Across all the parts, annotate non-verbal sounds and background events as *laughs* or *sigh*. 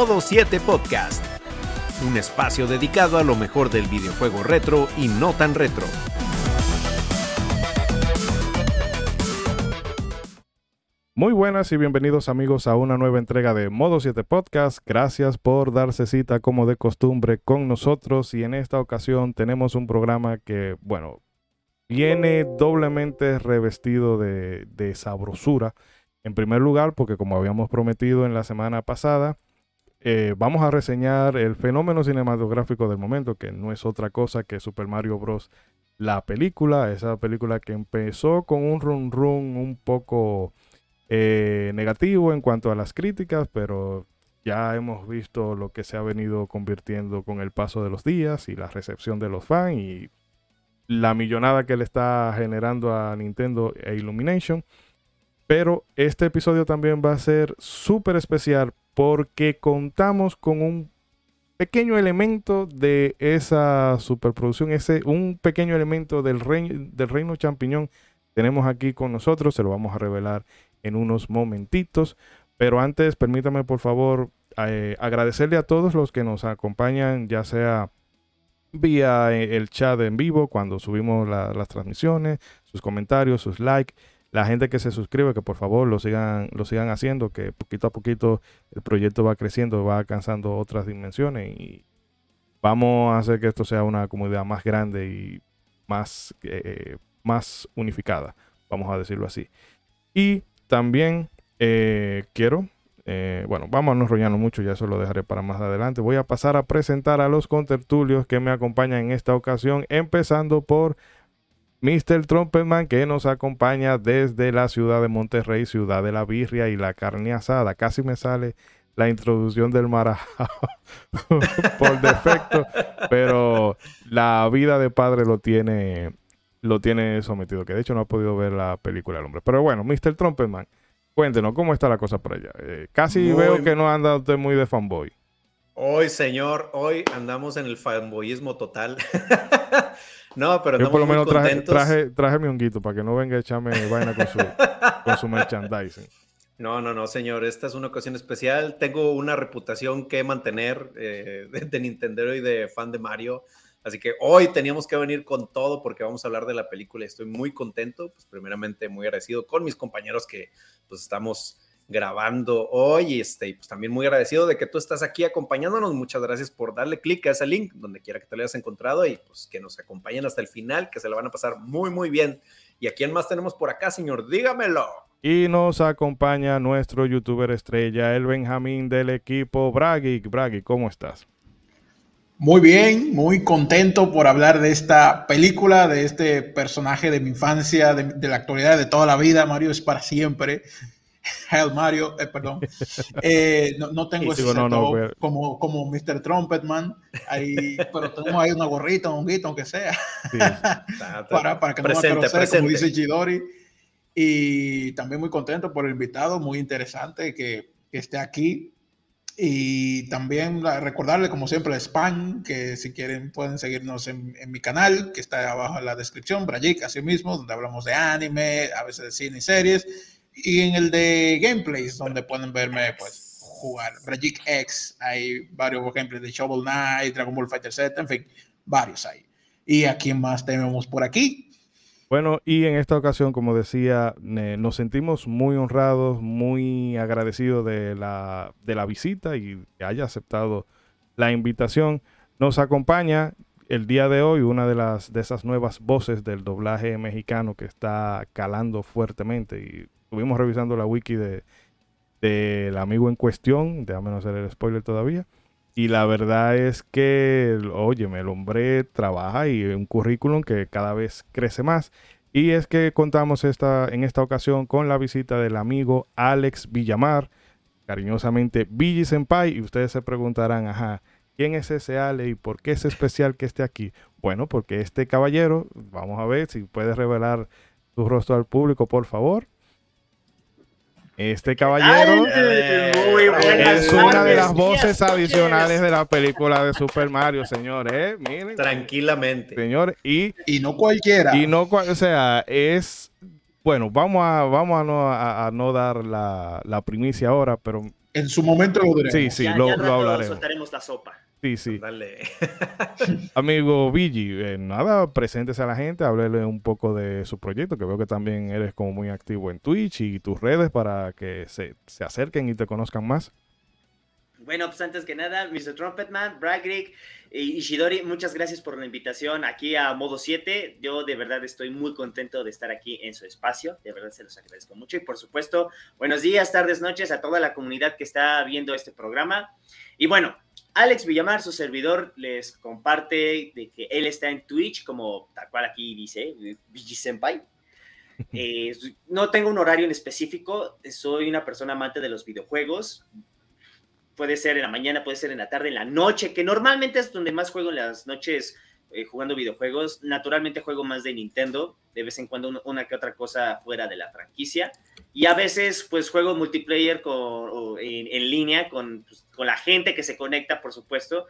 Modo 7 Podcast, un espacio dedicado a lo mejor del videojuego retro y no tan retro. Muy buenas y bienvenidos amigos a una nueva entrega de Modo 7 Podcast. Gracias por darse cita como de costumbre con nosotros y en esta ocasión tenemos un programa que, bueno, viene doblemente revestido de, de sabrosura. En primer lugar, porque como habíamos prometido en la semana pasada, eh, vamos a reseñar el fenómeno cinematográfico del momento, que no es otra cosa que Super Mario Bros. La película, esa película que empezó con un run run un poco eh, negativo en cuanto a las críticas, pero ya hemos visto lo que se ha venido convirtiendo con el paso de los días y la recepción de los fans y la millonada que le está generando a Nintendo e Illumination. Pero este episodio también va a ser súper especial porque contamos con un pequeño elemento de esa superproducción, ese, un pequeño elemento del, del reino champiñón tenemos aquí con nosotros, se lo vamos a revelar en unos momentitos. Pero antes, permítame por favor eh, agradecerle a todos los que nos acompañan, ya sea vía eh, el chat en vivo cuando subimos las transmisiones, sus comentarios, sus likes la gente que se suscribe, que por favor lo sigan, lo sigan haciendo, que poquito a poquito el proyecto va creciendo, va alcanzando otras dimensiones y vamos a hacer que esto sea una comunidad más grande y más, eh, más unificada, vamos a decirlo así. Y también eh, quiero, eh, bueno, vamos a no enrollarnos mucho, ya eso lo dejaré para más adelante. Voy a pasar a presentar a los contertulios que me acompañan en esta ocasión, empezando por Mr. Trumpetman que nos acompaña desde la ciudad de Monterrey, ciudad de la birria y la carne asada. Casi me sale la introducción del marajao *laughs* por defecto, pero la vida de padre lo tiene lo tiene sometido, que de hecho no ha podido ver la película el hombre. Pero bueno, Mr. Trumpetman, cuéntenos cómo está la cosa por allá. Eh, casi veo que no anda usted muy de fanboy. Hoy, señor, hoy andamos en el fanboyismo total. *laughs* No, pero Yo por lo menos traje, traje, traje, mi honguito para que no venga a echarme vaina con su, *laughs* con su merchandising. No, no, no, señor. Esta es una ocasión especial. Tengo una reputación que mantener eh, de, Nintendo y de fan de Mario. Así que hoy teníamos que venir con todo porque vamos a hablar de la película y estoy muy contento. Pues primeramente muy agradecido con mis compañeros que pues estamos grabando hoy. Este, y pues también muy agradecido de que tú estás aquí acompañándonos. Muchas gracias por darle clic a ese link donde quiera que te lo hayas encontrado y pues que nos acompañen hasta el final, que se lo van a pasar muy, muy bien. ¿Y a quién más tenemos por acá, señor? Dígamelo. Y nos acompaña nuestro youtuber estrella, el Benjamín del equipo Bragi. Bragi, ¿cómo estás? Muy bien, muy contento por hablar de esta película, de este personaje de mi infancia, de, de la actualidad de toda la vida. Mario es para siempre. Hell Mario, eh, perdón. Eh, no, tengo ese como, como Mr. Trumpetman, ahí, pero tenemos ahí una gorrita, un guito, aunque sea, *laughs* para, para, que presente, no me presente. como dice Chidori. Y también muy contento por el invitado, muy interesante que, que esté aquí. Y también recordarle, como siempre, spam, que si quieren pueden seguirnos en, en mi canal, que está abajo en la descripción, Brajik, así mismo, donde hablamos de anime, a veces de cine y series y en el de gameplays, donde pueden verme pues jugar Bragic X, hay varios gameplays de Shovel Knight, Dragon Ball Fighter Z, en fin, varios hay. ¿Y a quién más tenemos por aquí? Bueno, y en esta ocasión, como decía, nos sentimos muy honrados, muy agradecidos de la, de la visita y que haya aceptado la invitación. Nos acompaña el día de hoy una de las de esas nuevas voces del doblaje mexicano que está calando fuertemente y estuvimos revisando la wiki de del amigo en cuestión, déjame no hacer el spoiler todavía. Y la verdad es que, oye, el hombre trabaja y un currículum que cada vez crece más. Y es que contamos esta, en esta ocasión con la visita del amigo Alex Villamar, cariñosamente Billy Senpai. Y ustedes se preguntarán, ajá, ¿quién es ese Alex y por qué es especial que esté aquí? Bueno, porque este caballero, vamos a ver si puede revelar su rostro al público, por favor. Este caballero es una de las voces adicionales de la película de Super Mario, señores. ¿eh? Miren. Tranquilamente. Señor, y, y no cualquiera. Y no, o sea, es. Bueno, vamos a, vamos a, no, a, no dar la, la, primicia ahora, pero En su momento lo diremos. Sí, sí, ya, lo, ya lo hablaremos. soltaremos la sopa. Sí, sí. Dale. *laughs* Amigo Vigi, eh, nada, preséntese a la gente, háblele un poco de su proyecto, que veo que también eres como muy activo en Twitch y tus redes para que se, se acerquen y te conozcan más. Bueno, pues antes que nada, Mr. Trumpetman, Bragrick y Ishidori, muchas gracias por la invitación aquí a Modo 7. Yo de verdad estoy muy contento de estar aquí en su espacio. De verdad se los agradezco mucho. Y por supuesto, buenos días, tardes, noches a toda la comunidad que está viendo este programa. Y bueno, Alex Villamar, su servidor, les comparte de que él está en Twitch, como tal cual aquí dice, Vigi Senpai. *laughs* Eh, no tengo un horario en específico, soy una persona amante de los videojuegos. Puede ser en la mañana, puede ser en la tarde, en la noche, que normalmente es donde más juego en las noches eh, jugando videojuegos. Naturalmente juego más de Nintendo, de vez en cuando una, que otra cosa fuera de la franquicia. Y a veces pues juego multiplayer con, en, línea con, pues, con la gente que se conecta, por supuesto,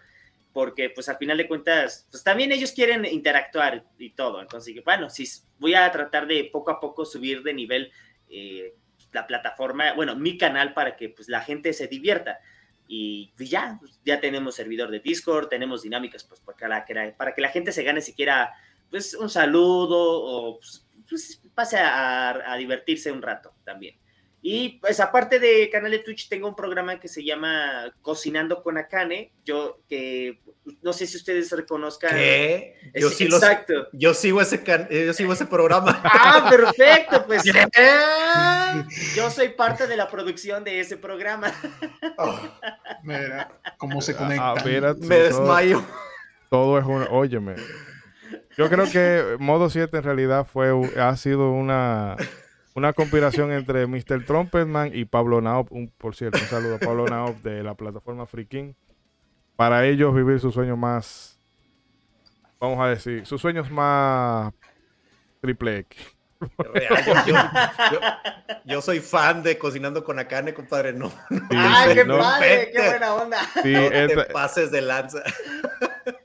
porque pues al final de cuentas, pues también ellos quieren interactuar y todo. Entonces, bueno, sí, voy a tratar de poco a poco subir de nivel eh, la plataforma, bueno, mi canal para que pues la gente se divierta. Y ya, pues, ya tenemos servidor de Discord, tenemos dinámicas pues para que la, para que la gente se gane siquiera pues un saludo o pues, pues pase a, divertirse un rato también. Y pues aparte de canal de Twitch, tengo un programa que se llama Cocinando con Akane. Yo que no sé si ustedes reconozcan. ¿Qué? Yo Es- sí exacto. Los, yo sigo ese can- eh, yo sigo ese programa. *laughs* Ah, perfecto, pues yo soy parte de la producción de ese programa. Oh, Mira cómo se Ah, conecta. mira, me todo- desmayo. Todo es un... Óyeme. Yo creo que Modo 7 en realidad fue, ha sido una, una conspiración entre Mr. Trumpetman y Pablo Naop. Un, por cierto, un saludo a Pablo Naop de la plataforma Freaking. Para ellos vivir sus sueños más, vamos a decir, sus sueños más triple X. Real, yo, yo- yo- yo soy fan de Cocinando con Akane, compadre. No, Sí, ¡Ah, sí, qué no, padre! ¡Qué buena onda! sí, no te esta- pases de lanza.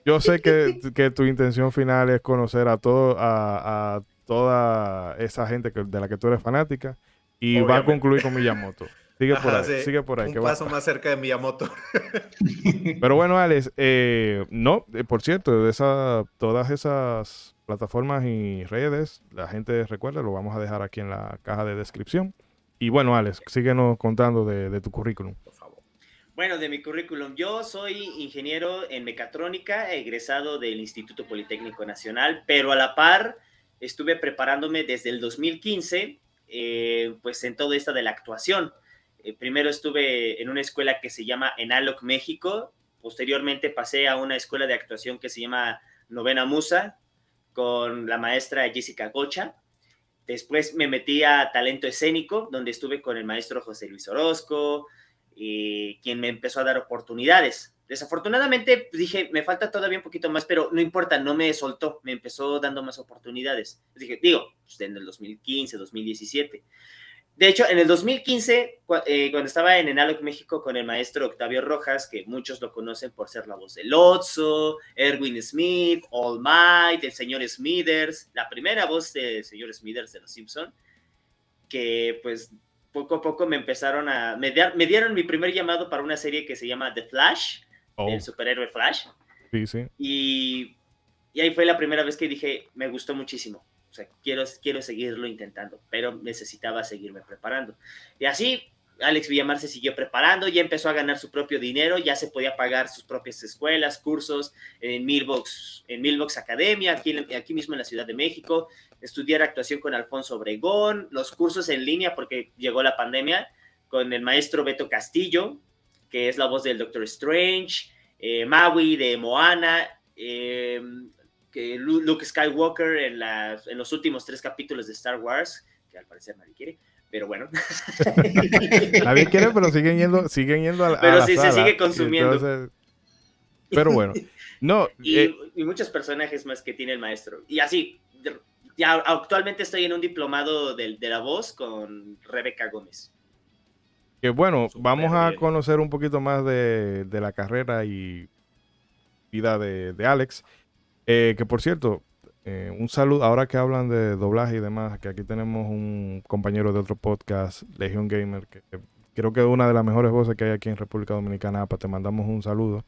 Yo sé que, que tu intención final es conocer a todo a, a toda esa gente que- de la que tú eres fanática y va a concluir con Miyamoto. Sigue por ahí, sí, sigue por ahí. Un que va- paso más cerca de Miyamoto. *laughs* Pero bueno, Alex, eh, no, eh, por cierto, de esa, todas esas plataformas y redes, la gente recuerda, lo vamos a dejar aquí en la caja de descripción. Y bueno, Alex, síguenos contando de, de tu currículum. Por favor. Bueno, de mi currículum, yo soy ingeniero en mecatrónica, egresado del Instituto Politécnico Nacional, pero a la par estuve preparándome desde el 2015, eh, pues en todo esto de la actuación. Eh, primero estuve en una escuela que se llama Enaloc México, posteriormente pasé a una escuela de actuación que se llama Novena Musa, con la maestra Jessica Gocha. Después me metí a talento escénico, donde estuve con el maestro José Luis Orozco, y quien me empezó a dar oportunidades. Desafortunadamente dije, me falta todavía un poquito más, pero no importa, no me soltó, me empezó dando más oportunidades. Dije, digo, pues, en el 2015, 2017. De hecho, en el 2015, cu- eh, cuando estaba en Enaloc México con el maestro Octavio Rojas, que muchos lo conocen por ser la voz de Lotso, Erwin Smith, All Might, el señor Smithers, la primera voz del señor Smithers de Los Simpson, que pues poco a poco me empezaron a... Me, me dieron mi primer llamado para una serie que se llama The Flash, Oh, el superhéroe Flash, sí, sí. y, y ahí fue la primera vez que dije, me gustó muchísimo. O sea, quiero, quiero seguirlo intentando, pero necesitaba seguirme preparando. Y así, Alex Villamar se siguió preparando, ya empezó a ganar su propio dinero, ya se podía pagar sus propias escuelas, cursos en Milbox, en Milbox Academia, aquí, aquí mismo en la Ciudad de México, estudiar actuación con Alfonso Obregón, los cursos en línea porque llegó la pandemia, con el maestro Beto Castillo, que es la voz del Doctor Strange, eh, Maui de Moana, eh, que Luke Skywalker en, los últimos tres capítulos de Star Wars, que al parecer nadie quiere, pero bueno. *laughs* Nadie quiere, pero siguen yendo, siguen yendo a, la- a Pero la sí se sigue consumiendo. Entonces, pero bueno, no, *laughs* y, eh, y muchos personajes más que tiene el maestro. Y así, ya actualmente estoy en un diplomado de, de la voz con Rebeca Gómez. Que bueno, vamos a bien. conocer un poquito más de, de la carrera y vida de, de Alex. Eh, que por cierto, eh, un saludo, ahora que hablan de doblaje y demás, que aquí tenemos un compañero de otro podcast, Legion Gamer, que, que creo que es una de las mejores voces que hay aquí en República Dominicana. APA, te mandamos un saludo.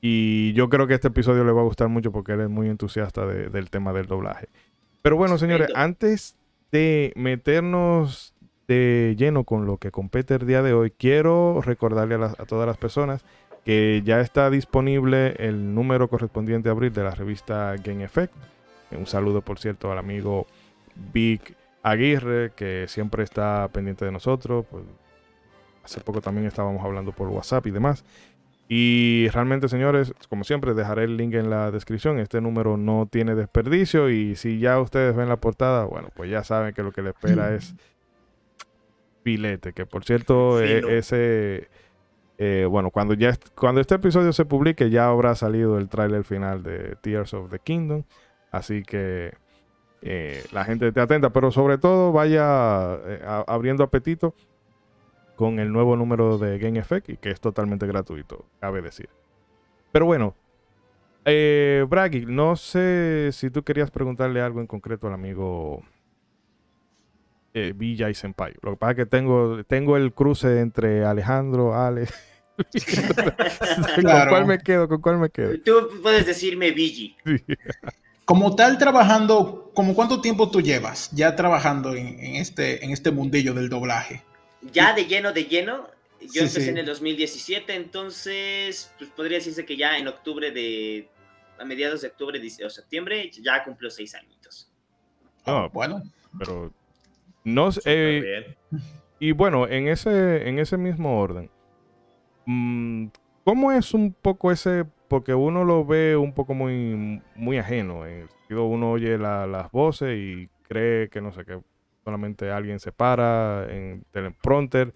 Y yo creo que este episodio le va a gustar mucho porque él es muy entusiasta del tema del doblaje. Pero bueno, señores, antes de meternos lleno con lo que compete el día de hoy, quiero recordarle a, a todas las personas que ya está disponible el número correspondiente a abril de la revista Game Effect. Un saludo, por cierto, al amigo Vic Aguirre, que siempre está pendiente de nosotros. Pues, hace poco también estábamos hablando por WhatsApp y demás. Y realmente, señores, como siempre, dejaré el link en la descripción. Este número no tiene desperdicio. Y si ya ustedes ven la portada, bueno, pues ya saben que lo que le espera es *laughs* filete. Que por cierto, e, ese eh, bueno, cuando ya cuando este episodio se publique, ya habrá salido el tráiler final de Tears of the Kingdom. Así que eh, la gente esté atenta, pero sobre todo vaya eh, abriendo apetito con el nuevo número de Game Effect y que es totalmente gratuito, cabe decir. Pero bueno, eh, Bragi, no sé si tú querías preguntarle algo en concreto al amigo Villa y Senpai. Lo que pasa es que tengo, tengo el cruce entre Alejandro, Ale. *laughs* ¿Con cuál me quedo? ¿Con cuál me quedo? Tú puedes decirme Vigi. Como tal, trabajando, ¿como cuánto tiempo tú llevas ya trabajando en, este, en este mundillo del doblaje? Ya de lleno, de lleno. Yo empecé en el 2017, entonces pues podría decirse que ya en octubre de, a mediados de octubre o septiembre, ya cumplió seis añitos. Ah, bueno. Pero no sé. Eh, y bueno, en ese, en ese mismo orden, mm, ¿cómo es un poco ese? Porque uno lo ve un poco muy, muy ajeno. uno oye las voces y cree que no sé qué. Solamente alguien se para en teleprompter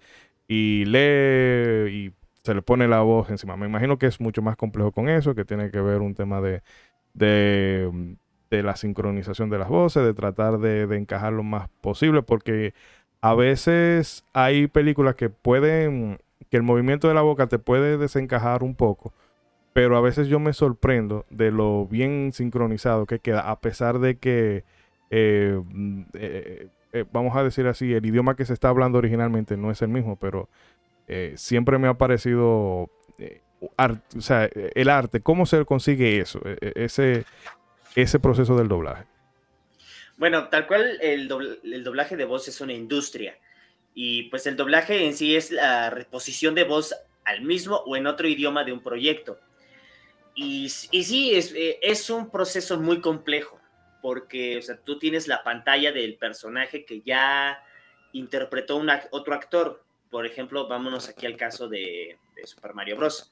y lee y se le pone la voz encima. Me imagino que es mucho más complejo con eso, que tiene que ver un tema de, de de la sincronización de las voces, de tratar de, encajar lo más posible, porque a veces hay películas que pueden, que el movimiento de la boca te puede desencajar un poco, pero a veces yo me sorprendo de lo bien sincronizado que queda, a pesar de que, eh, eh, eh, vamos a decir así, el idioma que se está hablando originalmente no es el mismo, pero siempre me ha parecido... o sea, el arte, ¿cómo se consigue eso? E, e, ese, ese proceso del doblaje? Bueno, tal cual el, doblaje de voz es una industria y pues el doblaje en sí es la reposición de voz al mismo o en otro idioma de un proyecto. Y, sí, es, eh, es, un proceso muy complejo porque tú tienes la pantalla del personaje que ya interpretó otro actor. Por ejemplo, vámonos aquí al caso de Super Mario Bros.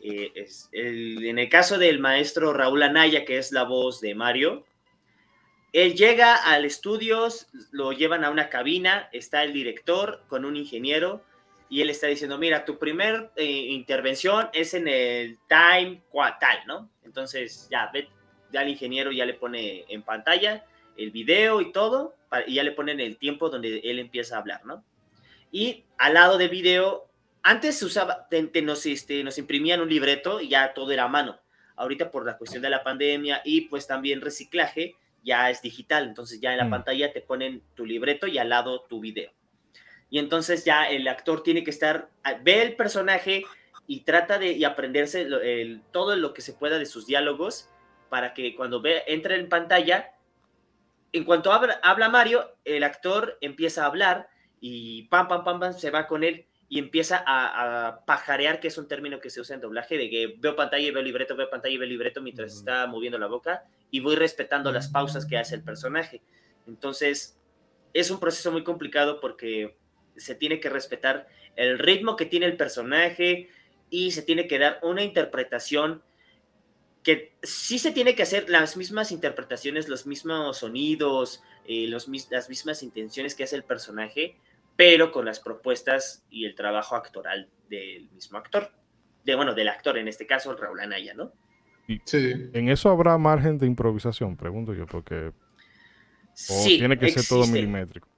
Eh, en el caso del maestro Raúl Anaya, que es la voz de Mario, él llega al estudio, lo llevan a una cabina, está el director con un ingeniero y él está diciendo, mira, tu primer eh, intervención es en el time tal, ¿no? Entonces ya, ya el ingeniero ya le pone en pantalla el video y todo, y ya le ponen el tiempo donde él empieza a hablar, ¿no? Y al lado del video antes se usaba, nos, este, nos imprimían un libreto y ya todo era a mano. Ahorita por la cuestión de la pandemia y pues también reciclaje, ya es digital. Entonces ya en la mm. pantalla te ponen tu libreto y al lado tu video. Y entonces ya el actor tiene que estar, ve el personaje y trata de y aprenderse todo lo que se pueda de sus diálogos para que cuando ve, entre en pantalla, en cuanto habla, habla Mario, el actor empieza a hablar y pam, pam, pam, pam, se va con él y empieza a, pajarear, que es un término que se usa en doblaje, de que veo pantalla y veo libreto, veo pantalla y veo libreto mientras está moviendo la boca y voy respetando las pausas que hace el personaje. Entonces, es un proceso muy complicado porque se tiene que respetar el ritmo que tiene el personaje y se tiene que dar una interpretación que sí se tiene que hacer las mismas interpretaciones, los mismos sonidos, eh, los, las mismas intenciones que hace el personaje, pero con las propuestas y el trabajo actoral del mismo actor. De, bueno, del actor, en este caso, Raúl Anaya, ¿no? sí. ¿En eso habrá margen de improvisación? Pregunto yo, porque... sí, tiene que ser todo milimétrico.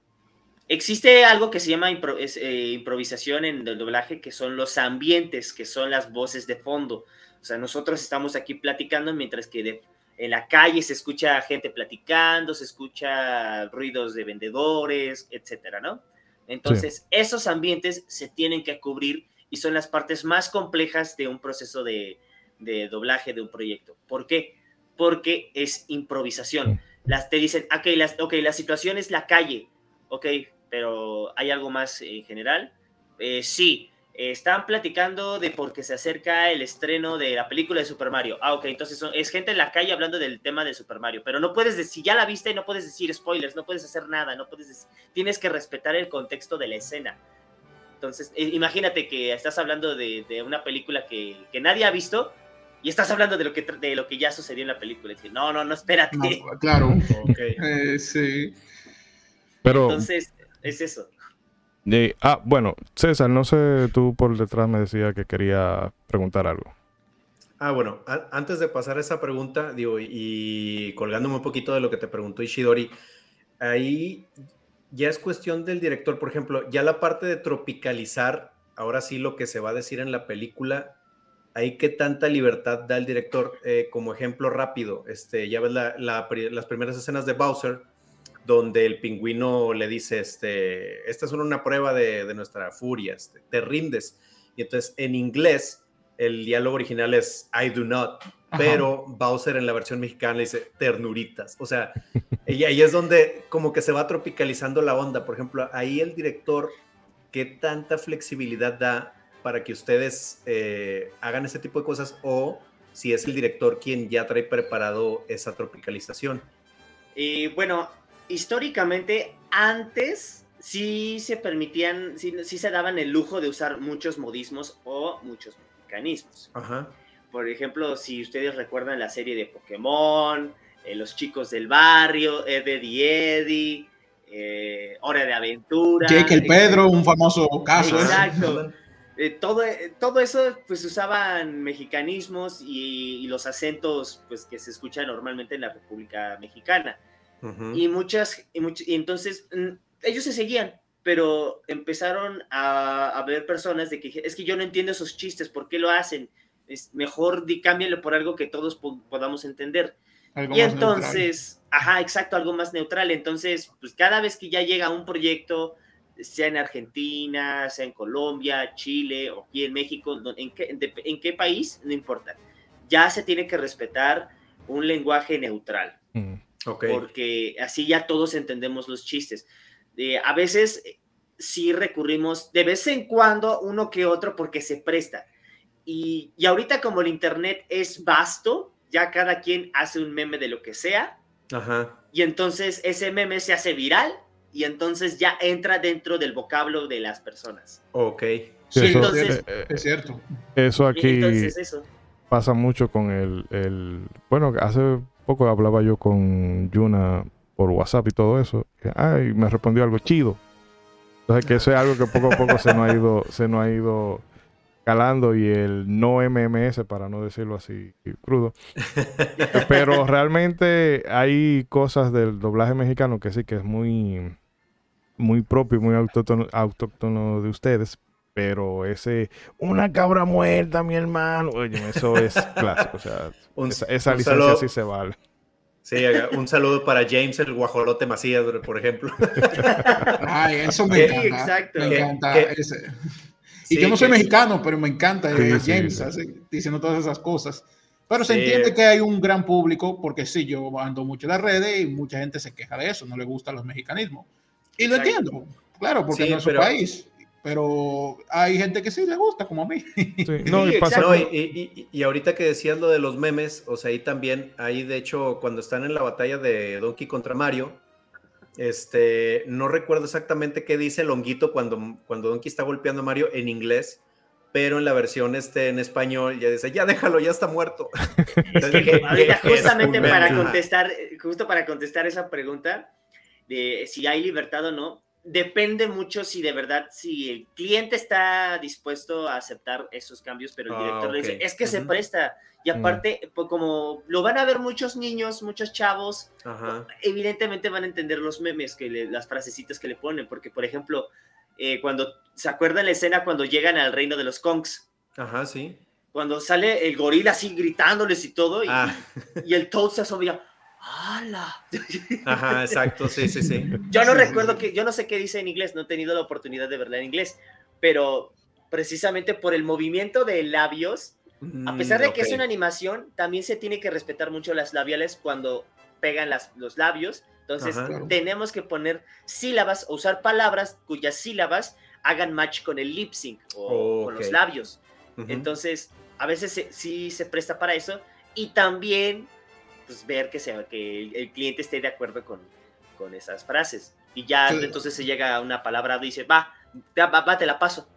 Existe algo que se llama eh, improvisación en el doblaje, que son los ambientes, que son las voces de fondo. O sea, nosotros estamos aquí platicando mientras que en la calle se escucha gente platicando, se escucha ruidos de vendedores, etcétera, ¿no? Entonces, esos ambientes se tienen que cubrir y son las partes más complejas de un proceso de, de doblaje de un proyecto. ¿Por qué? Porque es improvisación. Las, te dicen, ok, las, ok, la situación es la calle, ok, pero ¿hay algo más en general? Eh, sí, están platicando de porque se acerca el estreno de la película de Super Mario. Ah, ok, entonces es gente en la calle hablando del tema de Super Mario, pero no puedes decir, si ya la viste, no puedes decir spoilers, no puedes hacer nada, no puedes tienes que respetar el contexto de la escena. Entonces, eh, imagínate que estás hablando de, una película que, nadie ha visto y estás hablando de lo que, de lo que ya sucedió en la película. no, no, no, espérate. claro, *laughs* *laughs* eh, sí. Pero, Entonces, es eso ah, bueno, César, no sé, tú por detrás me decía que quería preguntar algo. Ah, bueno, antes de pasar a esa pregunta, digo, y, colgándome un poquito de lo que te preguntó Ishidori, ahí ya es cuestión del director, por ejemplo, ya la parte de tropicalizar, ahora sí lo que se va a decir en la película, ahí qué tanta libertad da el director, eh, como ejemplo rápido, este, ya ves las primeras escenas de Bowser, donde el pingüino le dice, este, esta es una prueba de, nuestra furia, este, te rindes. Y entonces en inglés el diálogo original es I do not, pero Bowser en la versión mexicana le dice ternuritas. O sea, *laughs* y ahí es donde como que se va tropicalizando la onda. Por ejemplo, ahí el director, ¿qué tanta flexibilidad da para que ustedes eh, hagan ese tipo de cosas? O si es el director quien ya trae preparado esa tropicalización. Y bueno, históricamente antes sí se permitían, sí, se daban el lujo de usar muchos modismos o muchos mecanismos. Por ejemplo, si ustedes recuerdan la serie de Pokémon, eh, Los Chicos del Barrio, Eddie Eddie, eh, Hora de Aventura. Jake el Pedro, un famoso caso. ¿eh? Exacto. todo, todo eso, pues usaban mexicanismos y, y, los acentos pues, que se escuchan normalmente en la República Mexicana y muchas, y, entonces mm, ellos se seguían, pero empezaron a, ver personas de que es que yo no entiendo esos chistes, ¿por qué lo hacen? Es mejor di, cámbialo por algo que todos podamos entender. y entonces, ajá, exacto, algo más neutral. Entonces, pues cada vez que ya llega un proyecto, sea en Argentina, sea en Colombia, Chile o aquí en México, en qué, en qué país, no importa. Ya se tiene que respetar un lenguaje neutral. Mm. Porque así ya todos entendemos los chistes. a veces eh, sí recurrimos de vez en cuando uno que otro porque se presta. Y, y, ahorita como el Internet es vasto, ya cada quien hace un meme de lo que sea. Ajá. Y entonces ese meme se hace viral y entonces ya entra dentro del vocablo de las personas. Ok. Sí, entonces, eh, es cierto. Eso aquí pasa mucho con el, el... Bueno, hace poco hablaba yo con Yuna por WhatsApp y todo eso. Ay, me respondió algo chido. Entonces que eso es algo que poco a poco se nos ha ido, se nos ha ido calando y el no MMS, para no decirlo así crudo. *laughs* Pero realmente hay cosas del doblaje mexicano que sí que es muy, muy propio y muy autóctono, autóctono de ustedes. Pero ese, una cabra muerta, mi hermano, oye, eso es *laughs* clásico. O sea, esa, licencia sí se vale. Sí, un saludo para James el guajolote Macías, por ejemplo. Ay, eso me *laughs* encanta. Exacto. Me encanta ese. Y yo no soy mexicano, pero me encanta James diciendo todas esas cosas. Pero se entiende que hay un gran público, porque sí, yo ando mucho en las redes y mucha gente se queja de eso, no le gustan los mexicanismos. Y lo entiendo, claro, porque es nuestro país pero hay gente que sí le gusta, como a mí. *laughs* no, y, y, ahorita que decías lo de los memes, o sea, ahí también, ahí de hecho, cuando están en la batalla de Donkey contra Mario, este, no recuerdo exactamente qué dice Longuito cuando, cuando Donkey está golpeando a Mario en inglés, pero en la versión este, en español ya dice, ya déjalo, ya está muerto. *laughs* justamente para contestar, justo para contestar esa pregunta de si hay libertad o no, depende mucho si de verdad, si el cliente está dispuesto a aceptar esos cambios, pero el ah, director le dice, es que se presta. Y mm. aparte, pues como lo van a ver muchos niños, muchos chavos, evidentemente van a entender los memes, que las frasecitas que le ponen, porque por ejemplo, eh, cuando se acuerdan la escena cuando llegan al reino de los Kongs. Ajá, sí. Cuando sale el gorila así gritándoles y todo, y, ah. y el Toad se asomia ¡Hala! Ajá, exacto, sí, sí, sí. Yo no recuerdo que, yo no sé qué dice en inglés, no he tenido la oportunidad de verla en inglés, pero precisamente por el movimiento de labios, a pesar de que es Mm, una animación, también se tiene que respetar mucho las labiales cuando pegan las, los labios. Entonces, Ajá. Tenemos que poner sílabas o usar palabras cuyas sílabas hagan match con el lip sync o con los labios. Ujú. Entonces, a veces se- sí se presta para eso y también pues, ver que, se, que el, el cliente esté de acuerdo con, con esas frases. Y ya Sí. entonces se llega a una palabra y dice, va, va, te la paso.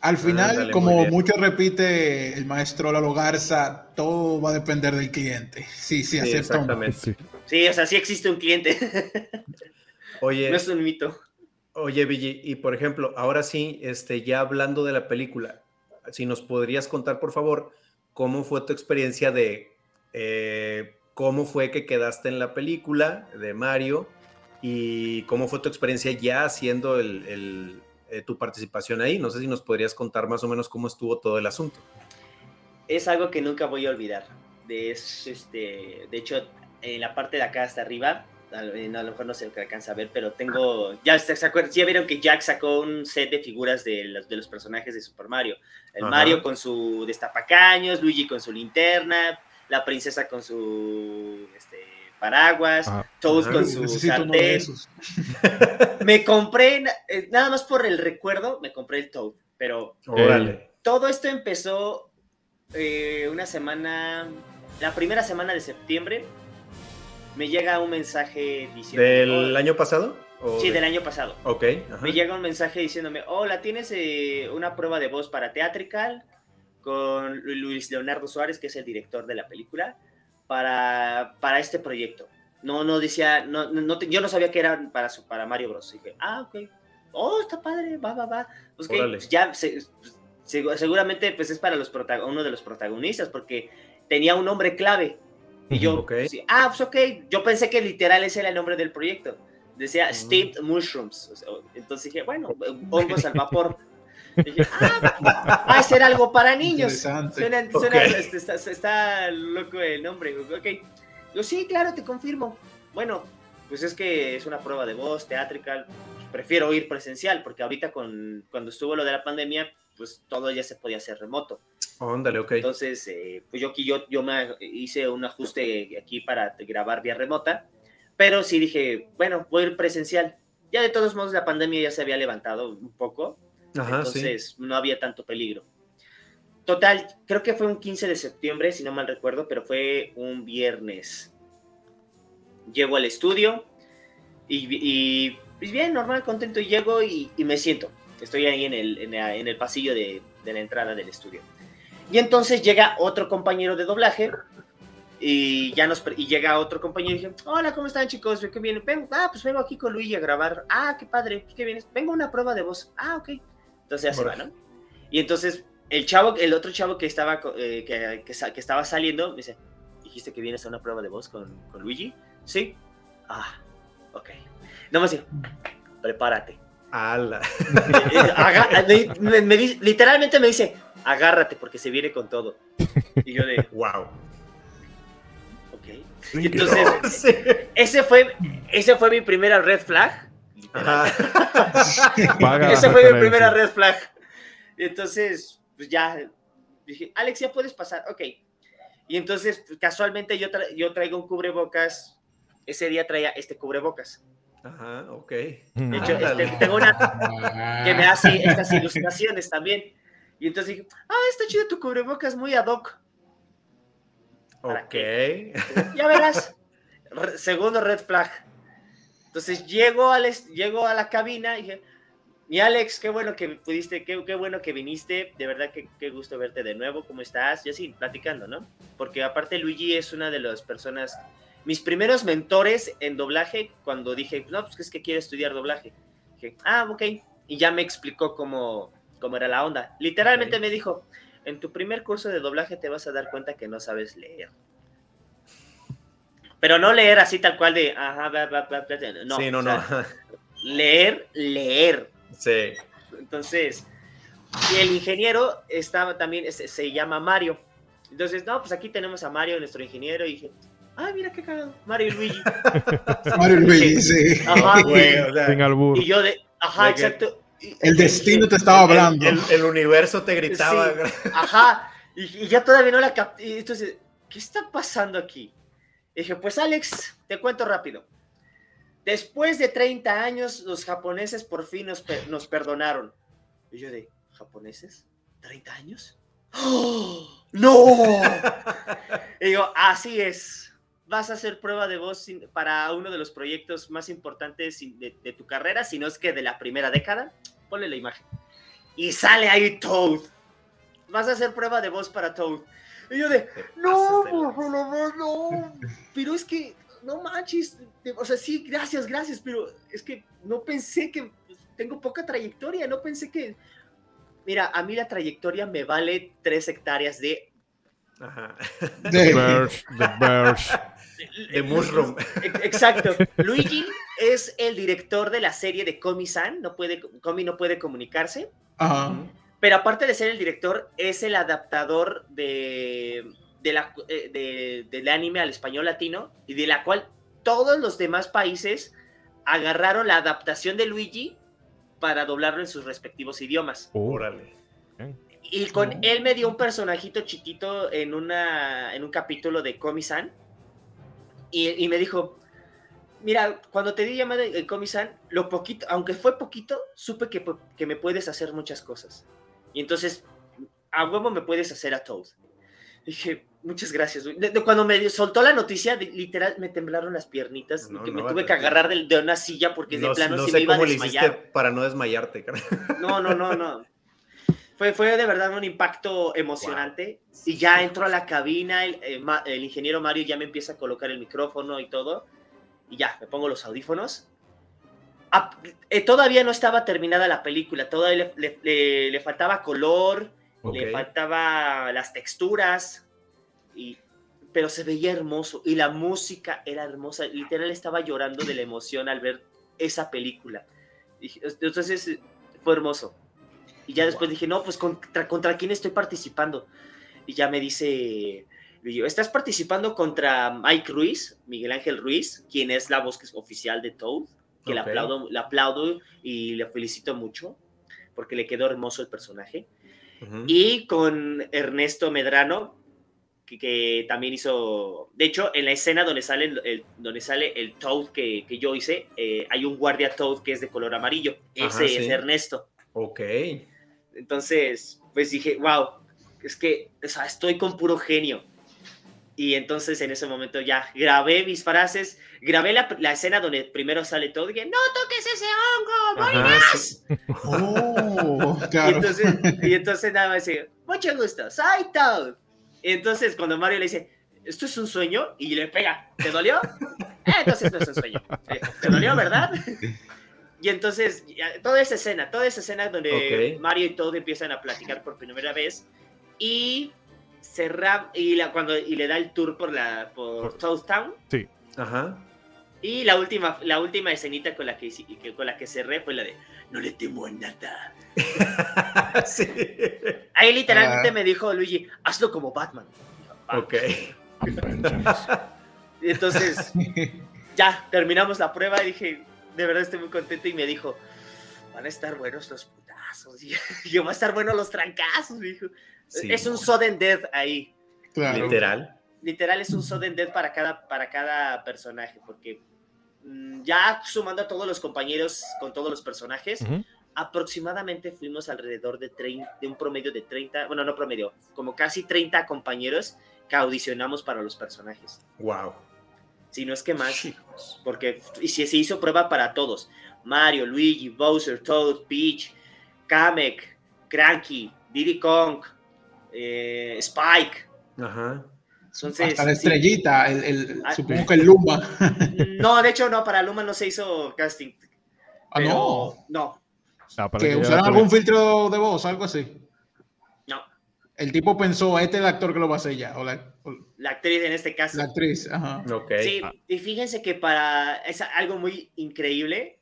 Al final, Ándale, muy como mucho repite el maestro Lalo Garza, todo va a depender del cliente. Sí, sí, Sí, acepta exactamente. Sí. Sí, o sea, sí existe un cliente. *laughs* Oye, no es un mito. Oye, Billy, y por ejemplo, ahora sí, este, ya hablando de la película, si nos podrías contar, por favor, cómo fue tu experiencia de eh, cómo fue que quedaste en la película de Mario y cómo fue tu experiencia ya haciendo el, el, eh, tu participación ahí. No sé si nos podrías contar más o menos cómo estuvo todo el asunto. Es algo que nunca voy a olvidar. De, es, este, de hecho, en la parte de acá hasta arriba, a lo, a lo mejor no se alcanza a ver, pero tengo, ya se, acuerdan, ya vieron que Jack sacó un set de figuras de los, de los personajes de Super Mario. El Ajá. Mario con su destapacaños, Luigi con su linterna, la princesa con su este, paraguas, Ah, con su sartén. *laughs* Me compré, nada más por el recuerdo, me compré el Toad, pero Órale. todo esto empezó eh, una semana, la primera semana de septiembre. Me llega un mensaje diciendo. ¿Del año pasado? ¿O Sí, de- del año pasado. Ok. ajá. Me llega un mensaje diciéndome: Hola, tienes eh, una prueba de voz para Theatrical con Lu- Luis Leonardo Suárez, que es el director de la película, para, para este proyecto. No, no decía, no, no, yo no sabía que era para, su, para Mario Bros. Y dije, ah, ok. Oh, está padre, va, va, va. Pues, Órale. pues ya, se- segu- seguramente pues es para los uno de los protagonistas, porque tenía un nombre clave. Y yo, Ok. sí, ah, pues ok. Yo pensé que literal ese era el nombre del proyecto. Decía Mm. Steamed Mushrooms. Entonces dije, bueno, hongos al vapor. *laughs* Dije, ah, va a ser algo para niños. Suena, suena- este, está, está loco el nombre. Ok. Yo, sí, claro, te confirmo. Bueno, pues es que es una prueba de voz, teatrical. Prefiero ir presencial, porque ahorita con, cuando estuvo lo de la pandemia, pues todo ya se podía hacer remoto. Óndale, ok. Entonces, eh, pues yo aquí yo, yo me hice un ajuste aquí para grabar vía remota, pero sí dije, bueno, voy a ir presencial. Ya de todos modos la pandemia ya se había levantado un poco, Ajá, sí. entonces no había tanto peligro. Total, creo que fue un 15 de septiembre, si no mal recuerdo, pero fue un viernes. Llego al estudio y, y, pues bien, normal, contento, y llego y, y me siento. Estoy ahí en el, en la- en el pasillo de, de la entrada del estudio. Y entonces llega otro compañero de doblaje y ya nos y llega otro compañero y dije, hola, ¿cómo están chicos? ¿Qué vienen? Vengo, ah, pues vengo aquí con Luigi a grabar. Ah, qué padre, ¿qué vienes? Vengo a una prueba de voz. Ah, ok. Entonces ya se va. Y entonces el chavo, el otro chavo que estaba, eh, que, que sa- que estaba saliendo, me dice, ¿dijiste que vienes a una prueba de voz con, con Luigi? Sí. Ah, ok. No me dice, prepárate. Ala. Aga- me- me- me dice- literalmente me dice, agárrate porque se viene con todo. Y yo de, Wow. ok. Y entonces, *laughs* ese fue, ese fue mi primera red flag. Ajá. *laughs* Paga Esa fue mi primera red flag. Entonces, pues ya dije, Alex, ya puedes pasar, ok. Y entonces, pues, casualmente yo, tra- yo traigo un cubrebocas. Ese día traía este cubrebocas. Ajá, ok. De hecho, este, tengo una que me hace estas ilustraciones también. Y entonces dije, ah, está chido tu cubrebocas, muy ad hoc. ¿Para Ok. Ya verás. Re- segundo red flag. Entonces llego, al llego a la cabina y dije, mi Alex, qué bueno que pudiste, qué, qué bueno que viniste, de verdad que qué gusto verte de nuevo, ¿cómo estás? Y así, platicando, ¿no? Porque aparte Luigi es una de las personas, mis primeros mentores en doblaje, cuando dije, no, pues que es que quiero estudiar doblaje. Dije, ah, ok. Y ya me explicó cómo, cómo era la onda. Literalmente me dijo, en tu primer curso de doblaje te vas a dar cuenta que no sabes leer. Pero no leer así tal cual de, ajá, bla, bla, bla, bla, no. sí, no, o no. sea, Leer, leer. Sí. Entonces, y el ingeniero estaba también, se, se llama Mario. Entonces, no, pues aquí tenemos a Mario, nuestro ingeniero, y dije, ah, mira qué cagado, Mario y Luigi. *laughs* Mario y Luigi, sí. Ajá, Güey, o sea, Sin albur. y yo de, ajá, De exacto. El y- destino te estaba el- hablando. El, el universo te gritaba. Sí. Ajá, y, y ya todavía no la capté. Entonces, ¿qué está pasando aquí? Y dije, pues Alex, te cuento rápido. Después de 30 años, los japoneses por fin nos, nos perdonaron. Y yo de, ¿japoneses? ¿30 años? ¡Oh! ¡No! *laughs* y digo, así es. Vas a hacer prueba de voz sin- para uno de los proyectos más importantes de, de tu carrera, si no es que de la primera década. Ponle la imagen. Y sale ahí Toad. Vas a hacer prueba de voz para Toad. Y yo de, Te no, de por favor, no. Pero es que, no manches. de- O sea, sí, gracias, gracias, pero es que no pensé que pues, tengo poca trayectoria. No pensé que. Mira, a mí la trayectoria me vale tres hectáreas de. Ajá. *laughs* De- Birch, the Birch. *laughs* De mushroom. Ex- Exacto. Luigi es el director de la serie de Komi-san. No puede, Komi no puede comunicarse. Ajá. Pero aparte de ser el director, es el adaptador de, de la, eh, de- del anime al español latino y de la cual todos los demás países agarraron la adaptación de Luigi para doblarlo en sus respectivos idiomas. Oh, Órale. Y con Oh. él me dio un personajito chiquito en, una, en un capítulo de Komi-san y, y me dijo, mira, cuando te di llamada en Komi-san, lo poquito, aunque fue poquito, supe que, que me puedes hacer muchas cosas. Y entonces, a huevo me puedes hacer a Toad. Dije, muchas gracias. güey". De- de cuando me soltó la noticia, de- literal, me temblaron las piernitas. No, y que no, me tuve que agarrar de, de una silla porque de No, plano no sé me iba a desmayar. para no desmayarte. cara. No, no, no, no. Fue, fue de verdad un impacto emocionante. Y ya entro a la cabina, el, eh, el ingeniero Mario ya me empieza a colocar el micrófono y todo. Y ya, me pongo los audífonos. Eh, todavía no estaba terminada la película, todavía le, le- le- le faltaba color, le faltaba las texturas, y, pero se veía hermoso y la música era hermosa. Literal estaba llorando de la emoción al ver esa película. Dije, Entonces fue hermoso. Y ya después dije, no, pues contra, contra quién estoy participando. Y ya me dice, estás participando contra Mike Ruiz, Miguel Ángel Ruiz, quien es la voz oficial de Toad, que le, Ok. aplaudo, le aplaudo y le felicito mucho, porque le quedó hermoso el personaje. Ujú. Y con Ernesto Medrano, que, que también hizo, de hecho, en la escena donde sale el, donde sale el Toad que, que yo hice, eh, hay un guardia Toad que es de color amarillo. Ese Ajá, es sí. Ernesto. Ok. Entonces, pues dije, wow, es que, o sea, estoy con puro genio. Y entonces en ese momento ya grabé mis frases, grabé la, la escena donde primero sale todo y dije, no toques ese hongo, voy Ajá, más". sí. Oh, Y claro. entonces, y entonces nada más dice, mucho gusto, soy Toad. Y entonces cuando Mario le dice, ¿esto es un sueño? Y le pega, ¿te dolió? "Eh, entonces no es un sueño. Eh, ¿Te dolió, verdad? Y entonces, toda esa escena, toda esa escena donde Ok. Mario y Toad empiezan a platicar por primera vez y cerra, y, la, cuando, y le da el tour por, la, por Por- Toad Town. Ajá. Y la última, la última escenita con la que, que- con la que cerré fue la de, no le temo a nada. *laughs* sí. Ahí literalmente Ah. me dijo Luigi, hazlo como Batman. Ok. *laughs* Y entonces, ya, terminamos la prueba y dije, de verdad estoy muy contento y me dijo, van a estar buenos los putazos. *laughs* Y yo, va a estar buenos los trancazos, me dijo. Sí, es un sudden death ahí. Claro. Literal. Literal es un sudden death para cada, para cada personaje, porque mm, ya sumando a todos los compañeros con todos los personajes, Ujú. aproximadamente fuimos alrededor de, 30, de un promedio de 30, bueno, no promedio, como casi 30 compañeros que audicionamos para los personajes. Wow. Si no es que más, porque y si se hizo prueba para todos. Mario, Luigi, Bowser, Toad, Peach, Kamek, Cranky, Diddy Kong, eh, Spike. Ajá. Entonces, Hasta la sí. estrellita, el, el- Ah, supongo que el Luma. *laughs* No, de hecho no, para Luma no se hizo casting. Ah, pero- no. No, Ah, para Que la algún filtro de voz, algo así. no. El tipo pensó, este es el actor que lo va a hacer ya. O la, o La actriz en este caso. la actriz. Ajá. Ok. Sí, y fíjense que para es algo muy increíble.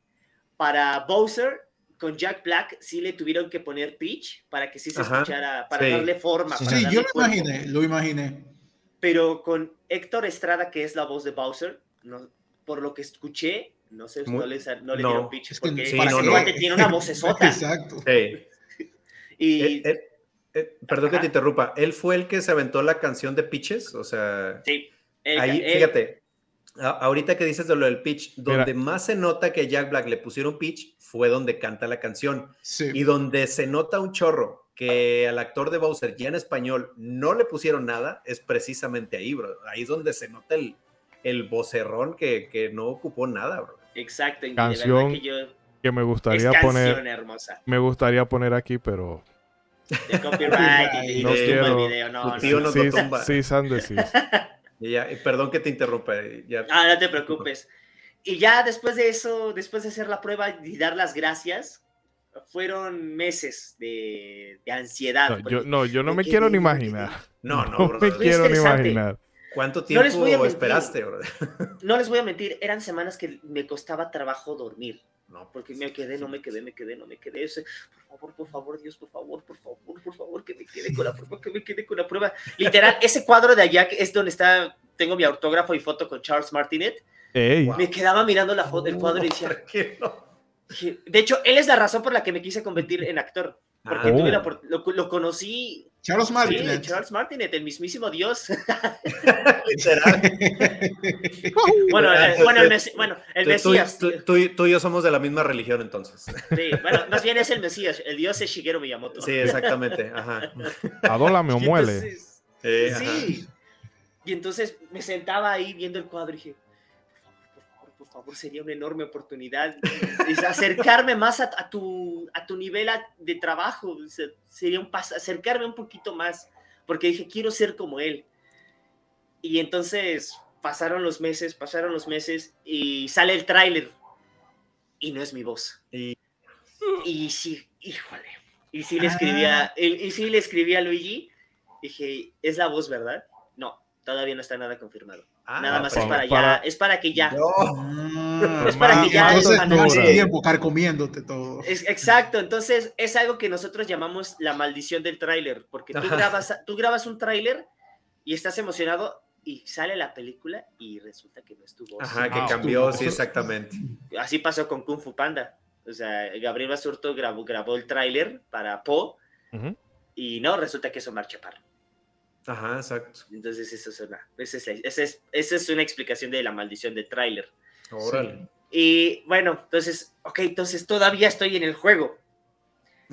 Para Bowser con Jack Black sí le tuvieron que poner pitch para que sí se Ajá, escuchara, para sí. darle forma. para Sí, darle yo lo cuerpo. imaginé, lo imaginé. pero con Héctor Estrada, que es la voz de Bowser, no, por lo que escuché, no sé, Muy- no, les- no le no. dieron pitch, Es que porque sí, ese no, no. cuate tiene una vocesota. *laughs* Exacto. Sí. *laughs* y Eh, eh, eh, perdón que Ajá. te interrumpa. ¿Él fue el que se aventó la canción de Pitches? O sea, sí, él- ahí, él- fíjate, ahorita que dices de lo del pitch, Mira. donde más se nota que Jack Black le pusieron pitch fue donde canta la canción. Sí. Y donde se nota un chorro que al actor de Bowser ya en español no le pusieron nada, es precisamente ahí, bro. Ahí es donde se nota el, el vocerrón que, que no ocupó nada, bro. Exacto, Canción que yo, Que me es gustaría canción poner, hermosa. me gustaría poner aquí, pero De copyright y, *laughs* No quiero- el video, no, no, tío no. sí, sí. *laughs* Y ya, y perdón que te interrumpa. Ya. Ah, no te preocupes. Y ya después de eso, después de hacer la prueba y dar las gracias, fueron meses de, de ansiedad. No, yo, no, yo no me quiero ni imaginar. No, no, *laughs* No bro. me quiero ni imaginar. ¿Cuánto No les tiempo voy a mentir. esperaste, bro? *laughs* No les voy a mentir, eran semanas que me costaba trabajo dormir. No, Porque me quedé, no me quedé, me quedé, no me quedé. Por favor, por favor, Dios, por favor, por favor, por favor, que me quede con la prueba, que me quede con la prueba. Literal, ese cuadro de allá que es donde está, tengo mi autógrafo y foto con Charles Martinet. Ey. Me quedaba mirando la foto, el cuadro y decía, de hecho, él es la razón por la que me quise convertir en actor. Porque Ah, tuve la lo, lo conocí, Charles sí, Martinet. Charles Martinet, el mismísimo Dios. *laughs* literal. *laughs* bueno, eh, bueno, el, Mesi- bueno, el Mesías. Tú, tú- tú y yo somos de la misma religión, entonces. Sí, bueno, más bien es el Mesías. El Dios es Shigeru Miyamoto. Sí, exactamente. Ajá. *laughs* adólame o muele. entonces- Sí, ajá. Sí. Y entonces me sentaba ahí viendo el cuadro y dije, por favor, sería una enorme oportunidad *laughs* es acercarme más a, a tu, a tu nivel a- de trabajo, sería un paso, acercarme un poquito más, porque dije, quiero ser como él. Y entonces pasaron los meses, pasaron los meses y sale el tráiler y no es mi voz. Y- Y sí, híjole. Y sí le escribía, y, y sí le escribí a Luigi, dije, es la voz, ¿verdad? No, todavía no está nada confirmado. Ah, nada más para- es para ya, para- es para que ya. No. Es para que ya Entonces, canal- tiempo carcomiéndote todo. Es, exacto, entonces es algo que nosotros llamamos la maldición del tráiler, porque tú grabas, tú grabas un tráiler y estás emocionado y sale la película y resulta que no es tu voz. Ajá, que Ah, cambió, sí, exactamente. Así pasó con Kung Fu Panda. O sea, Gabriel Basurto grabó, grabó el tráiler para Po Ujú. y no, resulta que es Omar Chaparro. Ajá, exacto. Entonces, eso es una, esa es, esa es- esa es una explicación de la maldición del tráiler. Órale. Y bueno, entonces, ok, entonces todavía estoy en el juego.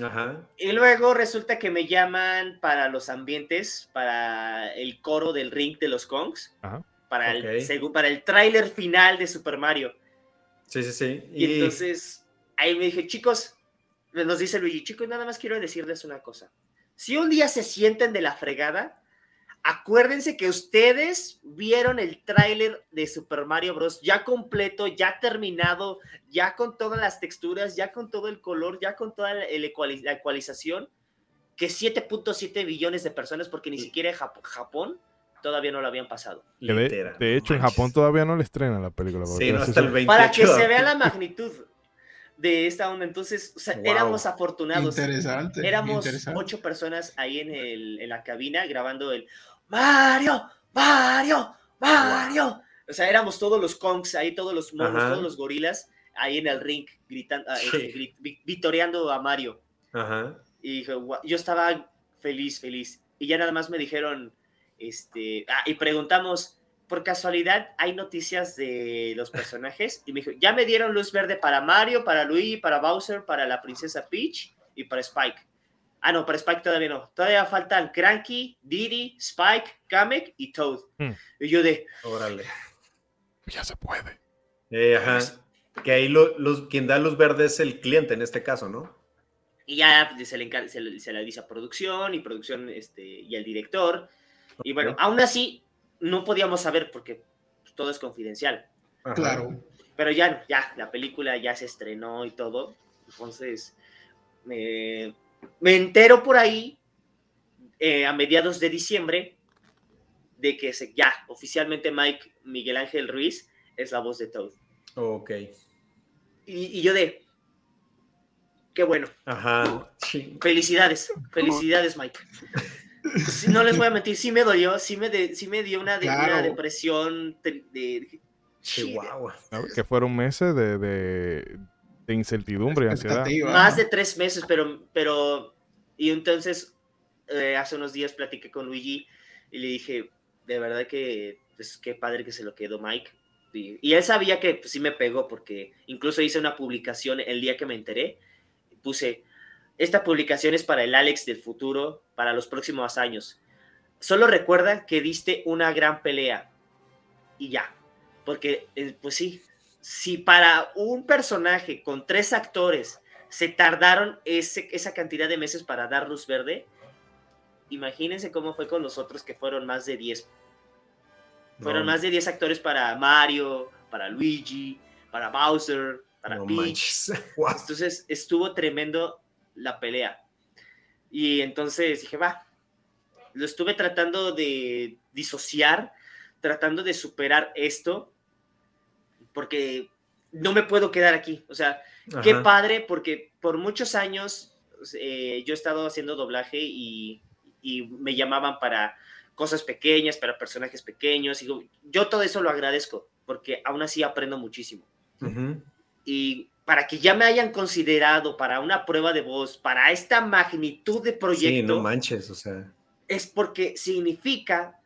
Ajá. Y luego resulta que me llaman para los ambientes, para el coro del ring de los Kongs, Ajá. para, Ok. el, segu- para el tráiler final de Super Mario. Sí, sí, sí. Y, entonces ahí me dije, chicos, nos dice Luigi, chicos, nada más quiero decirles una cosa. Si un día se sienten de la fregada, acuérdense que ustedes vieron el tráiler de Super Mario Bros. ya completo, ya terminado, ya con todas las texturas, ya con todo el color, ya con toda la, ecualización, que 7.7 billones de personas, porque ni siquiera en Jap- Japón todavía no lo habían pasado. De, Literal, de hecho, en manches. Japón todavía no le estrenan la película. Sí, no hasta el son- 28. Para que se vea la *laughs* magnitud de esta onda. Entonces, o sea, Wow. éramos afortunados. Interesante. Éramos interesante. ocho personas ahí en, el, en la cabina grabando el Mario, Mario, Mario. O sea, éramos todos los Kongs ahí, todos los monos, Ajá. todos los gorilas ahí en el ring gritando, ah, Sí. este, grit- vi- vitoreando a Mario. Ajá. Y yo estaba feliz, feliz. Y ya nada más me dijeron, este, ah, y preguntamos, por casualidad, ¿hay noticias de los *laughs* personajes? Y me dijo, ya me dieron luz verde para Mario, para Luigi, para Bowser, para la princesa Peach y para Spike. Ah, no, para Spike todavía no. Todavía faltan Cranky, Diddy, Spike, Kamek y Toad. Hmm. Y yo de, Órale. Ya se puede. Eh, ajá. Que ahí lo- los, quien da luz verde es el cliente en este caso, ¿no? Y ya pues, se le, se le, se le dice a producción y producción este, y al director. Y bueno, aún así no podíamos saber porque pues, todo es confidencial. Ajá. Claro. Pero ya, ya, la película ya se estrenó y todo. Entonces, me, me entero por ahí eh, a mediados de diciembre de que se, ya oficialmente Mike Miguel Ángel Ruiz es la voz de Toad. Ok. Y, y yo de, qué bueno, Ajá. Felicidades, felicidades, Mike. Sí, no les voy a mentir, sí me dolió, sí me, de- sí me dio una, de- una Claro. depresión de, de- Chihuahua. Que fueron meses de, de- de incertidumbre ansiedad. Más de tres meses, pero, pero, y entonces eh, hace unos días platiqué con Luigi y le dije, de verdad que, pues qué padre que se lo quedó Mike. Y, y él sabía que pues, sí me pegó porque incluso hice una publicación el día que me enteré, puse, esta publicación es para el Alex del futuro, para los próximos años. Solo recuerda que diste una gran pelea y ya, porque eh, pues sí, si para un personaje con tres actores se tardaron ese, esa cantidad de meses para dar luz verde, imagínense cómo fue con los otros que fueron más de 10. Fueron más de 10 actores para Mario, para Luigi, para Bowser, para no Peach. *laughs* Entonces estuvo tremendo la pelea. Y entonces dije, va, lo estuve tratando de disociar, tratando de superar esto, porque no me puedo quedar aquí. O sea, qué Ajá. padre, porque por muchos años eh, yo he estado haciendo doblaje y, y me llamaban para cosas pequeñas, para personajes pequeños. Y yo- yo todo eso lo agradezco, porque aún así aprendo muchísimo Ujú. y para que ya me hayan considerado para una prueba de voz, para esta magnitud de Sí, proyecto, no manches, o sea. es porque significa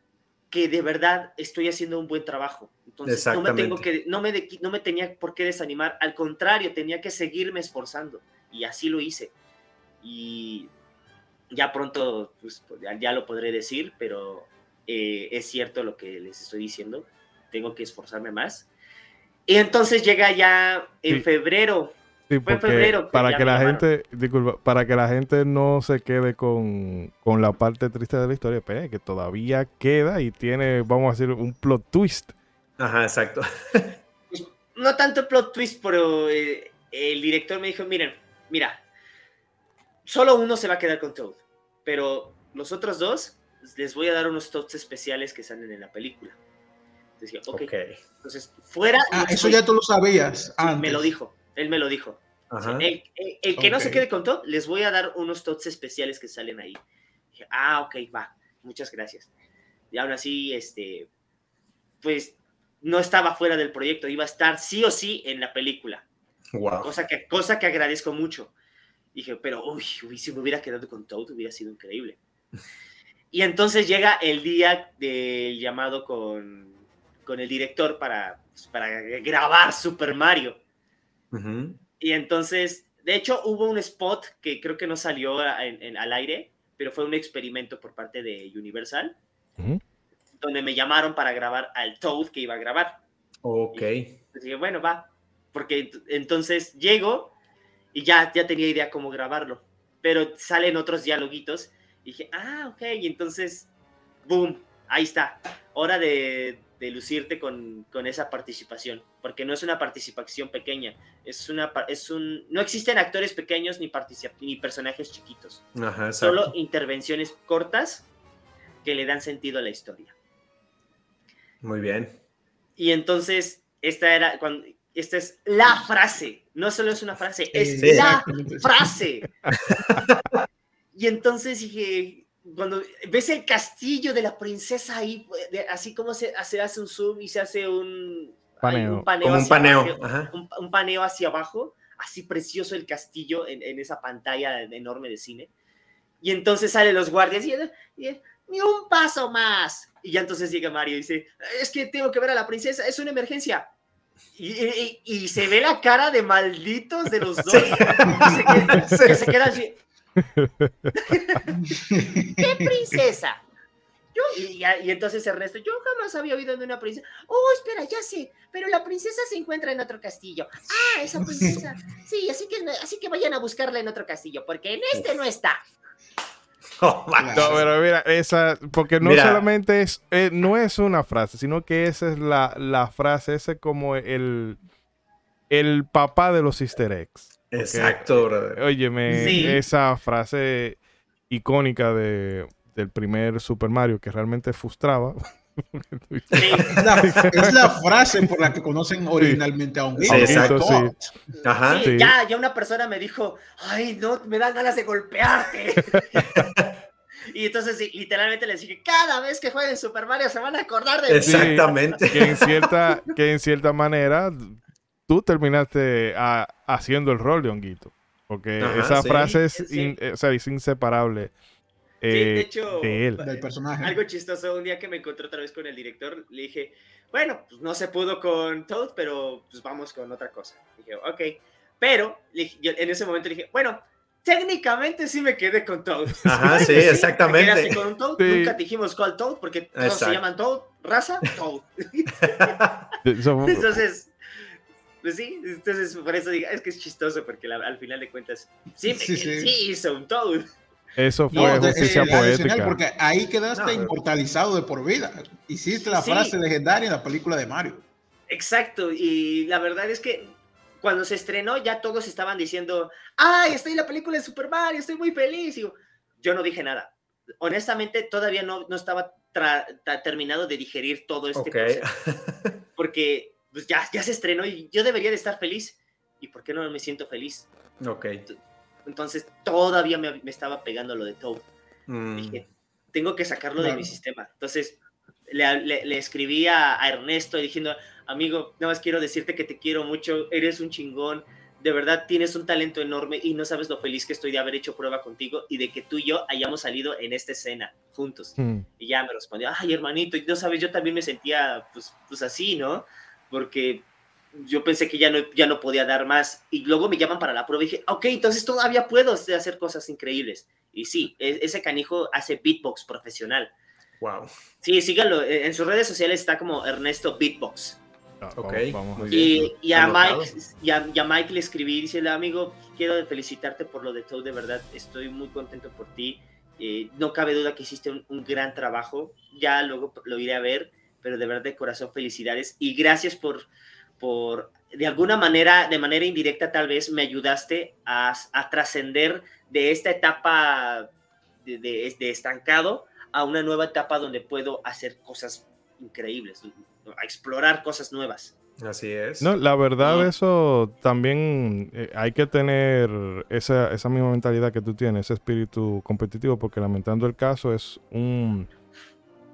que de verdad estoy haciendo un buen trabajo. Entonces, no me, tengo que, no, me de- no me tenía por qué desanimar, al contrario, tenía que seguirme esforzando. Y así lo hice. Y ya pronto pues, ya, ya lo podré decir, pero eh, es cierto lo que les estoy diciendo. Tengo que esforzarme más. Y entonces llega ya en Sí. febrero. Sí, Fue porque febrero que para que la llamaron. gente, disculpa, para que la gente no se quede con, con la parte triste de la historia, pues, que todavía queda y tiene, vamos a decir, un plot twist. Ajá, exacto. *laughs* no tanto plot twist, pero eh, el director me dijo, miren, mira, solo uno se va a quedar con Toad, pero los otros dos les voy a dar unos Toads especiales que salen en la película. Entonces dije, ok, Ok. entonces fuera... Ah, eso ya tú lo sabías Sí, antes. me lo dijo, él me lo dijo. Ajá. El, el- el que no se quede con Toad, les voy a dar unos Toads especiales que salen ahí. Dije, ah, ok, va, muchas gracias. Y aún así, este, pues no estaba fuera del proyecto, iba a estar sí o sí en la película Wow. cosa que, cosa que agradezco mucho. Dije, pero uy, uy, si me hubiera quedado con Toad hubiera sido increíble. *laughs* Y entonces llega el día del llamado con, con el director para, pues, para grabar Super Mario. Y entonces, de hecho, hubo un spot que creo que no salió en- en- al aire, pero fue un experimento por parte de Universal, donde me llamaron para grabar al Toad que iba a grabar. Ok. Entonces dije, bueno, va. Porque ent- entonces llego y ya, ya tenía idea cómo grabarlo. Pero salen otros dialoguitos. Y dije, ah, ok. Y entonces, boom, ahí está. Hora de, de lucirte con, con esa participación. Porque no es una participación pequeña. Es una, es un, no existen actores pequeños ni, ni personajes chiquitos. Ajá. Solo intervenciones cortas que le dan sentido a la historia. Muy bien. Y entonces, esta era cuando esta es la frase, no solo es una frase, es Sí, la frase. *laughs* y entonces dije, cuando ves el castillo de la princesa ahí, de- así como se, se hace un zoom y se hace un Paneo. Como un hacia paneo. abajo, un, un paneo hacia abajo, así precioso el castillo en, en esa pantalla enorme de cine. Y entonces salen los guardias y, y- ni un paso más. Y ya entonces llega Mario y dice, es que tengo que ver a la princesa, es una emergencia. Y, y- y se ve la cara de malditos de los *laughs* dos. *laughs* Sí. Y se quedan, que se quedan así. ¿Qué *laughs* princesa? Yo, y, entonces Ernesto, yo jamás había oído de una princesa. Oh, espera, ya sé, pero la princesa se encuentra en otro castillo. Ah, esa princesa. Sí, así que, así que vayan a buscarla en otro castillo, porque en este no está. *laughs* Oh, No, pero mira, esa, porque no Mira. solamente es, eh, no es una frase, sino que esa es la, la frase, ese es como el, el papá de los easter eggs. Exacto, brother. Óyeme, Sí. esa frase icónica de, del primer Super Mario que realmente frustraba. La, es la frase por la que conocen originalmente a un Sí, exacto. Ajá. sí, Sí. Ya, ya una persona me dijo, ay, no, me dan ganas de golpearte. *laughs* Y entonces literalmente les dije, cada vez que jueguen Super Mario se van a acordar de Exactamente. que, en cierta, que en cierta manera tú terminaste haciendo el rol de Honguito. Porque esa frase es, o sea, es inseparable. de eh, hecho, Del personaje. Algo chistoso, un día que me encontré otra vez con el director, le dije, bueno, pues no se pudo con Toad, pero pues vamos con otra cosa. Dije, ok. Pero en ese momento dije, bueno, técnicamente sí me quedé con Toad. Ajá, *laughs* sí, exactamente. así con Toad. Nunca dijimos cuál Toad, porque todos se llaman Toad, raza, Toad. *laughs* *laughs* entonces, pues sí, entonces por eso digo, es que es chistoso, porque al final de cuentas, sí, sí, sí. hizo un Toad. Eso fue justicia poética. Porque ahí quedaste inmortalizado de por vida. Hiciste la frase legendaria en la película de Mario. Exacto, y la verdad es que cuando se estrenó ya todos estaban diciendo, ay, estoy en la película de Super Mario, estoy muy feliz. Y yo no dije nada. Honestamente, todavía no, no estaba terminado de digerir todo este proceso. *laughs* Porque pues, ya, ya se estrenó y yo debería de estar feliz. ¿Y por qué no me siento feliz? Ok. Entonces todavía me, estaba pegando lo de Toad. Mm. Dije, tengo que sacarlo de mi sistema. Entonces le, escribí a, Ernesto diciendo, amigo, nada más quiero decirte que te quiero mucho, eres un chingón, de verdad tienes un talento enorme y no sabes lo feliz que estoy de haber hecho prueba contigo y de que tú y yo hayamos salido en esta escena juntos. Mm. Y ya me respondió, ay hermanito, y no sabes, yo también me sentía pues, pues así, ¿no? Porque yo pensé que ya no, ya no podía dar más. Y luego me llaman para la prueba y dije, ok, entonces todavía puedo hacer cosas increíbles. Y sí, e, ese canijo hace beatbox profesional. Wow. Sí, síganlo. E, en sus redes sociales está como Ernesto Beatbox. Ah, ok, y, y, a Mike, y, a, Mike le escribí, dice, amigo, quiero felicitarte por lo de todo, de verdad, estoy muy contento por ti. Eh, no cabe duda que hiciste un, un, gran trabajo. Ya luego lo iré a ver, pero de verdad de corazón felicidades y gracias por por, de alguna manera, de manera indirecta tal vez, me ayudaste a, trascender de esta etapa de, estancado a una nueva etapa donde puedo hacer cosas increíbles, a explorar cosas nuevas. Así es. No, la verdad, eso también eh, hay que tener esa, esa, misma mentalidad que tú tienes, ese espíritu competitivo, porque lamentando el caso es un.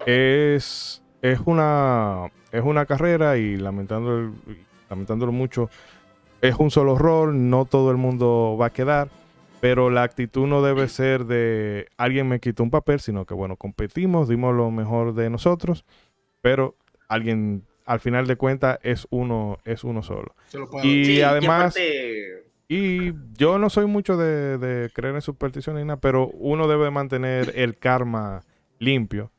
Es, es una es una carrera y lamentándolo, lamentándolo mucho, es un solo rol, no todo el mundo va a quedar, pero la actitud no debe ser de alguien me quitó un papel, sino que bueno, competimos, dimos lo mejor de nosotros, pero alguien al final de cuentas es uno, es uno solo. Y además... Y, yo no soy mucho de, de creer en supersticiones pero uno debe mantener el karma limpio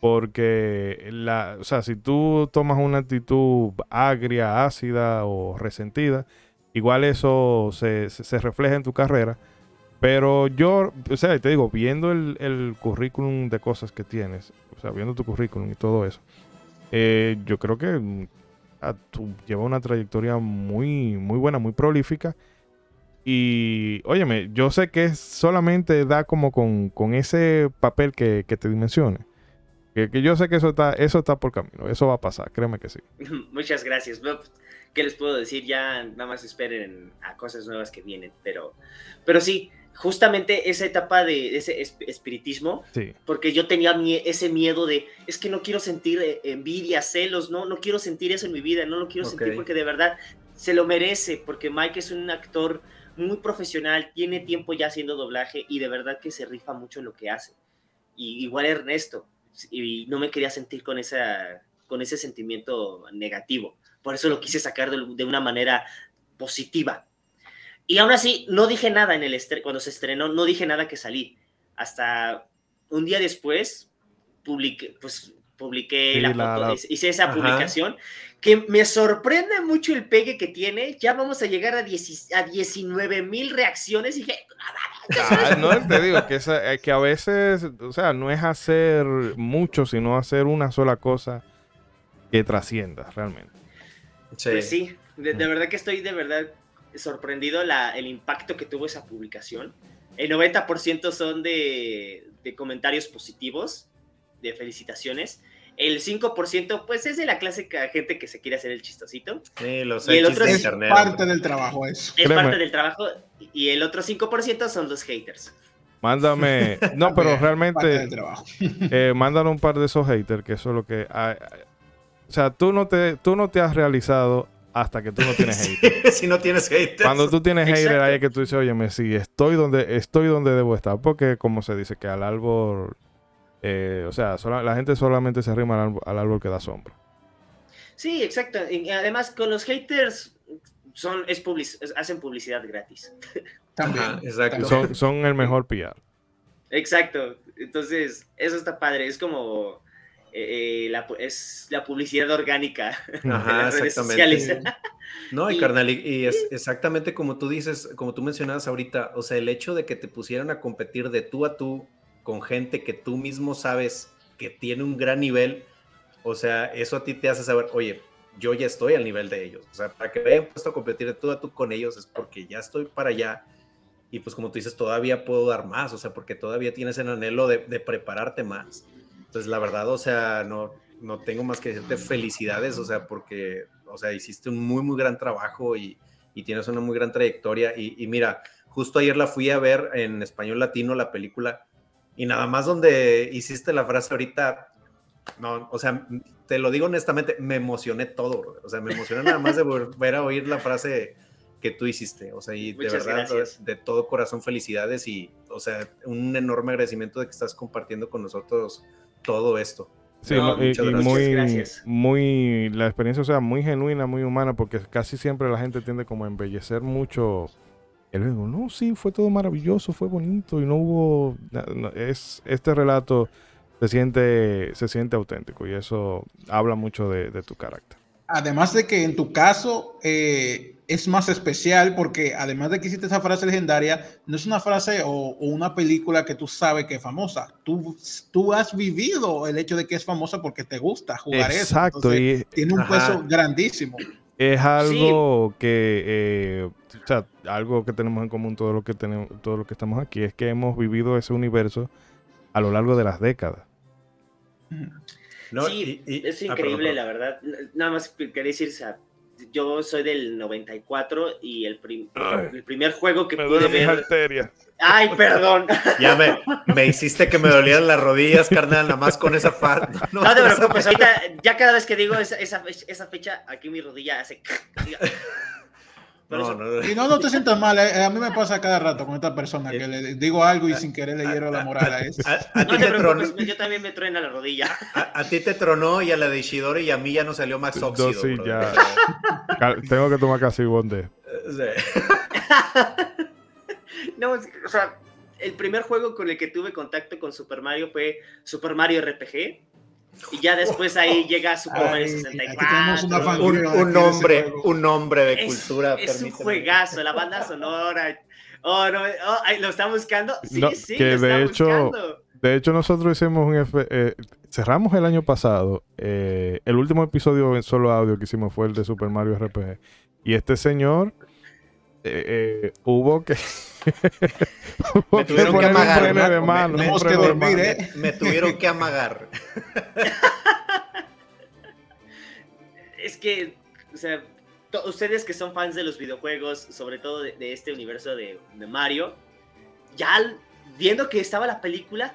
porque, la, o sea, si tú tomas una actitud agria, ácida o resentida, igual eso se, se, refleja en tu carrera. Pero yo, o sea, te digo, viendo el, el, currículum de cosas que tienes, o sea, viendo tu currículum y todo eso, eh, yo creo que mm, tú llevas una trayectoria muy, muy buena, muy prolífica. Y, óyeme, yo sé que solamente da como con, con ese papel que, que te dimensione. Que, yo sé que eso está, eso está por camino, eso va a pasar, créeme que sí. *laughs* Muchas gracias. ¿Qué les puedo decir? Ya nada más esperen a cosas nuevas que vienen, pero, pero sí, justamente esa etapa de ese espiritismo, porque yo tenía ese miedo de, es que no quiero sentir eh, envidia, celos, no, no quiero sentir eso en mi vida, no lo quiero sentir porque de verdad se lo merece, porque Mike es un actor muy profesional, tiene tiempo ya haciendo doblaje y de verdad que se rifa mucho en lo que hace. Y igual Ernesto, y no me quería sentir con, esa, con ese sentimiento negativo. Por eso lo quise sacar de, una manera positiva. Y aún así, no dije nada en el cuando se estrenó, no dije nada que salí. Hasta un día después, publiqué, pues, publiqué la foto, hice esa publicación, que me sorprende mucho el pegue que tiene. Ya vamos a llegar a, 19 mil reacciones y dije, Ah, no, te digo que, eh, que a veces, o sea, no es hacer mucho, sino hacer una sola cosa que trascienda realmente. Sí, pues sí de, verdad que estoy de verdad sorprendido la, el impacto que tuvo esa publicación. El 90% son de, de comentarios positivos, de felicitaciones el 5% pues es de la clásica gente que se quiere hacer el chistosito. Sí, los y el otro es parte del trabajo eso. Es parte del trabajo y el otro 5% son los haters. Mándame. No, pero Parte realmente. del trabajo. *laughs* eh, mándale un par de esos haters, que eso es lo que. o sea, tú no, te, tú no te has realizado hasta que tú no tienes *laughs* haters. *laughs* si no tienes haters. Cuando tú tienes haters, Exacto. ahí es que tú dices, oye, sí, estoy donde, estoy donde debo estar. Porque, como se dice, que al árbol. Eh, o sea, sola- la gente solamente se arrima al árbol, al árbol que da sombra. Sí, exacto. Y además, con los haters son, es public- es- hacen publicidad gratis. *laughs* También. Ajá, exacto. Son, son el mejor PR. Exacto. Entonces, eso está padre. Es como eh, eh, la, es la publicidad orgánica *laughs* de Ajá, las redes exactamente. sociales. *laughs* No, y, Y- carnal, y, y es exactamente como tú dices, como tú mencionabas ahorita, o sea, el hecho de que te pusieran a competir de tú a tú con gente que tú mismo sabes que tiene un gran nivel, o sea, eso a ti te hace saber, oye, yo ya estoy al nivel de ellos, o sea, para que me hayan puesto a competir de tú a tú con ellos es porque ya estoy para allá y pues como tú dices, todavía puedo dar más, o sea, porque todavía tienes el anhelo de, de prepararte más. Entonces, la verdad, o sea, no, no tengo más que decirte felicidades, o sea, porque, o sea, hiciste un muy, muy gran trabajo y, y tienes una muy gran trayectoria. Y, y mira, justo ayer la fui a ver en español latino, la película, y nada más donde hiciste la frase ahorita, no, o sea, te lo digo honestamente, me emocioné todo, brother. o sea, me emocioné nada más de volver a oír la frase que tú hiciste, o sea, y de Muchas verdad, gracias. de todo corazón, felicidades y, o sea, un enorme agradecimiento de que estás compartiendo con nosotros todo esto. Sí, No, y, muchas y gracias. muy, Gracias. muy, la experiencia, o sea, muy genuina, muy humana, porque casi siempre la gente tiende como a embellecer mucho el juego. No, sí, fue todo maravilloso, fue bonito y no hubo, no, es, este relato se siente, se siente auténtico y eso habla mucho de, de tu carácter. Además de que en tu caso eh, es más especial porque además de que hiciste esa frase legendaria, no es una frase o, o una película que tú sabes que es famosa. Tú, tú has vivido el hecho de que es famosa porque te gusta jugar eso. Exacto, Entonces, y tiene un peso grandísimo. Es algo que, eh, o sea, algo que tenemos en común todos los que tenemos, todos los que estamos aquí, es que hemos vivido ese universo a lo largo de las décadas. ¿no? sí, Y- y- es ah, increíble, perdón, la verdad. Nada más que- quería decir, o sea, yo soy del 94 y el, prim- Ay. el primer juego que Me pude ver... Ay, perdón. *laughs* Ya me, me hiciste que me dolían las rodillas, carnal, nada más con esa parte. No te preocupes, ahorita ya cada vez que digo esa, esa, esa fecha, aquí mi rodilla hace... *laughs* *laughs* Por No, eso- no, *laughs* no. Y no, no te sientas mal. eh, A mí me pasa cada rato con esta persona que le digo algo y sin querer le hiero la moral a eso. A, a ti te tronó, preocupes, yo también me truena la rodilla. a, a ti te tronó y a la de Ishidori y a mí ya no salió Max No, Óxido. sí, brother. ya. Tengo que tomar casi bonde. Sea, *laughs* No, es- o sea, el primer juego con el que tuve contacto con Super Mario fue Super Mario RPG. Y ya después ahí *laughs* llega Super Mario Ay, aquí 64. tenemos una fan- un, un hombre, un hombre de Es, cultura. es un juegazo, la banda sonora. Oh, no, oh, ¿lo está buscando? Sí, No, sí, que lo está de hecho- buscando. De hecho, nosotros hicimos un... efe- eh, cerramos el año pasado. eh, el último episodio en solo audio que hicimos fue el de Super Mario RPG. Y este señor... eh, eh, hubo que... *laughs* Me tuvieron que amagar, ¿no? Me- mano, me- Tenemos que dormir. ¿eh? Me tuvieron que amagar. *laughs* Es que, o sea, to- ustedes que son fans de los videojuegos, sobre todo de, de este universo de, de Mario, ya al- viendo que estaba la película,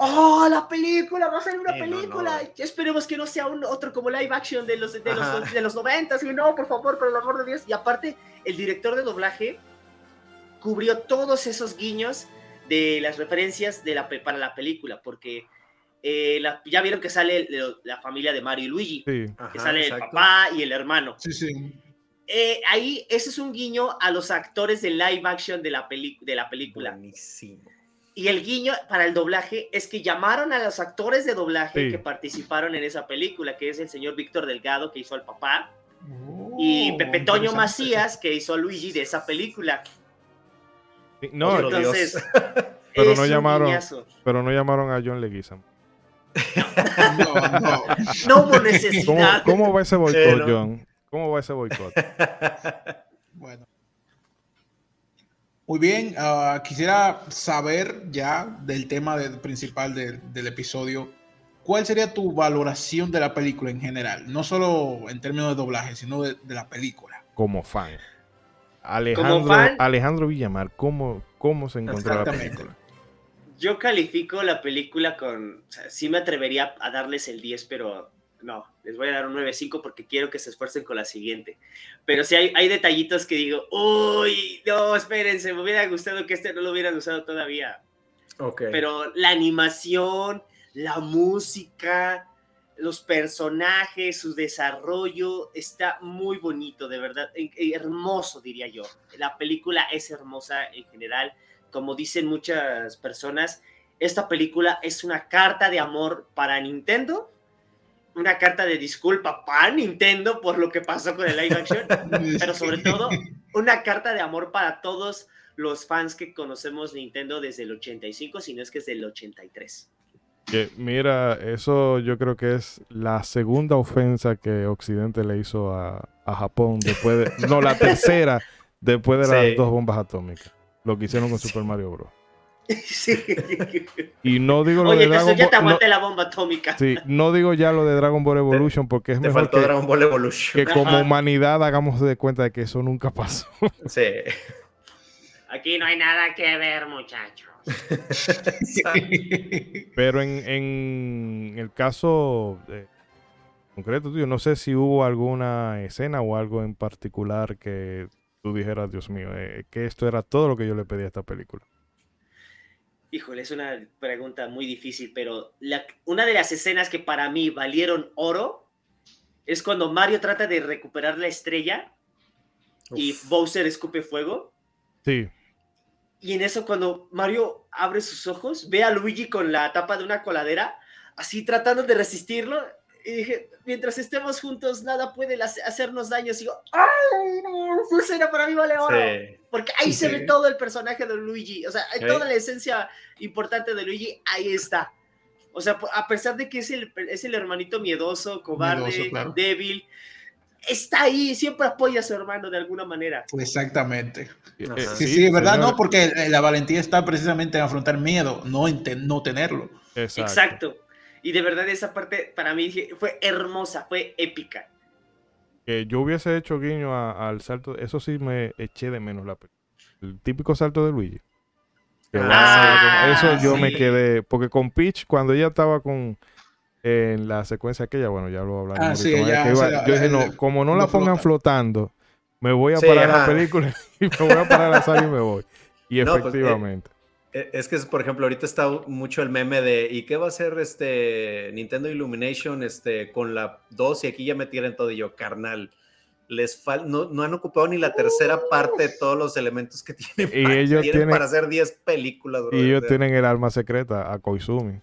¡Oh, la película! ¡Va a ser una Sí, no, película! no. Ya Esperemos que no sea un otro como live action de los, de los, de los 90. Y no, por favor, por el amor de Dios. Y aparte, el director de doblaje cubrió todos esos guiños de las referencias de la, para la película, porque eh, la- ya vieron que sale la, la familia de Mario y Luigi, Sí. que Ajá, sale el exacto. papá y el hermano. Sí, sí. Eh, ahí, ese es un guiño a los actores de live action de la, peli- de la película. Buenísimo. Y el guiño para el doblaje es que llamaron a los actores de doblaje Sí. que participaron en esa película, que es el señor Víctor Delgado, que hizo al papá, y Oh, Pepe Toño. Macías, que hizo a Luigi de esa película. Sí, No, Entonces, *laughs* Pero no llamaron- pero no llamaron a John Leguizamo. *laughs* No, no. No hubo ¿Cómo, necesidad. ¿Cómo va ese boicot. John? ¿Cómo va ese boicot? *laughs* Bueno. Muy bien, ah, quisiera saber ya del tema de- principal del- del episodio, ¿cuál sería tu valoración de la película en general? No solo en términos de doblaje, sino de, de la película. Como fan. Alejandro, fan? Alejandro Villamar, ¿cómo, cómo se encontró la película? Yo califico la película con. O sea, sí me atrevería a darles el 10, pero no, les voy a dar un 9.5 porque quiero que se esfuercen con la siguiente. Pero sí hay, hay detallitos que digo, uy, no, espérense, me hubiera gustado que este no lo hubieran usado todavía. Ok. Pero la animación, la música, los personajes, su desarrollo está muy bonito, de verdad, eh, eh, hermoso diría yo. La película es hermosa en general, como dicen muchas personas, esta película es una carta de amor para Nintendo, una carta de disculpa para Nintendo por lo que pasó con el live action, *laughs* pero sobre todo una carta de amor para todos los fans que conocemos Nintendo desde el 85, si no es que es del 83. Que, mira, eso yo creo que es la segunda ofensa que Occidente le hizo a, a Japón después de, no, la *laughs* tercera después de las dos bombas atómicas. Lo que hicieron con Super Mario Bros. Sí. Y no digo lo Oye, de que eso Dragon ya te Ball. no- aguante la bomba atómica. sí, no digo ya lo de Dragon Ball Evolution porque es Te mejor faltó que, Dragon Ball Evolution. que como humanidad hagamos de cuenta de que eso nunca pasó. Sí. Aquí no hay nada que ver, muchachos. *laughs* Pero en, en el caso eh, concreto tuyo, no sé si hubo alguna escena o algo en particular que tú dijeras, Dios mío, eh, que esto era todo lo que yo le pedí a esta película. Híjole, es una pregunta muy difícil, pero la- una de las escenas que para mí valieron oro es cuando Mario trata de recuperar la estrella y Uf. Bowser escupe fuego. Sí, Y en eso, cuando Mario abre sus ojos, ve a Luigi con la tapa de una coladera, así tratando de resistirlo. Y dije, mientras estemos juntos, nada puede hace- hacernos daño. Y digo, ¡ay, no! Escena para mí vale oro. Sí. Porque ahí se Sí. ve todo el personaje de Luigi. O sea, Ok. toda la esencia importante de Luigi, ahí está. O sea, a pesar de que es el, es el hermanito miedoso, cobarde, Miedoso, claro. débil, está ahí, siempre apoya a su hermano de alguna manera. Exactamente. eh, Ajá. Sí, sí, es verdad, no, porque eh, la valentía está precisamente en afrontar miedo, no en te- no tenerlo. Exacto. Exacto. Y de verdad esa parte para mí fue hermosa, fue épica. Que yo hubiese hecho guiño a- al salto, eso sí me eché de menos la. El típico salto de Luigi. Ah, eso yo sí. me quedé, porque con Peach, cuando ella estaba con en la secuencia aquella, bueno, ya lo hablaremos. Ah, sí, que iba- la- yo dije, no, como no no la pongan flota. flotando, me voy a Sí, parar la ajá. película *laughs* y me voy a parar la sala y me voy. Y No, pues, eh, efectivamente. Eh, Es que, es, por ejemplo, ahorita está mucho el meme de ¿y qué va a hacer este Nintendo Illumination este, con la 2? Y aquí ya me tiran todo y yo, carnal. Les fal no, no han ocupado ni la tercera parte de todos los elementos que *laughs* tienen, Y para, ellos tienen tienen- para hacer 10 películas. y brother. ellos O sea, tienen el alma secreta a Koizumi.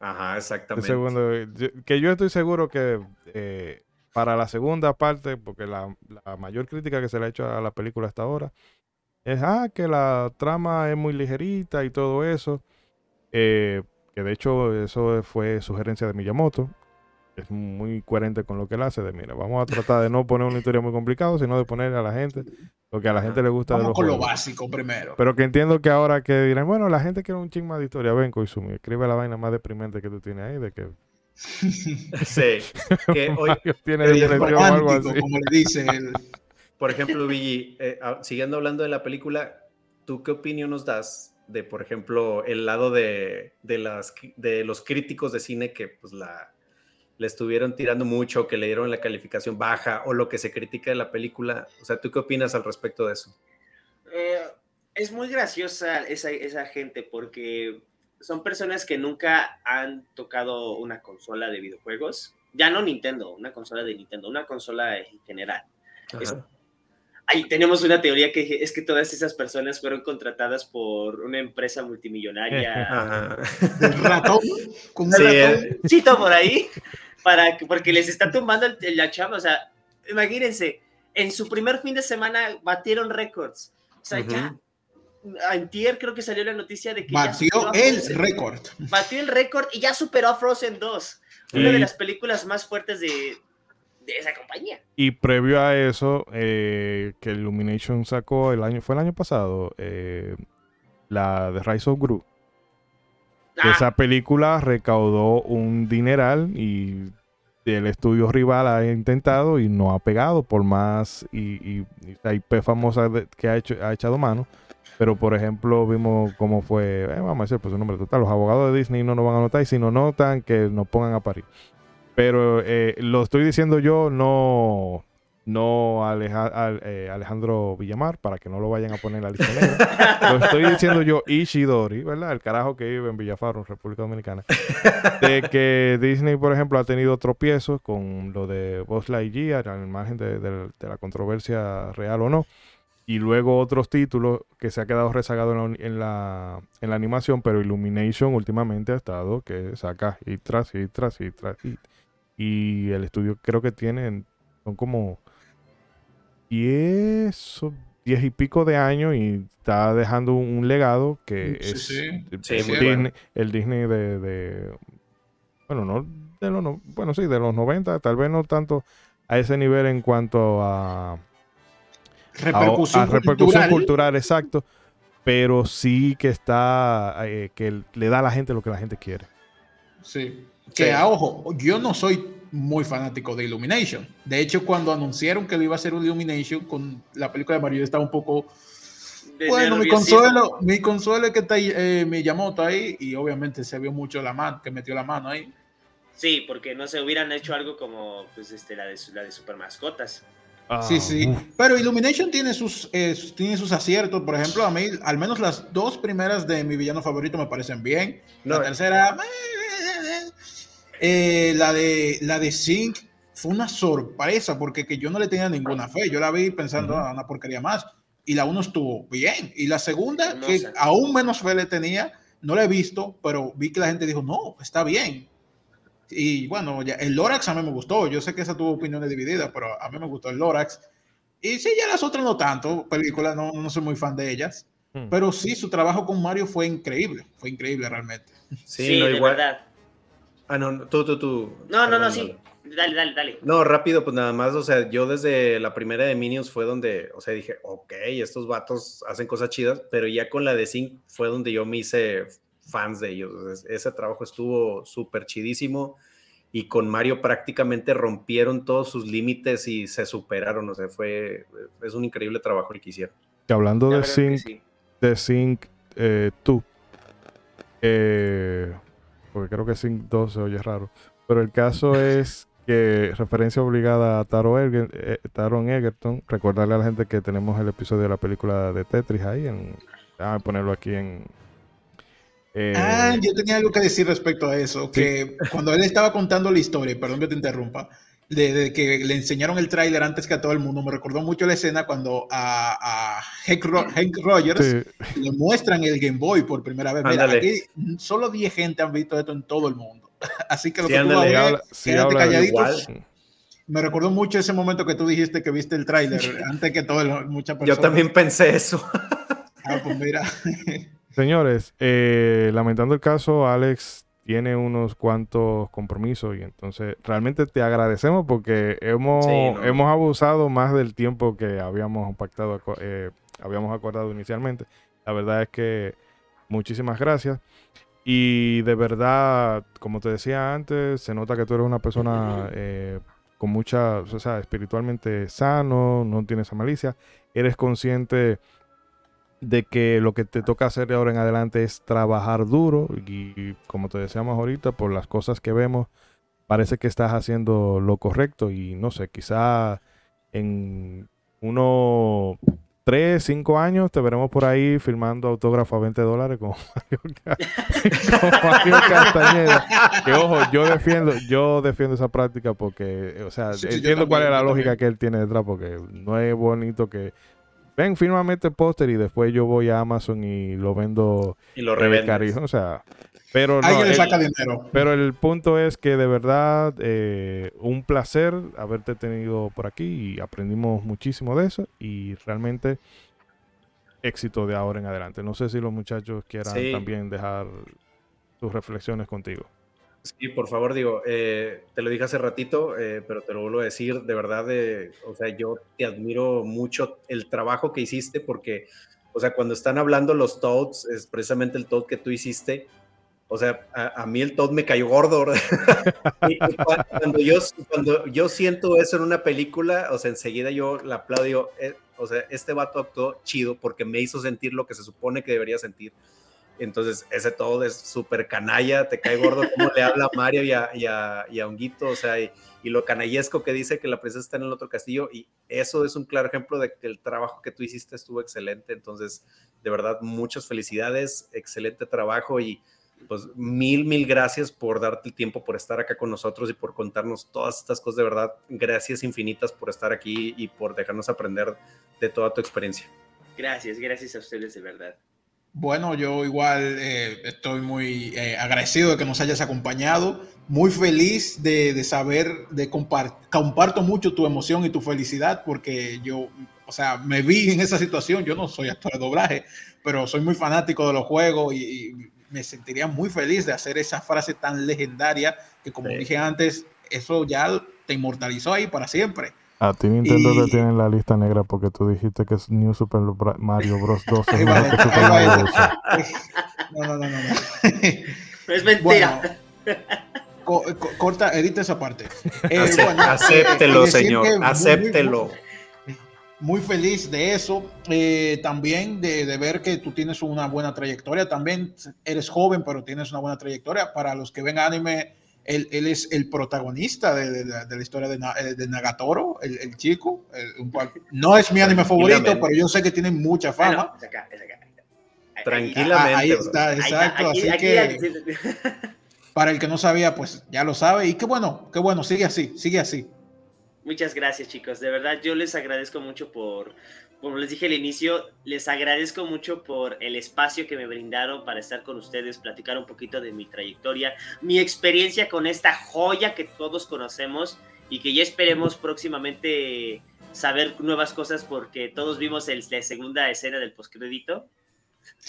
Ajá, exactamente. segundo, yo- que yo estoy seguro que eh, para la segunda parte, porque la, la mayor crítica que se le ha hecho a la película hasta ahora es ah, que la trama es muy ligerita y todo eso. eh, que de hecho eso fue sugerencia de Miyamoto. Es muy coherente con lo que él hace. De mira, vamos a tratar de no poner una historia muy complicada, sino de poner a la gente lo que a la gente le gusta de Vamos los con lo básico primero. Pero que entiendo que ahora que dirán, bueno, la gente quiere un ching más de historia. Ven, Koizumi, escribe la vaina más deprimente que tú tienes ahí, de que *laughs* Sí. Que *laughs* hoy, tiene depresión o algo así. como le dice el, *laughs* por ejemplo, Luigi, eh, ah, siguiendo hablando de la película, ¿tú qué opinión nos das de, por ejemplo, el lado de, de las, de los críticos de cine que pues la le estuvieron tirando mucho, que le dieron la calificación baja o lo que se critica de la película? O sea, ¿tú qué opinas al respecto de eso? Eh, es muy graciosa esa, esa gente porque son personas que nunca han tocado una consola de videojuegos. Ya no Nintendo, una consola de Nintendo, una consola en general. Es-. Ahí tenemos una teoría que es que todas esas personas fueron contratadas por una empresa multimillonaria. *laughs* Ajá. ratón. Con un Sí, ratón. eh, chito por ahí para que, porque les está tumbando el- la chamba. O sea, imagínense, en su primer fin de semana batieron récords. O sea, ya. Antier creo que salió la noticia de que Batió el récord. Batió el récord y ya superó a Frozen 2. Una de las películas más fuertes de, de esa compañía. Y previo a eso, eh, que Illumination sacó el año, fue el año pasado, eh, la de Rise of Gru. Ah, Esa película recaudó un dineral y el estudio rival ha intentado y no ha pegado por más y, y, IP famosa que ha hecho ha echado mano. Pero por ejemplo vimos cómo fue eh, vamos a decir pues un nombre total. Los abogados de Disney no nos van a notar y si no notan que nos pongan a parir. Pero eh, lo estoy diciendo yo no no eh, Alejandro Villamar, para que no lo vayan a poner en la lista negra. lo estoy diciendo yo, Ishidori, ¿verdad? El carajo que vive en Villafaro, República Dominicana. De que Disney, por ejemplo, ha tenido tropiezos con lo de Buzz Lightyear, al margen de, la controversia real o no. Y luego otros títulos que se ha quedado rezagado en la, en la, animación, pero Illumination últimamente ha estado que saca y tras y tras y tras. Y, y el estudio creo que tiene, son como diez, diez y pico de años y está dejando un, legado que es El, Disney, de, bueno, no de los bueno, sí, de los 90, tal vez no tanto a ese nivel en cuanto a repercusión, cultural. exacto, pero sí que está eh, que le da a la gente lo que la gente quiere. Sí. Que a ojo, yo no soy muy fanático de Illumination. De hecho, cuando anunciaron que iba a ser un Illumination con la película de Mario, estaba un poco. bueno, mi consuelo, mi consuelo es que está ahí, eh, Miyamoto ahí y obviamente se vio mucho la mano, que metió la mano ahí. Sí, porque no se hubieran hecho algo como pues, este, la, de, la de super mascotas. Ah, sí, sí. Pero Illumination tiene sus, eh, tiene sus aciertos. Por ejemplo, a mí, al menos las dos primeras de mi villano favorito me parecen bien. La eh. tercera, eh, la de la de Sync fue una sorpresa porque que yo no le tenía ninguna fe. Yo la vi pensando, uh una porquería más. Y la uno estuvo bien. Y la segunda, que aún menos fe le tenía, no la he visto, pero vi que la gente dijo, no, está bien. Y bueno, ya, el Lorax a mí me gustó. Yo sé que esa tuvo opiniones divididas, pero a mí me gustó el Lorax. Y sí, ya las otras no tanto. Películas, no, no soy muy fan de ellas. Hmm. Pero sí, su trabajo con Mario fue increíble. Fue increíble realmente. Sí, no, igual. Verdad. Ah, no, tú, tú, tú. No, no, no, sí. Dale, dale, dale. No, rápido, pues nada más, o sea, yo desde la primera de Minions fue donde, o sea, dije, ok, estos vatos hacen cosas chidas, pero ya con la de Sync fue donde yo me hice fans de ellos. Ese trabajo estuvo súper chidísimo y con Mario prácticamente rompieron todos sus límites y se superaron, o sea, fue, es un increíble trabajo el que hicieron. Y hablando de Sync, de Sync, eh, tú, eh, porque creo que Sync 2 se oye raro. Pero el caso *laughs* es que referencia obligada a Taro eh, Taron Egerton. Recordarle a la gente que tenemos el episodio de la película de Tetris ahí. En, a ponerlo aquí en. Eh, ah, yo tenía algo que decir respecto a eso. Que cuando él estaba contando la historia, perdón que te interrumpa, de, que le enseñaron el tráiler antes que a todo el mundo. Me recordó mucho la escena cuando a, a Hank, Rogers le muestran el Game Boy por primera vez. Mira, aquí solo 10 gente han visto esto en todo el mundo. *laughs* Así que lo que tú vas a ver, Me recordó mucho ese momento que tú dijiste que viste el tráiler antes que todo el, muchas personas. Yo también pensé eso. ah, pues mira. Señores, eh, lamentando el caso, Alex tiene unos cuantos compromisos y entonces realmente te agradecemos porque hemos, hemos abusado más del tiempo que habíamos pactado, eh, habíamos acordado inicialmente. La verdad es que muchísimas gracias. Y de verdad, como te decía antes, se nota que tú eres una persona eh, con mucha, o sea, espiritualmente sano, no tienes esa malicia, eres consciente de que lo que te toca hacer de ahora en adelante es trabajar duro y como te decíamos ahorita, por las cosas que vemos, parece que estás haciendo lo correcto y no sé, quizá en unos 3, 5 años te veremos por ahí filmando autógrafo a 20 dólares *laughs* con Mario, Castañeda. Que ojo, yo defiendo, yo defiendo esa práctica porque, o sea, entiendo cuál es la lógica que él tiene detrás porque no es bonito que ven, fírmame este póster y después yo voy a Amazon y lo vendo. Y lo revendes. O sea, pero no, le saca dinero. Pero el punto es que de verdad, eh, un placer haberte tenido por aquí y aprendimos muchísimo de eso y realmente éxito de ahora en adelante. No sé si los muchachos quieran también dejar sus reflexiones contigo. Sí, por favor, digo, eh, te lo dije hace ratito, eh, pero te lo vuelvo a decir, de verdad, o sea, yo te admiro mucho el trabajo que hiciste porque, o sea, cuando están hablando los Toads, es precisamente el Toad que tú hiciste, O sea, a, mí el Todd me cayó gordo. *laughs* cuando, yo, cuando yo siento eso en una película, o sea, enseguida yo la aplaudo. Eh, o sea, este vato actuó chido porque me hizo sentir lo que se supone que debería sentir. Entonces, ese todo es súper canalla, te cae gordo como le habla a Mario y a, y a, Honguito, o sea, y, lo canallesco que dice que la princesa está en el otro castillo, y eso es un claro ejemplo de que el trabajo que tú hiciste estuvo excelente. Entonces, de verdad, muchas felicidades, excelente trabajo y pues mil, mil gracias por darte el tiempo, por estar acá con nosotros y por contarnos todas estas cosas. De verdad, gracias infinitas por estar aquí y por dejarnos aprender de toda tu experiencia. Gracias, gracias a ustedes de verdad. Bueno, yo igual eh, estoy muy eh, agradecido de que nos hayas acompañado, muy feliz de, saber, de comparto mucho tu emoción y tu felicidad porque yo, o sea, me vi en esa situación, yo no soy actor de doblaje, pero soy muy fanático de los juegos y, me sentiría muy feliz de hacer esa frase tan legendaria que como dije antes, eso ya te inmortalizó ahí para siempre. A ti Nintendo te tiene en la lista negra porque tú dijiste que es New Super Mario Bros. 2 es No, no, no, no. *laughs* Es mentira. corta, edita esa parte. *laughs* Eh, acéptelo, eh, señor. Acéptelo. Muy, feliz de eso. Eh, también de, de, ver que tú tienes una buena trayectoria. También eres joven, pero tienes una buena trayectoria. Para los que ven anime él, es el protagonista de, la historia de, eh, Nagatoro, el, chico. no es mi anime favorito, pero yo sé que tiene mucha fama. Tranquilamente. Ahí está, exacto. así que *laughs* para el que no sabía, pues ya lo sabe. Y qué bueno, qué bueno, sigue así, sigue así. Muchas gracias, chicos. De verdad, yo les agradezco mucho por, como les dije al inicio, les agradezco mucho por el espacio que me brindaron para estar con ustedes, platicar un poquito de mi trayectoria, mi experiencia con esta joya que todos conocemos y que ya esperemos próximamente saber nuevas cosas porque todos vimos el, la segunda escena del postcrédito. *laughs*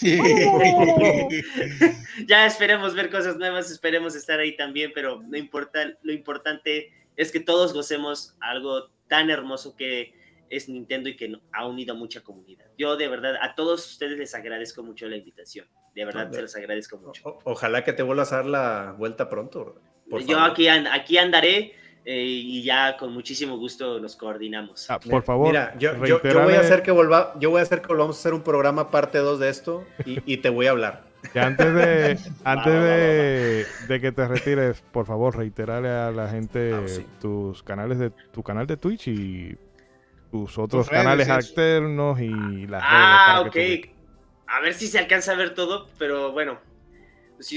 ya esperemos ver cosas nuevas, esperemos estar ahí también, pero importa, lo importante es que todos gocemos algo tan hermoso que es Nintendo y que ha unido a mucha comunidad. Yo de verdad a todos ustedes les agradezco mucho la invitación. De verdad se los agradezco mucho. ojalá que te vuelvas a dar la vuelta pronto. Yo aquí, aquí andaré eh, y ya con muchísimo gusto nos coordinamos. Ah, por favor. Mira, yo, voy a hacer que volva, yo voy a hacer que volvamos a hacer un programa parte 2 de esto y, te voy a hablar. antes de, *laughs* antes de, que te retires, por favor, reiterarle a la gente ah, tus canales de tu canal de Twitch y tus otros canales alternos y las ah, redes. Ah, ok. A ver si se alcanza a ver todo, pero bueno.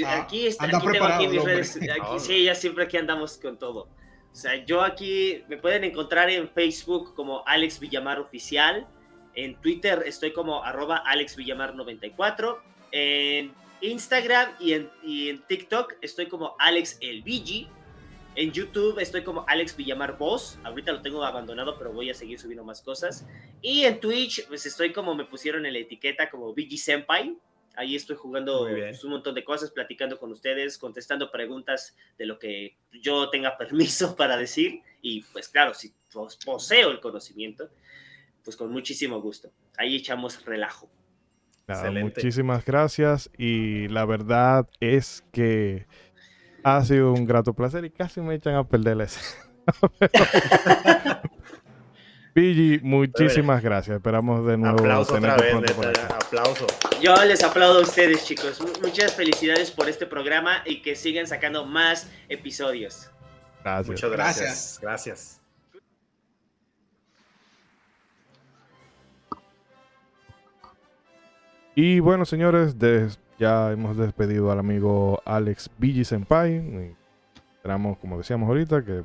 Ah, aquí, está, aquí tengo aquí mis redes. sí, ya siempre aquí andamos con todo. O sea, yo aquí me pueden encontrar en Facebook como Alex Villamar Oficial. En Twitter estoy como arroba Alex Villamar 94. En Instagram y en, y en TikTok estoy como Alex El Vigi. En YouTube estoy como Alex Villamar Voz. Ahorita lo tengo abandonado, pero voy a seguir subiendo más cosas. Y en Twitch, pues estoy como me pusieron en la etiqueta, como VG Senpai. Ahí estoy jugando pues, un montón de cosas, platicando con ustedes, contestando preguntas de lo que yo tenga *laughs* permiso para decir. Y pues claro, si poseo el conocimiento, pues con muchísimo gusto. Ahí echamos relajo. muchísimas gracias. Y la verdad es que ha sido un grato placer y casi me echan a perder la *laughs* Pigi, muchísimas gracias. Esperamos de nuevo. Aplauso otra vez, aplauso. Yo les aplaudo a ustedes, chicos. Muchas felicidades por este programa y que sigan sacando más episodios. Gracias. Muchas gracias. Gracias. Y bueno, señores, desde ya hemos despedido al amigo Alex Billy Senpai. Esperamos, como decíamos ahorita, que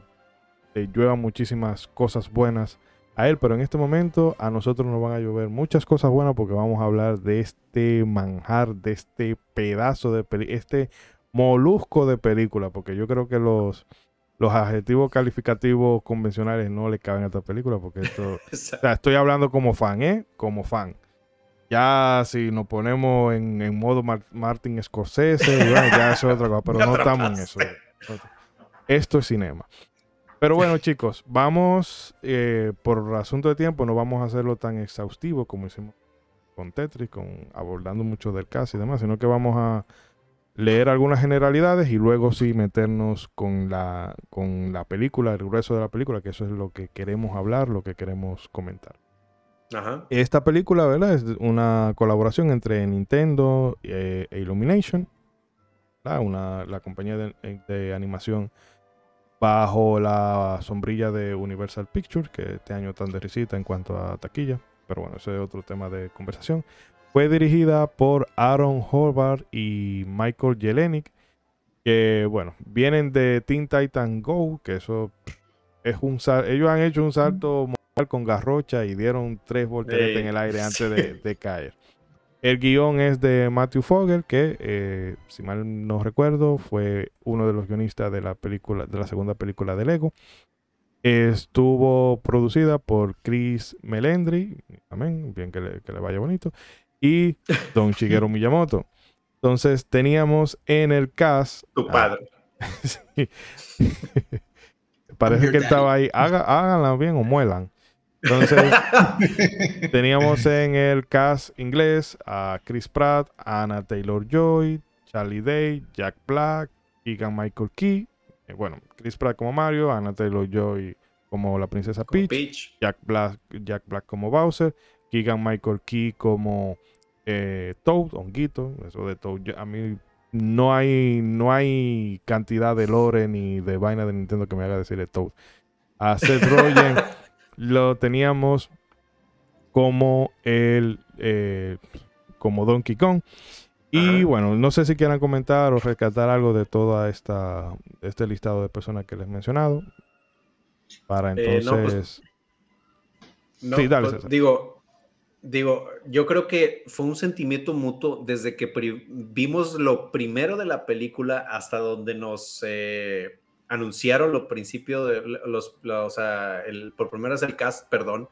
le lluevan muchísimas cosas buenas a él, pero en este momento a nosotros nos van a llover muchas cosas buenas porque vamos a hablar de este manjar, de este pedazo de película, este molusco de película, porque yo creo que los, los adjetivos calificativos convencionales no le caben a esta película, porque esto, *laughs* estoy hablando como fan, ¿eh? Como fan. Ya si nos ponemos en, modo Martin Scorsese, ya eso es otra cosa, pero *laughs* no estamos en eso. Esto es cinema. Pero bueno, chicos, vamos, eh, por asunto de tiempo, no vamos a hacerlo tan exhaustivo como hicimos con Tetris, con, abordando mucho del caso y demás, sino que vamos a leer algunas generalidades y luego sí meternos con la, con la película, el grueso de la película, que eso es lo que queremos hablar, lo que queremos comentar. Ajá. Esta película, ¿verdad? Es una colaboración entre Nintendo eh, e Illumination. Una, la compañía de, de animación bajo la sombrilla de Universal Pictures, que este año tan de risita en cuanto a taquilla, pero bueno, ese es otro tema de conversación. Fue dirigida por Aaron Horvath y Michael Jelenic, que bueno, vienen de Teen Titan Go, que eso es un sal- ellos han hecho un salto con garrocha y dieron tres volteretas en el aire antes sí. de, *laughs* de caer. El guion es de Matthew Fogel, que eh, si mal no recuerdo, fue uno de los guionistas de la película, de la segunda película de Lego. Estuvo producida por Chris Melendry, amén, bien que le, que le vaya bonito, y Don Shigeru *laughs* Miyamoto. Entonces teníamos en el cast. Tu ah, padre. *laughs* sí. Parece que él estaba ahí. Haga, háganla bien o muelan. Entonces, *laughs* teníamos en el cast inglés a Chris Pratt, Anna Taylor Joy, Charlie Day, Jack Black, Keegan Michael Key. Eh, bueno, Chris Pratt como Mario, Anna Taylor Joy como la princesa Como Peach, Peach. Jack Black, Jack Black como Bowser, Keegan Michael Key como eh, Toad, Honguito, eso de Toad. yo- a mí no hay, no hay cantidad de lore ni de vaina de Nintendo que me haga decirle Toad. A Seth *laughs* Rogen lo teníamos como el eh, como Donkey Kong. Y bueno, no sé si quieran comentar o rescatar algo de toda esta este listado de personas que les he mencionado. Para Eh, no, pues, entonces. No, Sí, dale, pues, digo, digo, yo creo que fue un sentimiento mutuo desde que vimos lo primero de la película hasta donde nos eh, anunciaron lo principio de los, la- o sea, el, por primera vez el cast, perdón.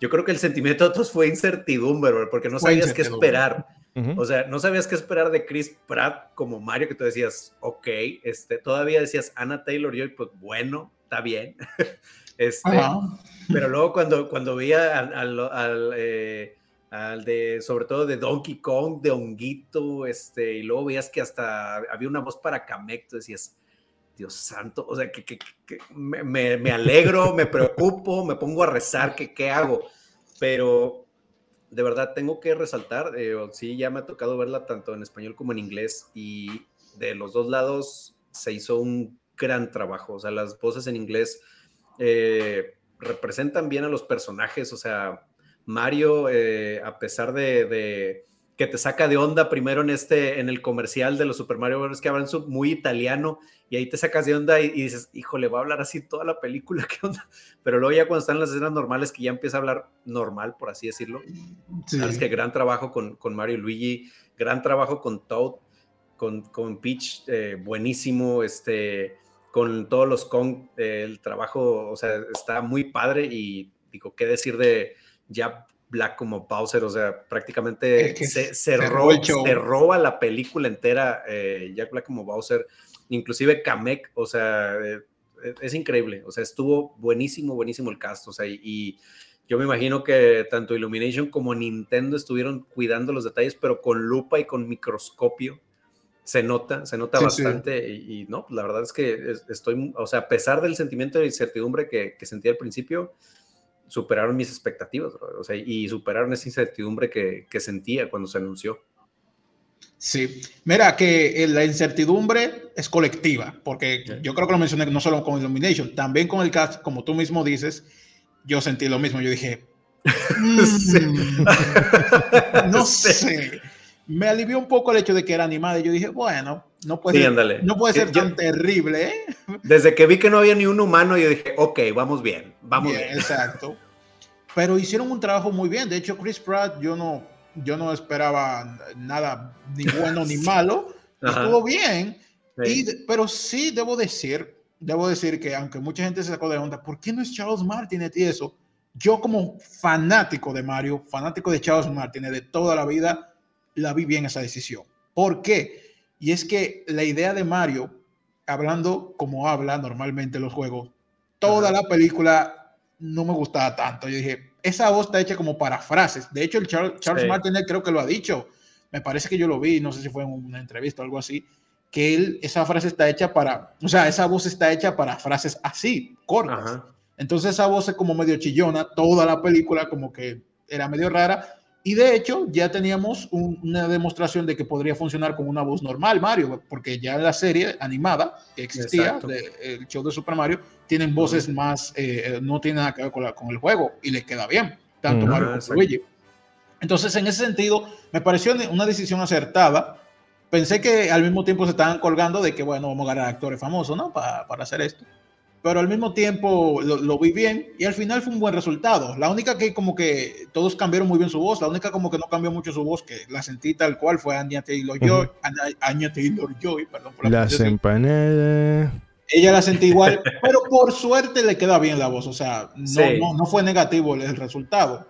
Yo creo que el sentimiento de todos fue incertidumbre, bro, porque no Fue sabías qué esperar. ujú. O sea, no sabías qué esperar de Chris Pratt como Mario, que tú decías, ok, este, todavía decías Anna Taylor Joy, pues bueno, está bien. *laughs* este, Ajá. pero luego cuando, cuando veía al, al, al, eh, al de, sobre todo de Donkey Kong, de Honguito, este, y luego veías que hasta había una voz para Kamek, tú decías, Dios santo, o sea, que, me, me- alegro, me preocupo, me pongo a rezar, qué hago, pero de verdad tengo que resaltar, eh, sí, ya me ha tocado verla tanto en español como en inglés, y de los dos lados se hizo un gran trabajo, o sea, las voces en inglés eh, representan bien a los personajes, o sea, Mario, eh, a pesar de que te saca de onda primero en este, en el comercial de los Super Mario Bros. que hablan muy italiano y ahí te sacas de onda y, y dices, híjole, va a hablar así toda la película, *laughs* ¿qué onda? Pero luego ya cuando están las escenas normales que ya empieza a hablar normal, por así decirlo, Sí. Sabes que gran trabajo con, con Mario y Luigi, gran trabajo con Toad, con, con Peach, eh, buenísimo, este, con todos los Kong, eh, el trabajo, o sea, está muy padre y digo, ¿qué decir de ya Black como Bowser? O sea, prácticamente Es que se, cerró roba la película entera, eh, Jack Black como Bowser, inclusive Kamek, o sea, eh, es increíble, o sea, estuvo buenísimo, buenísimo el cast, o sea, y, y yo me imagino que tanto Illumination como Nintendo estuvieron cuidando los detalles, pero con lupa y con microscopio. Se nota, se nota Sí, sí. bastante y, y no, pues la verdad es que es- estoy, o sea, a pesar del sentimiento de incertidumbre que, que sentí al principio, superaron mis expectativas, bro, o sea, y superaron esa incertidumbre que, que sentía cuando se anunció. Sí, mira que eh, la incertidumbre es colectiva, porque Sí. yo creo que lo mencioné no solo con Illumination, también con el cast, como tú mismo dices, yo sentí lo mismo, yo dije, *laughs* "Mm, *laughs* no Sí. sé, me alivió un poco el hecho de que era animada, y yo dije, bueno, no puede, Sí, ser, ándale. no puede ser Yo- tan terrible, ¿eh? Desde que vi que no había ni un humano, yo dije, ok, vamos bien, vamos Bien, bien. Exacto. Pero hicieron un trabajo muy bien. De hecho, Chris Pratt, yo no, yo no esperaba nada ni bueno ni *laughs* malo. Ajá. Estuvo bien. Sí. Y de- pero sí debo decir, debo decir que aunque mucha gente se sacó de onda, ¿por qué no es Charles Martinet y eso? Yo como fanático de Mario, fanático de Charles Martinet de toda la vida, la vi bien esa decisión. ¿Por qué? Y es que la idea de Mario, hablando como habla normalmente en los juegos, toda Ajá. la película no me gustaba tanto. Yo dije, esa voz está hecha como para frases. De hecho, el Charles, Charles Sí. Martinet creo que lo ha dicho. me parece que yo lo vi, no sé si fue en una entrevista o algo así, que él, esa frase está hecha para, o sea, esa voz está hecha para frases así, cortas. Entonces esa voz es como medio chillona, toda la película como que era medio rara. Y de hecho ya teníamos una demostración de que podría funcionar con una voz normal, Mario, porque ya la serie animada que existía, el show de Super Mario, tienen voces más, eh, no tiene nada que ver con, con, el juego y le queda bien, tanto Mario como Luigi. Entonces, en ese sentido, me pareció una decisión acertada. Pensé que al mismo tiempo se estaban colgando de que, bueno, vamos a ganar actores famosos, ¿no? Para, para hacer esto pero al mismo tiempo lo, vi bien y al final fue un buen resultado. La única que como que todos cambiaron muy bien su voz, la única como que no cambió mucho su voz, que la sentí tal cual fue Anya Taylor-Joy, Anya Taylor-Joy, perdón por la Las empanadas. Ella la sentí igual, *laughs* pero por suerte le queda bien la voz, o sea, no, no fue negativo el resultado.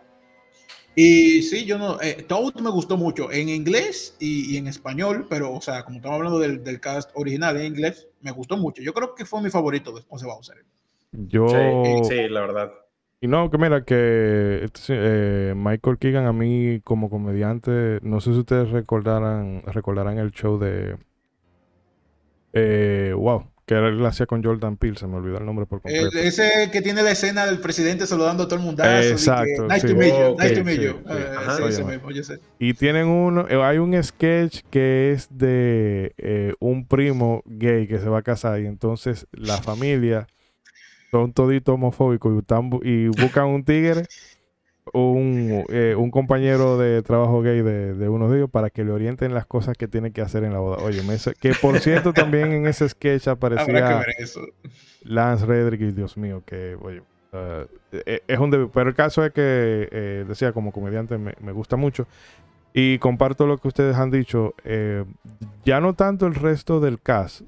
Y sí, yo no, eh, Toad me gustó mucho en inglés y, en español, pero, o sea, como estamos hablando del, del, cast original en inglés, me gustó mucho. Yo creo que fue mi favorito después de Bowser. Yo. Sí, la verdad. Y no, que mira, que este, eh, Michael Keegan a mí como comediante, no sé si ustedes recordarán, recordarán el show de. Eh, wow, que él hacía con Jordan Peele, se me olvidó el nombre por completo. ese que tiene la escena del presidente saludando a todo el mundo. Exacto. nice, to meet you, nice to meet you. Y tienen uno, eh, hay un sketch que es de eh, un primo gay que se va a casar y entonces la familia son toditos homofóbicos y, y buscan un tigre un, eh, un compañero de trabajo gay de, de, uno de ellos para que le orienten las cosas que tiene que hacer en la boda. Oye, que por *laughs* cierto también en ese sketch aparecía Lance Redrick y Dios mío, que oye, e, es un debut. Pero el caso es que, eh, decía, como comediante me, me, gusta mucho. Y comparto lo que ustedes han dicho. Eh, ya no tanto el resto del cast,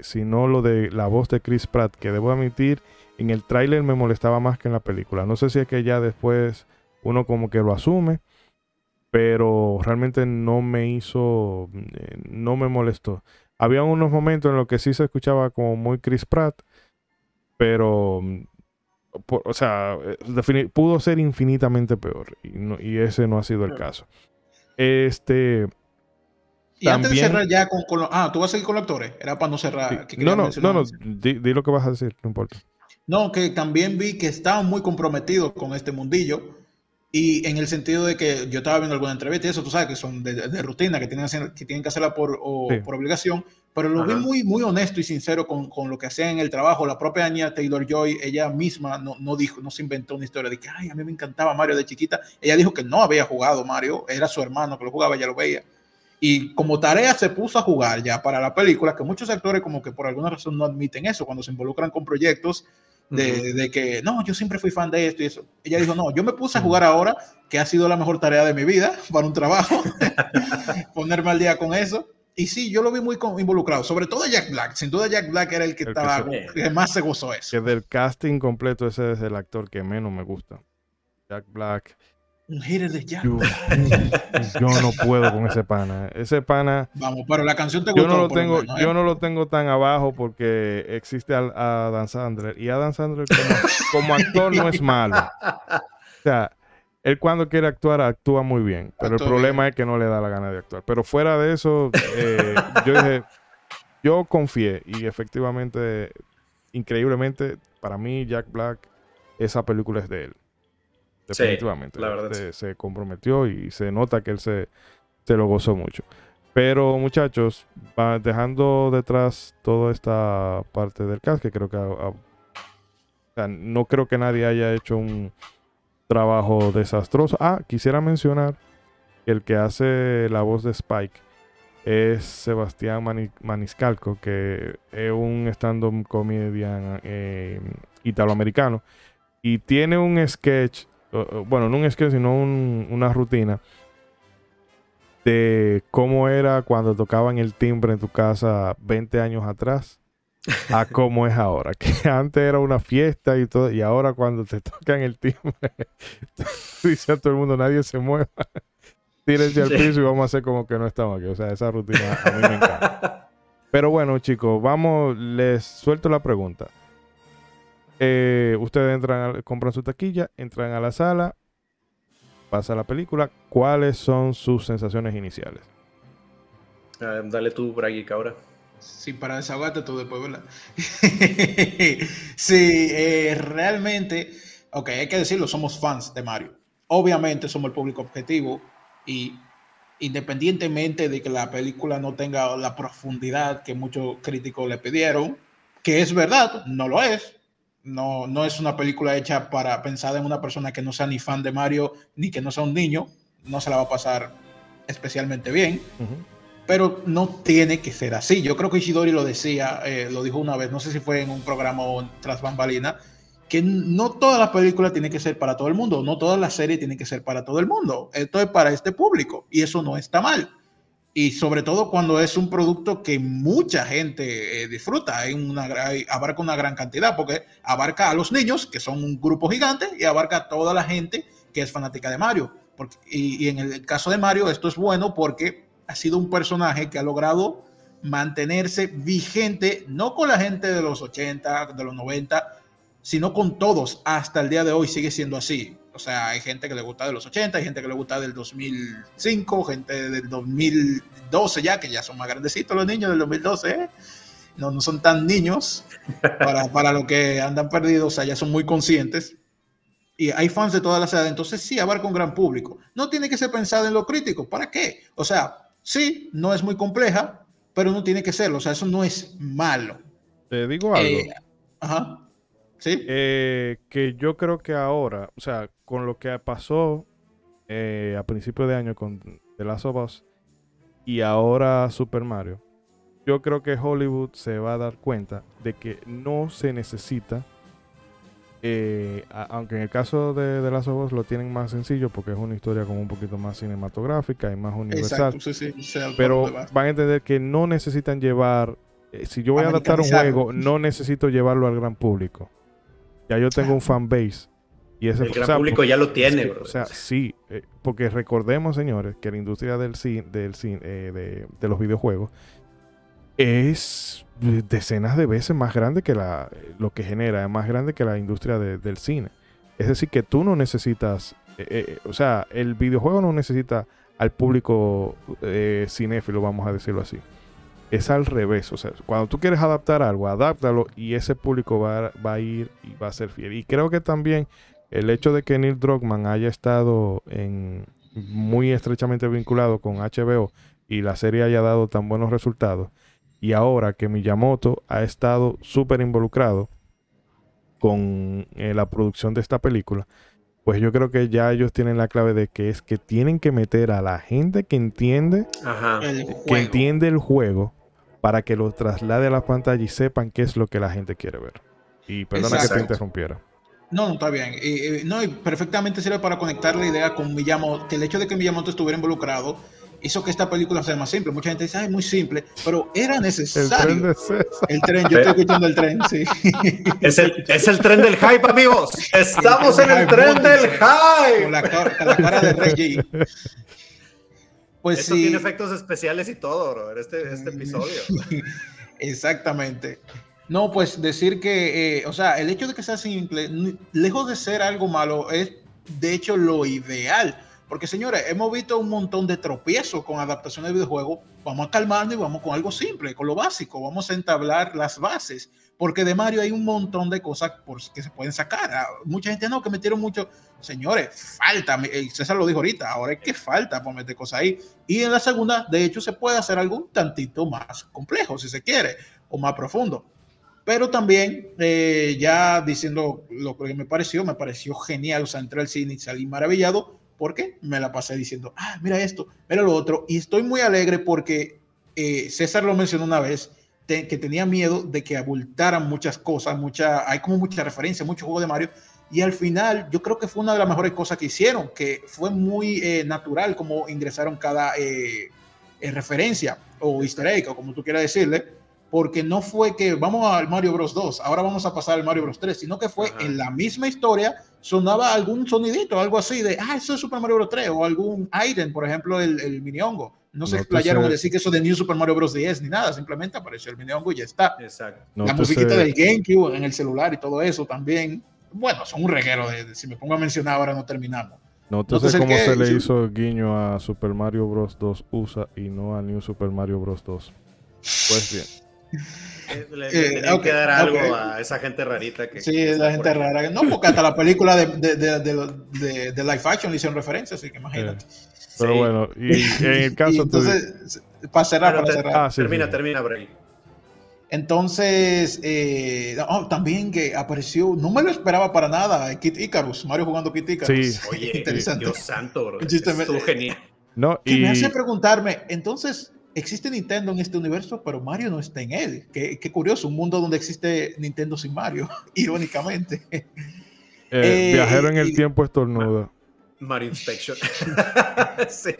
sino lo de la voz de Chris Pratt, que debo admitir, en el tráiler me molestaba más que en la película. No sé si es que ya después uno como que lo asume, pero realmente no me hizo, eh, no me molestó. Había unos momentos en los que sí se escuchaba como muy Chris Pratt, pero, mm, o sea, eh, pudo ser infinitamente peor y, ese no ha sido el caso. Este... Y antes de cerrar ya con, los... Ah, ¿tú vas a seguir con los actores? Era para no cerrar. no, no, no, no, di, lo que vas a decir, no importa. No, que también vi que estaban muy comprometidos con este mundillo y en el sentido de que yo estaba viendo alguna entrevista y eso, tú sabes que son de, rutina, que tienen, que tienen que hacerla por, por obligación, pero lo vi muy, muy honesto y sincero con, con, lo que hacían en el trabajo. La propia Anya Taylor Joy, ella misma no, no, dijo, no se inventó una historia de que, ay, a mí me encantaba Mario de chiquita. Ella dijo que no había jugado Mario, era su hermano que lo jugaba, ella lo veía. Y como tarea se puso a jugar ya para la película, que muchos actores como que por alguna razón no admiten eso cuando se involucran con proyectos de, que no, yo siempre fui fan de esto y eso. Ella dijo, no, yo me puse a jugar ahora, que ha sido la mejor tarea de mi vida *laughs* para un trabajo, *laughs* ponerme al día con eso. Y sí, yo lo vi muy involucrado, sobre todo Jack Black. Sin duda Jack Black era el que, estaba, que, más se gozó eso. Que del casting completo ese es el actor que menos me gusta. Jack Black un hater de Jack. *laughs* Yo, no puedo con ese pana. Ese pana. Vamos, pero la canción te gustó. Yo no lo tengo, yo ¿eh? no lo tengo tan abajo porque existe a, Dan Sandler. Y Adam Sandler como, actor no es malo. O sea, él cuando quiere actuar, actúa muy bien. Pero el problema es que no le da la gana de actuar. Pero fuera de eso, eh, yo dije, yo confié. Y efectivamente, increíblemente, para mí, Jack Black, esa película es de él. Definitivamente. la verdad. Se, comprometió y se nota que él se, se lo gozó mucho. Pero muchachos, dejando detrás toda esta parte del cast, que creo que no creo que nadie haya hecho un trabajo desastroso. Ah, quisiera mencionar que el que hace la voz de Spike es Sebastián Maniscalco, que es un stand-up comedian eh, italoamericano. Y tiene un sketch bueno, no un sketch, sino una rutina de cómo era cuando tocaban el timbre en tu casa 20 años atrás *laughs* a cómo es ahora. Que antes era una fiesta y todo, y ahora cuando te tocan el timbre, *laughs* dice a todo el mundo, nadie se mueva. Tírense al piso y vamos a hacer como que no estamos aquí. O sea, esa rutina a mí me encanta. *laughs* Pero bueno, chicos, vamos, les suelto la pregunta. Eh, ustedes entran, compran su taquilla, entran a la sala, pasa la película. ¿Cuáles son sus sensaciones iniciales? Ah, dale tú, Bragic, ahora. Sí, para desahogarte tú después, ¿verdad? *laughs* sí, eh, realmente, ok, hay que decirlo, somos fans de Mario. Obviamente somos el público objetivo y independientemente de que la película no tenga la profundidad que muchos críticos le pidieron, que es verdad, no lo es. No, no es una película hecha para pensar en una persona que no sea ni fan de Mario ni que no sea un niño. No se la va a pasar especialmente bien. Pero no tiene que ser así. Yo creo que Ishidori lo decía, eh, lo dijo una vez, no sé si fue en un programa o tras bambalina, que no todas las películas tienen que ser para todo el mundo, no todas las series tienen que ser para todo el mundo. Esto es para este público y eso no está mal. Y sobre todo cuando es un producto que mucha gente eh, disfruta, abarca una gran cantidad, porque abarca a los niños, que son un grupo gigante, y abarca a toda la gente que es fanática de Mario. Y, y en el caso de Mario, esto es bueno porque ha sido un personaje que ha logrado mantenerse vigente, no con la gente de los 80, de los 90, sino con todos hasta el día de hoy sigue siendo así. O sea, hay gente que le gusta de los 80, hay gente que le gusta del 2005, gente del 2012 ya, que ya son más grandecitos los niños del 2012, ¿eh? no, no son tan niños para, *laughs* para lo que andan perdidos, o sea, ya son muy conscientes. Y hay fans de todas las edades, entonces sí abarca un gran público. No tiene que ser pensado en lo crítico, ¿para qué? O sea, sí, no es muy compleja, pero no tiene que serlo, o sea, eso no es malo. Te digo algo. Eh, ajá. Sí. Eh, que yo creo que ahora, o sea, con lo que pasó eh, a principio de año con The Last of Us y ahora Super Mario, yo creo que Hollywood se va a dar cuenta de que no se necesita, eh, a- aunque en el caso de The Last of Us lo tienen más sencillo porque es una historia como un poquito más cinematográfica y más universal. Exacto, sí, sí, sé por pero van a entender que no necesitan llevar. eh, si yo voy a adaptar un juego, no necesito llevarlo al gran público. Ya yo tengo un fan base. Y ese El o gran sea, público porque- ya lo tiene, bro. O sea, sí, eh, porque recordemos, señores, que la industria del cine, del cine, eh, de, de los videojuegos es decenas de veces más grande que la, lo que genera, es más grande que la industria de- del cine. Es decir, que tú no necesitas, eh, eh, o sea, el videojuego no necesita al público eh, cinéfilo, vamos a decirlo así. Es al revés, o sea, cuando tú quieres adaptar algo, adáptalo y ese público va, va a ir y va a ser fiel. Y creo que también el hecho de que Neil Druckmann haya estado en, muy estrechamente vinculado con HBO y la serie haya dado tan buenos resultados, y ahora que Miyamoto ha estado súper involucrado con eh, la producción de esta película, pues yo creo que ya ellos tienen la clave de que es que tienen que meter a la gente que entiende, Ajá. Que entiende el juego para que lo traslade a la pantalla y sepan qué es lo que la gente quiere ver. Y perdona que te interrumpiera. No, no, está bien. Y, y, no, y perfectamente sirve para conectar la idea con Miyamoto, que el hecho de que Miyamoto estuviera involucrado hizo que esta película sea más simple. Mucha gente dice, ay, muy simple, pero era El necesario. tren de César. El tren, yo estoy *laughs* escuchando el tren, sí. Es el, es el tren del hype, amigos. Estamos en el Hype, tren del hype. Con la, con la cara de Reggie. Pues Esto sí. tiene efectos especiales y todo, bro. Este, este episodio. *laughs* Exactamente. No, pues decir que, eh, o sea, el hecho de que sea simple, lejos de ser algo malo, es de hecho lo ideal. Porque, señores, hemos visto un montón de tropiezos con adaptaciones de videojuegos. Vamos a calmarnos y vamos con algo simple, con lo básico. Vamos a entablar las bases. Porque de Mario hay un montón de cosas por, que se pueden sacar. Ah, Mucha gente no, que metieron mucho. Señores, falta. eh, César lo dijo ahorita. Ahora es que falta por meter cosas ahí. Y en la segunda, de hecho, se puede hacer algo un tantito más complejo, si se quiere, o más profundo. Pero también, eh, ya diciendo lo que me pareció, me pareció genial. O sea, entré al cine y salí maravillado porque me la pasé diciendo, ah, mira esto, mira lo otro. Y estoy muy alegre porque eh, César lo mencionó una vez, te- que tenía miedo de que abultaran muchas cosas, mucha, hay como mucha referencia, mucho juego de Mario. Y al final, yo creo que fue una de las mejores cosas que hicieron, que fue muy eh, natural como ingresaron cada eh, eh, referencia o easter egg, o como tú quieras decirle, porque no fue que vamos al Mario Bros 2, ahora vamos a pasar al Mario Bros 3, sino que fue Ajá. en la misma historia, sonaba algún sonidito, algo así de, ah, eso es Super Mario Bros 3, o algún item, por ejemplo, el, el mini hongo. No se No te explayaron a decir que eso de New Super Mario Bros 10 ni nada, simplemente apareció el mini hongo y ya está. Exacto. No la musiquita del GameCube en el celular y todo eso también. Bueno, son un reguero de, de- si me pongo a mencionar ahora no terminamos. No sé cómo se le hizo guiño a Super Mario Bros. 2 USA y no a New Super Mario Bros. 2. Pues bien. Eh, le, eh, que dar algo a esa gente rarita que. Sí, la gente rara. No, porque hasta la película de, de, de, de, de Life Action le hicieron referencia, así que imagínate. Pero bueno, y en *laughs* el caso. entonces, para cerrar, para cerrar. Ah, termina, termina, Bray. Entonces, eh, oh, también que apareció, no me lo esperaba para nada, Kit Icarus, Mario jugando Kit Icarus. Sí. Oye, interesante. Dios santo, bro. Estuvo genial. No, y... me hace preguntarme, entonces, existe Nintendo en este universo, pero Mario no está en él. Qué, qué curioso, un mundo donde existe Nintendo sin Mario, *laughs* irónicamente. Eh, eh, viajero en el tiempo estornuda. Mario Inspection. *laughs* sí.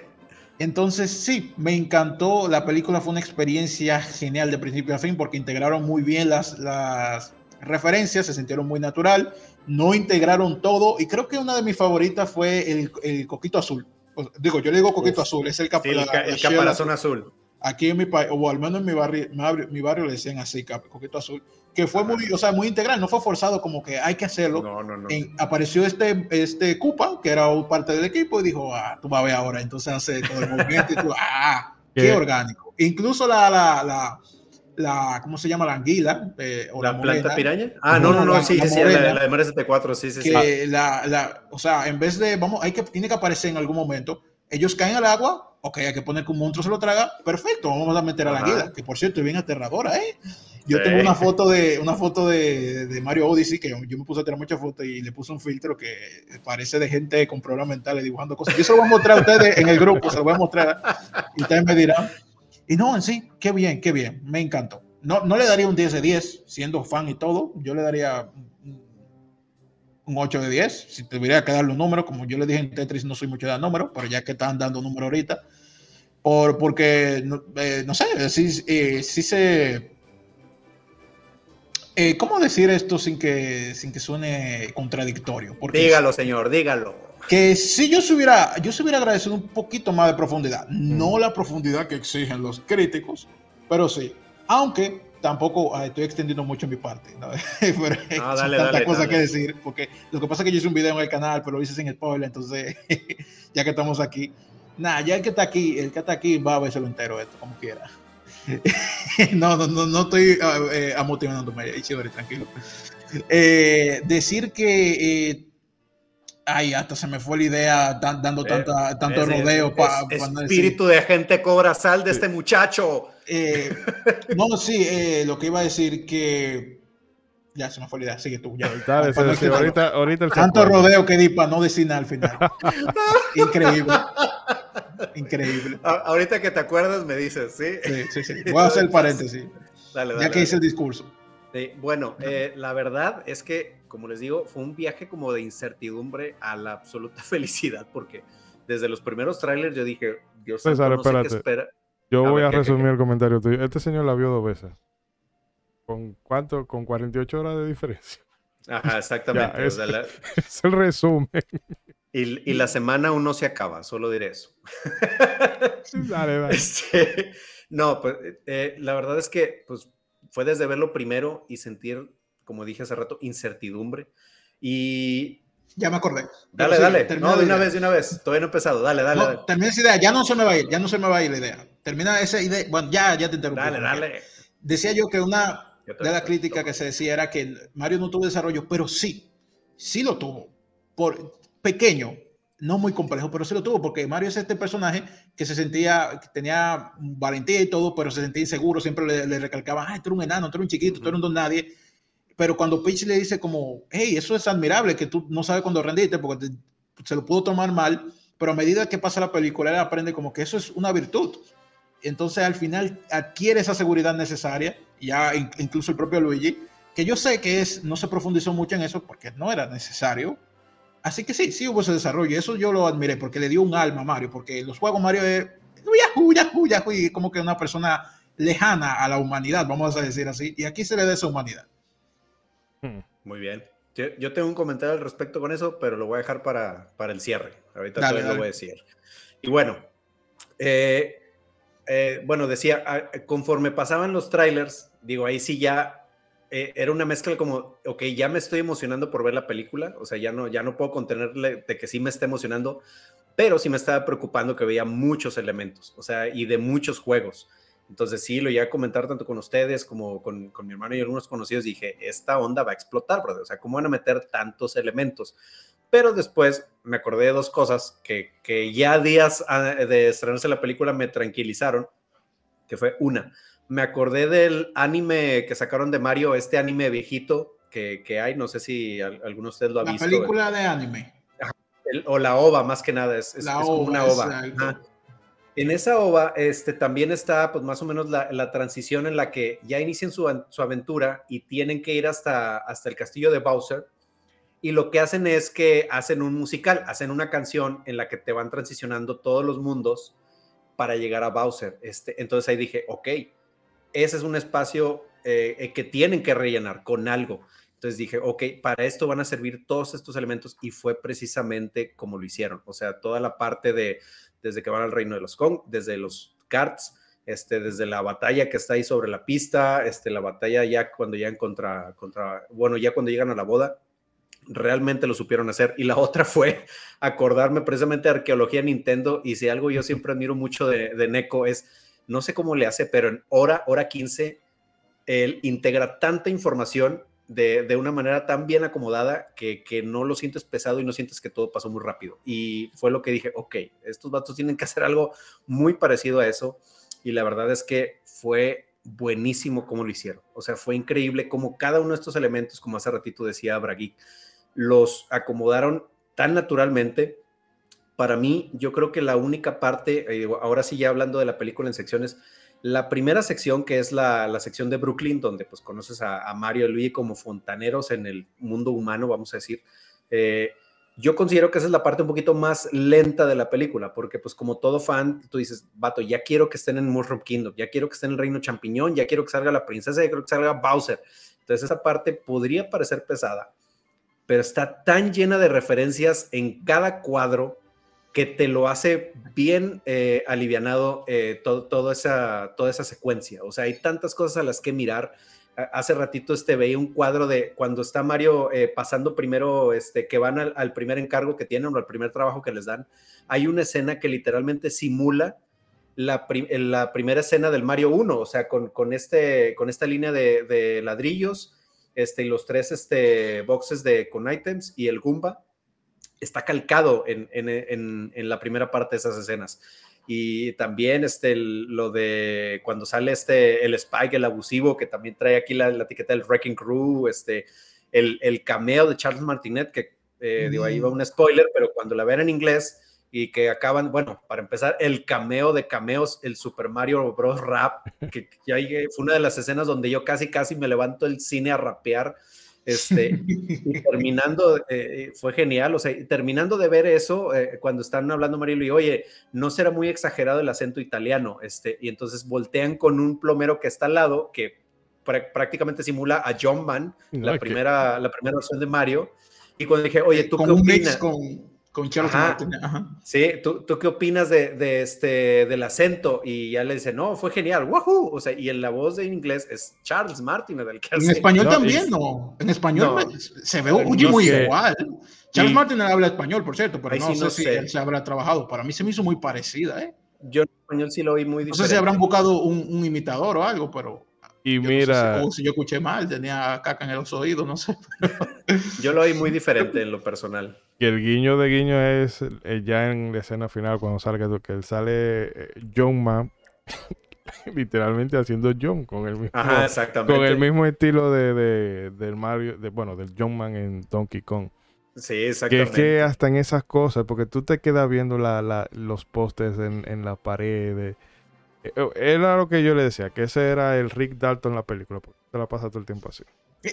Entonces, sí, me encantó. La película fue una experiencia genial de principio a fin porque integraron muy bien las, las referencias, se sintieron muy natural, no integraron todo y creo que una de mis favoritas fue el, el coquito azul. digo, yo le digo coquito azul, es el, sí, el, caparazón azul. Aquí en mi país, o al menos en mi barrio, mi barrio le decían así, coquito azul que fue muy, o sea, muy integral, no fue forzado como que hay que hacerlo. No, no, no. apareció este, este Koopa, que era parte del equipo, y dijo, ah, tú vas a ver ahora, entonces hace todo el movimiento y tú, *laughs* ah, qué, orgánico. Incluso la, la, la, la, ¿cómo se llama? La anguila. Eh, o ¿La, planta piraña? Ah, no, no, no, sí, sí, la, la de Mario 74, sí, sí, que La, la, o sea, en vez de, vamos, hay que, tiene que aparecer en algún momento, ellos caen al agua, ok, hay que poner que un monstruo se lo traga, perfecto, vamos a meter a la anguila, que por cierto es bien aterradora, ¿eh? Yo tengo una foto de una foto de, de, Mario Odyssey que yo, me puse a tener muchas fotos y le puse un filtro que parece de gente con problemas mentales dibujando cosas. Yo se lo voy a mostrar a ustedes en el grupo, se lo voy a mostrar y ustedes me dirán. Y no, en sí, qué bien, qué bien, me encantó. No, no le daría un 10 de 10, siendo fan y todo, yo le daría un 8 de 10, si tuviera que darle un número, como yo le dije en Tetris, no soy mucho de dar números, pero ya que están dando número ahorita, por, porque, no, eh, no sé, sí, eh, sí se eh, ¿Cómo decir esto sin que, sin que suene contradictorio? Porque dígalo, señor, dígalo. Que si yo se hubiera, yo se hubiera agradecido un poquito más de profundidad, no mm. la profundidad que exigen los críticos, pero sí. Aunque tampoco ah, estoy extendiendo mucho mi parte, ¿no? *laughs* pero ah, dale, tantas cosas que decir, porque lo que pasa es que yo hice un video en el canal, pero lo hice sin spoiler, entonces *laughs* ya que estamos aquí, nada, ya el que está aquí, el que está aquí va a verse lo entero esto, como quiera. *laughs* no, no, no, no estoy uh, eh, amotivándome, tranquilo. Eh, decir que eh, ay, hasta se me fue la idea dando eh, tanta, tanto rodeo para espíritu de agente cobra sal de este muchacho. *laughs* no, sí, lo que iba a decir que ya se me fue la idea, sigue tú. Ya. ahorita, ahorita Tanto rodeo que di para no decir nada al final. *laughs* Increíble. Increíble. ahorita que te acuerdas me dices, ¿sí? Sí, sí, sí. Voy a hacer el paréntesis. Dale, dale, ya que hice el discurso. bueno, eh, la verdad es que, como les digo, fue un viaje como de incertidumbre a la absoluta *laughs* felicidad, porque desde los primeros trailers yo dije, Dios César, no espérate. espera. Yo voy a resumir el comentario tuyo. Este señor la vio dos veces. ¿Con cuánto? Con 48 horas de diferencia. *laughs* Ajá, exactamente. *laughs* es, el resumen. Y, la semana aún no se acaba, solo diré eso. dale, dale. Este, no, pues eh, la verdad es que pues, fue desde verlo primero y sentir, como dije hace rato, incertidumbre. Y. Ya me acordé. Dale, dale. No, de una vez, de una vez. Todavía no he empezado. Dale, dale. No, termina esa idea. Ya no se me va a ir. Ya no se me va a ir la idea. Termina esa idea. Bueno, ya, ya te interrumpí. Dale, dale. Decía yo que una de la crítica que se decía era que Mario no tuvo desarrollo, pero sí, sí lo tuvo. Por pequeño, no muy complejo, pero sí lo tuvo, porque Mario es este personaje que se sentía, que tenía valentía y todo, pero se sentía inseguro, siempre le, le recalcaba, ay, tú eres un enano, tú eres un chiquito, tú eres un don nadie. Pero cuando Peach le dice como, hey, eso es admirable, que tú no sabes cuándo rendiste, porque se lo pudo tomar mal, pero a medida que pasa la película, él aprende como que eso es una virtud. Entonces al final adquiere esa seguridad necesaria ya incluso el propio Luigi, que yo sé que es, no se profundizó mucho en eso porque no era necesario. Así que sí, sí hubo ese desarrollo. Eso yo lo admiré porque le dio un alma a Mario, porque los juegos Mario es y como que una persona lejana a la humanidad, vamos a decir así. Y aquí se le da esa humanidad. Hmm, muy bien. Yo, tengo un comentario al respecto con eso, pero lo voy a dejar para, para el cierre. Ahorita lo voy a decir. Y bueno, eh, eh, bueno, decía, ah, conforme pasaban los trailers, digo, ahí sí ya eh, era una mezcla como, ok, ya me estoy emocionando por ver la película, o sea, ya no, ya no puedo contenerle de que sí me esté emocionando, pero sí me estaba preocupando que veía muchos elementos, o sea, y de muchos juegos. Entonces sí, lo iba a comentar tanto con ustedes como con, con mi hermano y algunos conocidos. Dije, esta onda va a explotar, brother. O sea, ¿cómo van a meter tantos elementos? Pero después me acordé de dos cosas que, que ya días de estrenarse la película me tranquilizaron, que fue una, me acordé del anime que sacaron de Mario, este anime viejito que, que hay, no sé si alguno de ustedes lo ha visto. La película de anime. o la OVA, más que nada, es, es, como una OVA. En esa OVA este, también está pues más o menos la, la transición en la que ya inician su, su, aventura y tienen que ir hasta, hasta el castillo de Bowser y lo que hacen es que hacen un musical, hacen una canción en la que te van transicionando todos los mundos para llegar a Bowser. Este, entonces ahí dije, ok, ese es un espacio eh, eh, que tienen que rellenar con algo. Entonces dije, ok, para esto van a servir todos estos elementos y fue precisamente como lo hicieron. O sea, toda la parte de desde que van al reino de los Kong, desde los karts, este, desde la batalla que está ahí sobre la pista, este, la batalla ya cuando llegan contra, contra, bueno, ya cuando llegan a la boda, realmente lo supieron hacer. Y la *laughs* otra fue acordarme precisamente de arqueología Nintendo. Y si algo yo siempre admiro mucho de, de Neko es, no sé cómo le hace, pero en hora, hora 15, él integra tanta información de, de una manera tan bien acomodada que, que, no lo sientes pesado y no sientes que todo pasó muy rápido. Y fue lo que dije, ok, estos vatos tienen que hacer algo muy parecido a eso. Y la verdad es que fue buenísimo cómo lo hicieron. O sea, fue increíble como cada uno de estos elementos, como hace ratito decía Bragui, los acomodaron tan naturalmente. Para mí, yo creo que la única parte, ahora sí ya hablando de la película en secciones, la primera sección, que es la, sección de Brooklyn, donde pues conoces a, a, Mario y Luigi como fontaneros en el mundo humano, vamos a decir, eh, yo considero que esa es la parte un poquito más lenta de la película, porque pues como todo fan, tú dices, vato, ya quiero que estén en Mushroom Kingdom, ya quiero que estén en el Reino Champiñón, ya quiero que salga la princesa, ya quiero que salga Bowser. Entonces esa parte podría parecer pesada, pero está tan llena de referencias en cada cuadro que te lo hace bien eh, alivianado eh, todo, todo esa, toda esa secuencia. O sea, hay tantas cosas a las que mirar. Hace ratito este, veía un cuadro de cuando está Mario eh, pasando primero, este, que van al, primer encargo que tienen o al primer trabajo que les dan. Hay una escena que literalmente simula la, la primera escena del Mario 1, o sea, con, con, este, con esta línea de, de ladrillos este, y los tres este, boxes de, con items y el Goomba, está calcado en, en, en, en, la primera parte de esas escenas. Y también este, el, lo de cuando sale este, el Spike, el abusivo, que también trae aquí la, la etiqueta del Wrecking Crew, este, el, el, cameo de Charles Martinet, que eh, mm. digo, ahí va un spoiler, pero cuando la ven en inglés y que acaban, bueno, para empezar, el cameo de cameos, el Super Mario Bros. Rap, que ya fue una de las escenas donde yo casi, casi me levanto el cine a rapear. Este, *laughs* y terminando, eh, fue genial, o sea, terminando de ver eso, eh, cuando están hablando Mario y oye, no será muy exagerado el acento italiano, este, y entonces voltean con un plomero que está al lado, que pr prácticamente simula a John Man, la, okay. primera, la primera versión de Mario, y cuando dije, oye, ¿tú qué opinas? Con con Charles Ajá. Martin. Ajá. Sí, ¿tú, ¿tú, qué opinas de, de, este, del acento? Y ya le dice, no, fue genial, wahoo. O sea, y en la voz de inglés es Charles Martin el que hace. En español no, también, es... no. En español no, se ve muy, muy sé. igual. Charles y... Martin habla español, por cierto, pero no, sí sé, si sé. él se habrá trabajado. Para mí se me hizo muy parecida, ¿eh? Yo en español sí lo oí muy diferente. No sé si habrán buscado un, un imitador o algo, pero y yo mira. No sé si, si, yo escuché mal, tenía caca en los oídos, no sé. *laughs* yo lo oí muy diferente en lo personal. Y el guiño de guiño es eh, ya en la escena final, cuando salga, que él sale eh, John Man, *laughs* literalmente haciendo John, con el mismo, Ajá, exactamente. Con el mismo estilo de, de, del Mario, de, bueno, del John Man en Donkey Kong. Sí, exactamente. Que es que hasta en esas cosas, porque tú te quedas viendo la, la, los postes en, en la pared. Eh, era lo que yo le decía, que ese era el Rick Dalton en la película, porque te la pasa todo el tiempo así.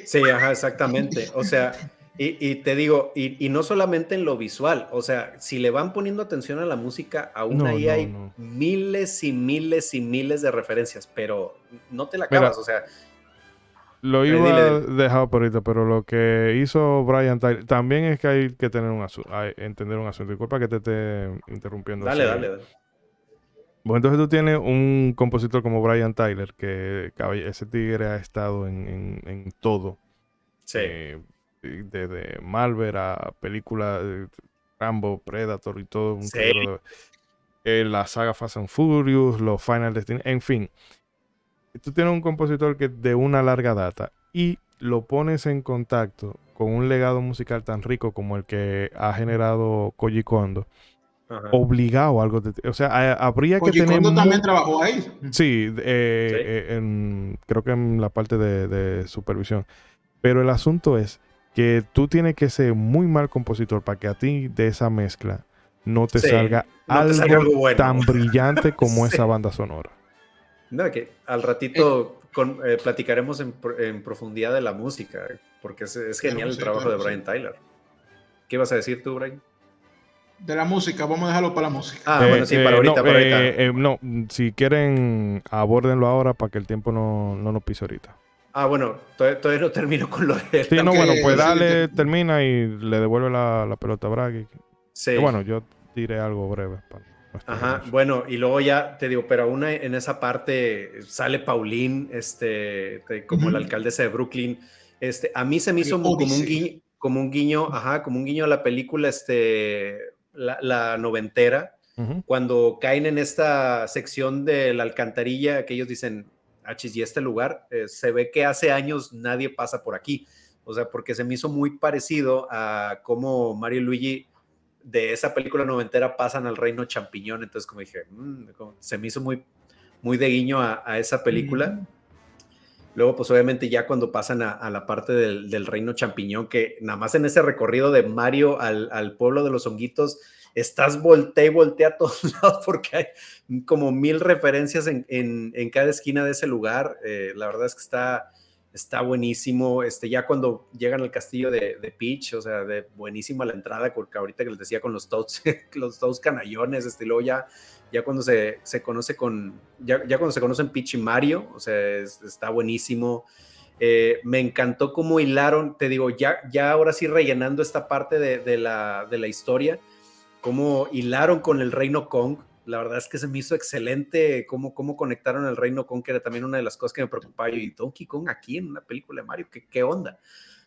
Sí, ajá, exactamente. O sea, y, y te digo, y, y, no solamente en lo visual, o sea, si le van poniendo atención a la música, aún no, ahí no, hay no. miles y miles y miles de referencias, pero no te la acabas, Mira, o sea. Lo iba a dejar por ahorita, pero lo que hizo Brian Tyler, también es que hay que tener un asunto, entender un asunto. Disculpa que te esté interrumpiendo. Dale, así. dale, dale Bueno, entonces tú tienes un compositor como Brian Tyler, que ese tigre ha estado en, todo. Sí. Eh, desde Malver a películas Rambo, Predator y todo. Un sí. Eh, la saga Fast and Furious, los Final Destination, en fin. Tú tienes un compositor que de una larga data y lo pones en contacto con un legado musical tan rico como el que ha generado Koji Kondo, obligado a algo de, o sea habría que tener Kondo también trabajó ahí sí, eh, eh, creo que en la parte de, supervisión. Pero el asunto es que tú tienes que ser muy mal compositor para que a ti de esa mezcla no te salga algo, tan brillante como *laughs* esa banda sonora. No, que al ratito con, eh, platicaremos en, en, profundidad de la música, porque es, es genial el trabajo de Brian Tyler. ¿Qué vas a decir tú, Brian? De la música, vamos a dejarlo para la música. Ah, bueno, sí, para eh, ahorita, no, para ahorita. Eh, no, si quieren, abórdenlo ahora para que el tiempo no, no nos pise ahorita. Ah, bueno, todavía, no termino con lo de... Sí, no, bueno, pues dale, termina y le devuelve la, la pelota a Bragg. Sí. bueno, yo diré algo breve. Para... Ajá, bueno, y luego ya te digo, pero aún en esa parte sale Paulín, este, como la alcaldesa de Brooklyn. Este, a mí se me hizo como, un guiño, como un guiño, ajá, como un guiño a la película, este, la, noventera, cuando caen en esta sección de la alcantarilla, que ellos dicen, achis, y este lugar, eh, se ve que hace años nadie pasa por aquí. O sea, porque se me hizo muy parecido a cómo Mario Luigi de esa película noventera pasan al reino champiñón, entonces como dije, mm, se me hizo muy, muy de guiño a, esa película. Luego, pues obviamente ya cuando pasan a, la parte del, reino champiñón, que nada más en ese recorrido de Mario al, pueblo de los honguitos, estás voltea y voltea a *laughs* todos lados porque hay como mil referencias en, cada esquina de ese lugar. Eh, la verdad es que está, está buenísimo. Este, ya cuando llegan al castillo de, Peach, o sea, de buenísima la entrada, porque ahorita que les decía con los Toads, *laughs* los Toads canallones, este, luego ya, ya cuando se, se conoce con, ya, ya, cuando se conocen Peach y Mario, o sea, está buenísimo. Eh, me encantó cómo hilaron, te digo, ya, ya ahora sí rellenando esta parte de, de, la, de la historia, cómo hilaron con el Reino Kong, la verdad es que se me hizo excelente cómo, cómo conectaron el Reino Kong, que era también una de las cosas que me preocupaba. y Donkey Kong aquí en una película de Mario, ¿qué, qué onda?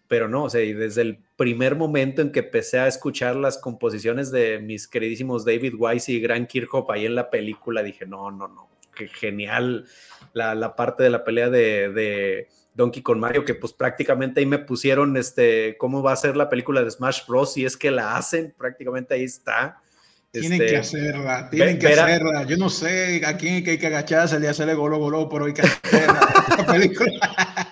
Pero no, o sea, y desde el primer momento en que empecé a escuchar las composiciones de mis queridísimos David Wise y Grant Kirchhoff ahí en la película, dije, no, no, no, qué genial la, la parte de la pelea de, de Donkey con Mario, que pues prácticamente ahí me pusieron este, cómo va a ser la película de Smash Bros. Si es que la hacen, prácticamente ahí está. Tienen que este, hacerla, tienen que hacerla. Yo no sé a quién hay que agacharse y hacerle golo golo, pero hay que hacerla. *laughs* película.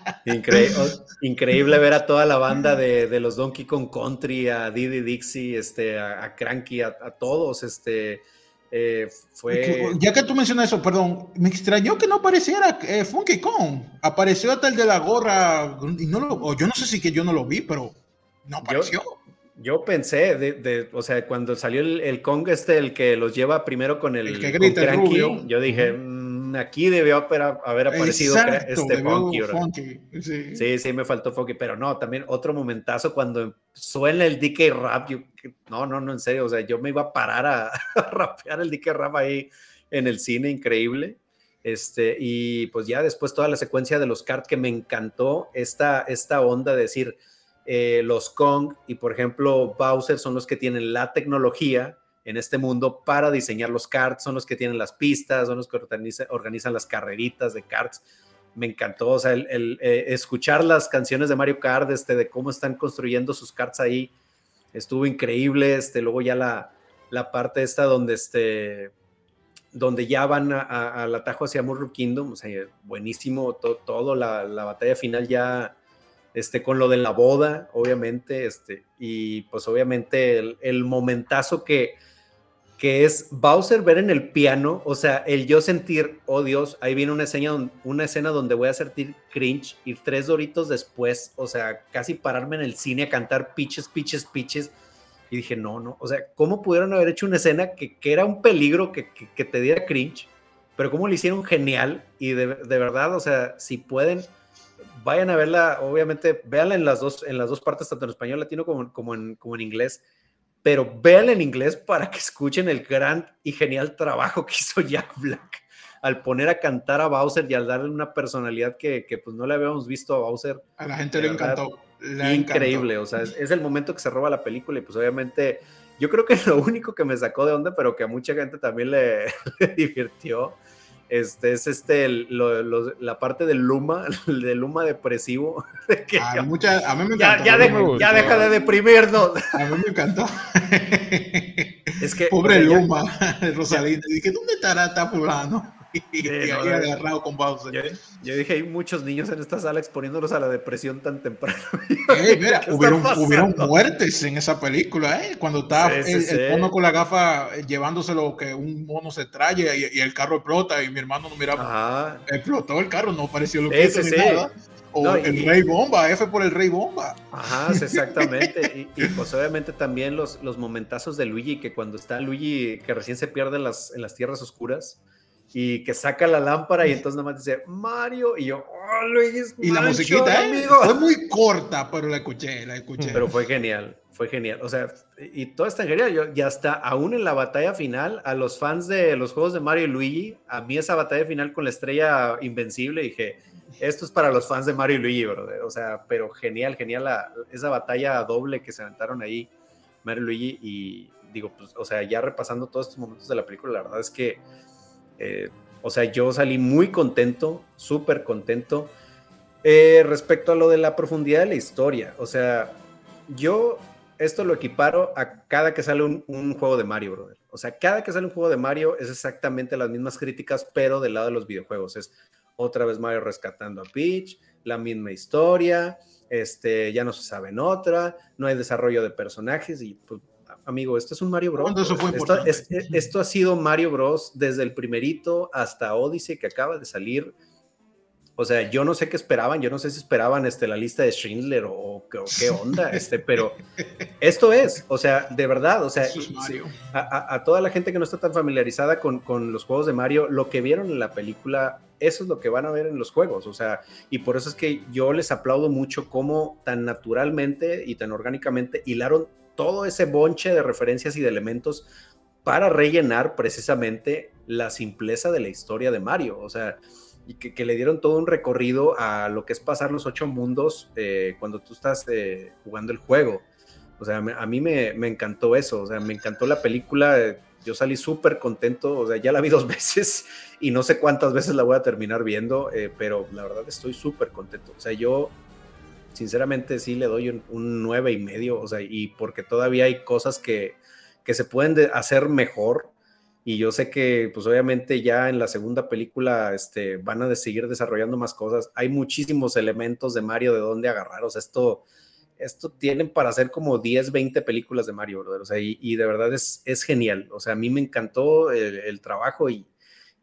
Increíble, ver a toda la banda de, los Donkey Kong Country, a Didi Dixie, este, a, Cranky, a, todos, este, eh, fue... Ya que tú mencionas eso, perdón, me extrañó que no apareciera eh, Funky Kong. Apareció hasta el de la gorra, y no lo, o yo no sé si que yo no lo vi, pero no apareció. Yo pensé, de, o sea, cuando salió el, Kong este, el que los lleva primero con el, que grita yo dije, mm, aquí debió haber, aparecido este funky, Sí. sí. me faltó Funky, pero no, también otro momentazo cuando suena el DK Rap, no, no, no, en serio, o sea, yo me iba a parar a, *laughs* rapear el DK Rap ahí en el cine, increíble. Este, y pues ya después toda la secuencia de los cards que me encantó esta, esta onda de decir, eh, los Kong y por ejemplo Bowser son los que tienen la tecnología en este mundo para diseñar los karts, son los que tienen las pistas, son los que organizan, las carreritas de karts. Me encantó, o sea, el, eh, escuchar las canciones de Mario Kart, este, de cómo están construyendo sus karts ahí, estuvo increíble. Este, luego ya la, la parte esta donde, este, donde ya van al atajo hacia Murray Kingdom, o sea, buenísimo todo, la, la batalla final ya este, con lo de la boda, obviamente, este, y pues obviamente el, momentazo que, que es Bowser ver en el piano, o sea, el yo sentir, oh Dios, ahí viene una escena, una escena donde voy a sentir cringe y tres doritos después, o sea, casi pararme en el cine a cantar pitches, pitches, pitches. Y dije, no, no, o sea, ¿cómo pudieron haber hecho una escena que, que era un peligro, que, que, te diera cringe? Pero cómo lo hicieron genial y de, de verdad, o sea, si pueden, vayan a verla, obviamente, véanla en las dos, en las dos partes, tanto en español latino como, como, en, como en inglés, pero vean en inglés para que escuchen el gran y genial trabajo que hizo Jack Black al poner a cantar a Bowser y al darle una personalidad que, que pues no le habíamos visto a Bowser. A la gente le encantó. increíble, o sea, es, el momento que se roba la película y pues obviamente yo creo que *laughs* lo único que me sacó de onda, pero que a mucha gente también le, *laughs* divirtió, este, es este, la parte del Luma, *laughs* del Luma depresivo. *laughs* a, mucha, a, mí me encantó. Ya, deja de deprimirnos. *laughs* A mí me encantó. Es que, Pobre Luma, Rosalina. Dije, ¿dónde estará fulano? Yo, dije, hay muchos niños en esta sala exponiéndolos a la depresión tan temprano. *laughs* mira, hubieron, muertes en esa película, ¿eh? Cuando está el, mono con la gafa eh, llevándoselo que un mono se trae y, el carro explota y mi hermano no miraba. Explotó el carro, no pareció lo que ni nada. O el Rey Bomba, F por el Rey Bomba. Ajá, exactamente. y, pues obviamente también los, los momentazos de Luigi, que cuando está Luigi, que recién se pierde las, en las tierras oscuras, y que saca la lámpara y entonces nada más dice Mario y yo, oh, Luis, y la musiquita ¿eh? fue muy corta, pero la escuché, la escuché. Pero fue genial, fue genial. O sea, y todo está genial. Yo, ya está, aún en la batalla final, a los fans de los juegos de Mario y Luigi, a mí esa batalla final con la estrella invencible, dije, esto es para los fans de Mario y Luigi, brother. O sea, pero genial, genial esa batalla doble que se aventaron ahí, Mario y Luigi, y digo, pues, o sea, ya repasando todos estos momentos de la película, la verdad es que eh, o sea, yo salí muy contento, súper contento. Eh, respecto a lo de la profundidad de la historia, o sea, yo esto lo equiparo a cada que sale un, juego de Mario, brother. O sea, cada que sale un juego de Mario es exactamente las mismas críticas, pero del lado de los videojuegos. Es otra vez Mario rescatando a Peach, la misma historia, este, ya no se sabe en otra, no hay desarrollo de personajes y pues, amigo, esto es un Mario Bros. esto, ha sido Mario Bros. desde el primerito hasta Odyssey que acaba de salir. O sea, yo no sé qué esperaban, yo no sé si esperaban este, la lista de Schindler o, qué onda, *laughs* este, pero esto es, o sea, de verdad, o sea, a, toda la gente que no está tan familiarizada con, con, los juegos de Mario, lo que vieron en la película, eso es lo que van a ver en los juegos, o sea, y por eso es que yo les aplaudo mucho cómo tan naturalmente y tan orgánicamente hilaron todo ese bonche de referencias y de elementos para rellenar precisamente la simpleza de la historia de Mario. O sea, y que, le dieron todo un recorrido a lo que es pasar los ocho mundos eh, cuando tú estás eh, jugando el juego. O sea, a mí me, encantó eso, o sea, me encantó la película, yo salí súper contento, o sea, ya la vi dos *laughs* veces y no sé cuántas veces la voy a terminar viendo, eh, pero la verdad estoy súper contento. O sea, yo sinceramente sí le doy un, nueve y medio, o sea, y porque todavía hay cosas que, que se pueden hacer mejor. Y yo sé que, pues obviamente ya en la segunda película este, van a seguir desarrollando más cosas. Hay muchísimos elementos de Mario de dónde agarrar. O sea, esto, esto tienen para hacer como 10, 20 películas de Mario, brother. O sea, y, de verdad es, es genial. O sea, a mí me encantó el, el trabajo y,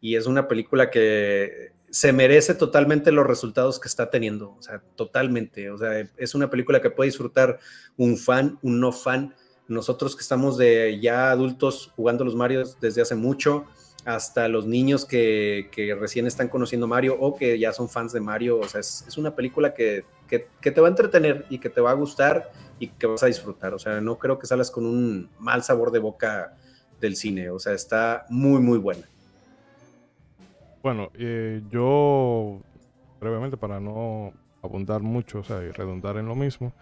y es una película que se merece totalmente los resultados que está teniendo, o sea, totalmente, o sea, es una película que puede disfrutar un fan, un no fan, nosotros que estamos de ya adultos jugando los Mario desde hace mucho, hasta los niños que, recién están conociendo Mario o que ya son fans de Mario, o sea, es, una película que, que, te va a entretener y que te va a gustar y que vas a disfrutar, o sea, no creo que salgas con un mal sabor de boca del cine, o sea, está muy, muy buena. Bueno, eh, yo brevemente para no apuntar mucho, o sea, y redundar en lo mismo.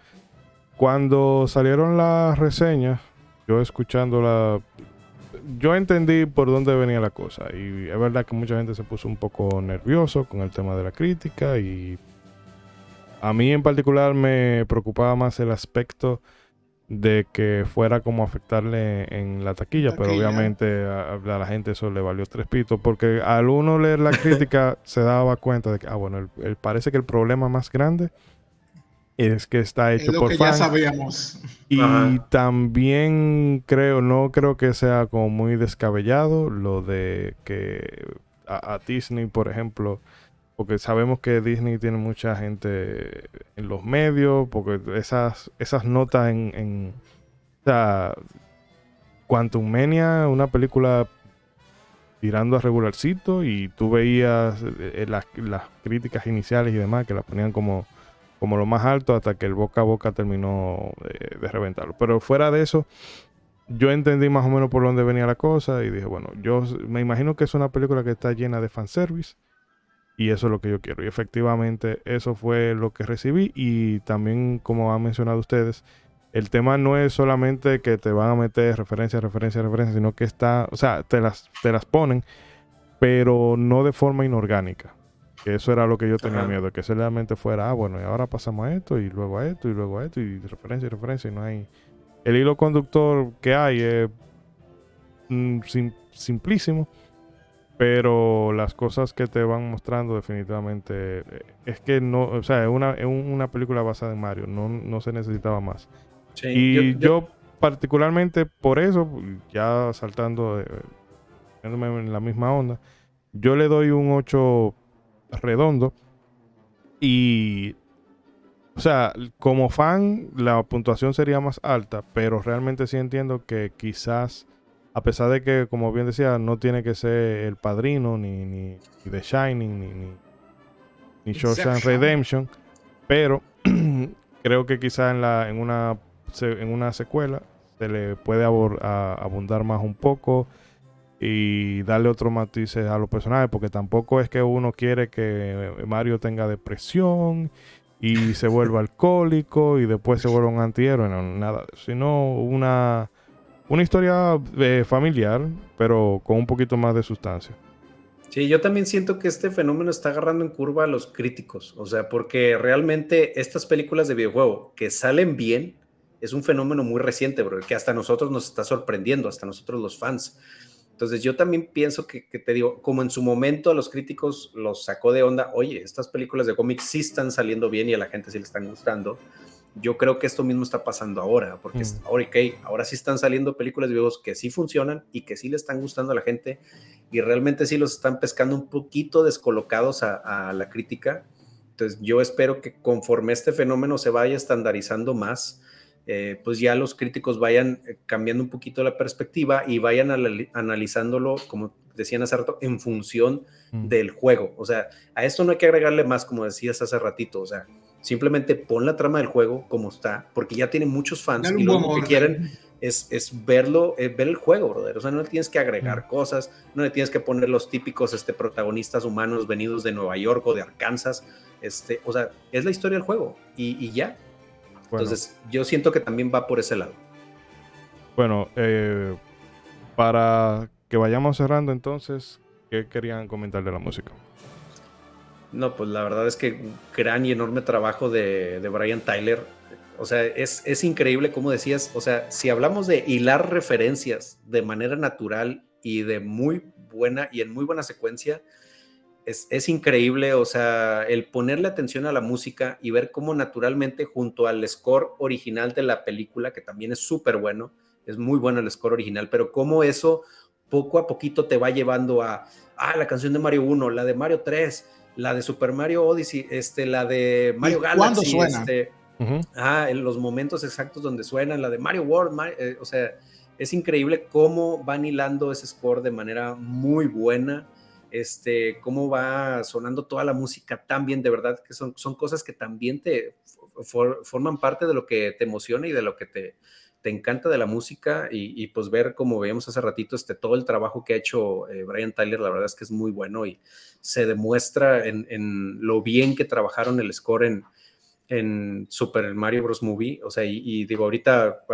Cuando salieron las reseñas, yo escuchándola, yo entendí por dónde venía la cosa. Y es verdad que mucha gente se puso un poco nervioso con el tema de la crítica. Y a mí en particular me preocupaba más el aspecto de que fuera como afectarle en la taquilla, pero obviamente a, la gente eso le valió tres pitos, porque al uno leer la crítica *laughs* se daba cuenta de que, ah, bueno, el, parece que el problema más grande es que está hecho por ya sabíamos. Y también creo, no creo que sea como muy descabellado lo de que a Disney, por ejemplo, porque sabemos que Disney tiene mucha gente en los medios, porque esas, esas notas en, o sea, Quantum Mania, una película tirando a regularcito y tú veías eh, las, críticas iniciales y demás que la ponían como, como lo más alto hasta que el boca a boca terminó de, de reventarlo. Pero fuera de eso, yo entendí más o menos por dónde venía la cosa y dije, bueno, yo me imagino que es una película que está llena de fanservice y eso es lo que yo quiero. Y efectivamente eso fue lo que recibí y también, como han mencionado ustedes, el tema no es solamente que te van a meter referencia, referencia, referencia, sino que está, o sea, te las, te las ponen, pero no de forma inorgánica. Que eso era lo que yo tenía miedo, que solamente fuera, ah, bueno, y ahora pasamos a esto, y luego a esto, y luego a esto, y referencia y referencia, y no hay el hilo conductor que hay es mm, simplísimo, pero las cosas que te van mostrando definitivamente eh, es que no, o sea, es una, una película basada en Mario, no, se necesitaba más. y yo, particularmente por eso, ya saltando eh, en la misma onda, yo le doy un 8 redondo y o sea, como fan, la puntuación sería más alta, pero realmente sí entiendo que quizás, a pesar de que, como bien decía, no tiene que ser el padrino, ni, ni, The Shining, ni, ni, ni Shawshank Redemption, pero *clears throat* creo que quizás en, la, en, una, en una secuela se le puede abundar más un poco y darle otros matices a los personajes, porque tampoco es que uno quiere que Mario tenga depresión y se vuelve *laughs* alcohólico y después se vuelve un antihéroe, no, nada, sino una, una historia eh, familiar, pero con un poquito más de sustancia. Sí, yo también siento que este fenómeno está agarrando en curva a los críticos, o sea, porque realmente estas películas de videojuego que salen bien es un fenómeno muy reciente, bro, que hasta nosotros nos está sorprendiendo, hasta nosotros los fans. Entonces yo también pienso que, te digo, como en su momento a los críticos los sacó de onda, oye, estas películas de cómics sí están saliendo bien y a la gente sí le están gustando. Yo creo que esto mismo está pasando ahora, porque mm. ahora, okay, ahora sí están saliendo películas de videos que sí funcionan y que sí le están gustando a la gente y realmente sí los están pescando un poquito descolocados a, a la crítica. Entonces yo espero que conforme este fenómeno se vaya estandarizando más, eh, pues ya los críticos vayan eh, cambiando un poquito la perspectiva y vayan analizándolo, como decían hace rato, en función mm. del juego. O sea, a esto no hay que agregarle más, como decías hace ratito. O sea, simplemente pon la trama del juego como está, porque ya tiene muchos fans y lo que quieren es, es verlo, eh, ver el juego, brother. O sea, no le tienes que agregar mm. cosas, no le tienes que poner los típicos este, protagonistas humanos venidos de Nueva York o de Arkansas. Este, o sea, es la historia del juego y, y ya. Entonces, yo siento que también va por ese lado. Bueno, eh, para que vayamos cerrando entonces, ¿qué querían comentar de la música? No, pues la verdad es que gran y enorme trabajo de, Brian Tyler. O sea, es, es increíble como decías, o sea, si hablamos de hilar referencias de manera natural y de muy buena y en muy buena secuencia, es, increíble, o sea, el ponerle atención a la música y ver cómo naturalmente junto al score original de la película, que también es súper bueno, es muy bueno el score original, pero cómo eso poco a poquito te va llevando a, ah, la canción de Mario 1, la de Mario 3, la de Super Mario Odyssey, este, la de Mario Galaxy. Este, ah, en los momentos exactos donde suena, la de Mario World, eh, o sea, es increíble cómo van hilando ese score de manera muy buena este, cómo va sonando toda la música tan bien, de verdad que son, son cosas que también te forman parte de lo que te emociona y de lo que te, te encanta de la música y, pues ver como veíamos hace ratito este todo el trabajo que ha hecho eh, Brian Tyler la verdad es que es muy bueno y se demuestra en, lo bien que trabajaron el score en, Super Mario Bros. Movie o sea y digo ahorita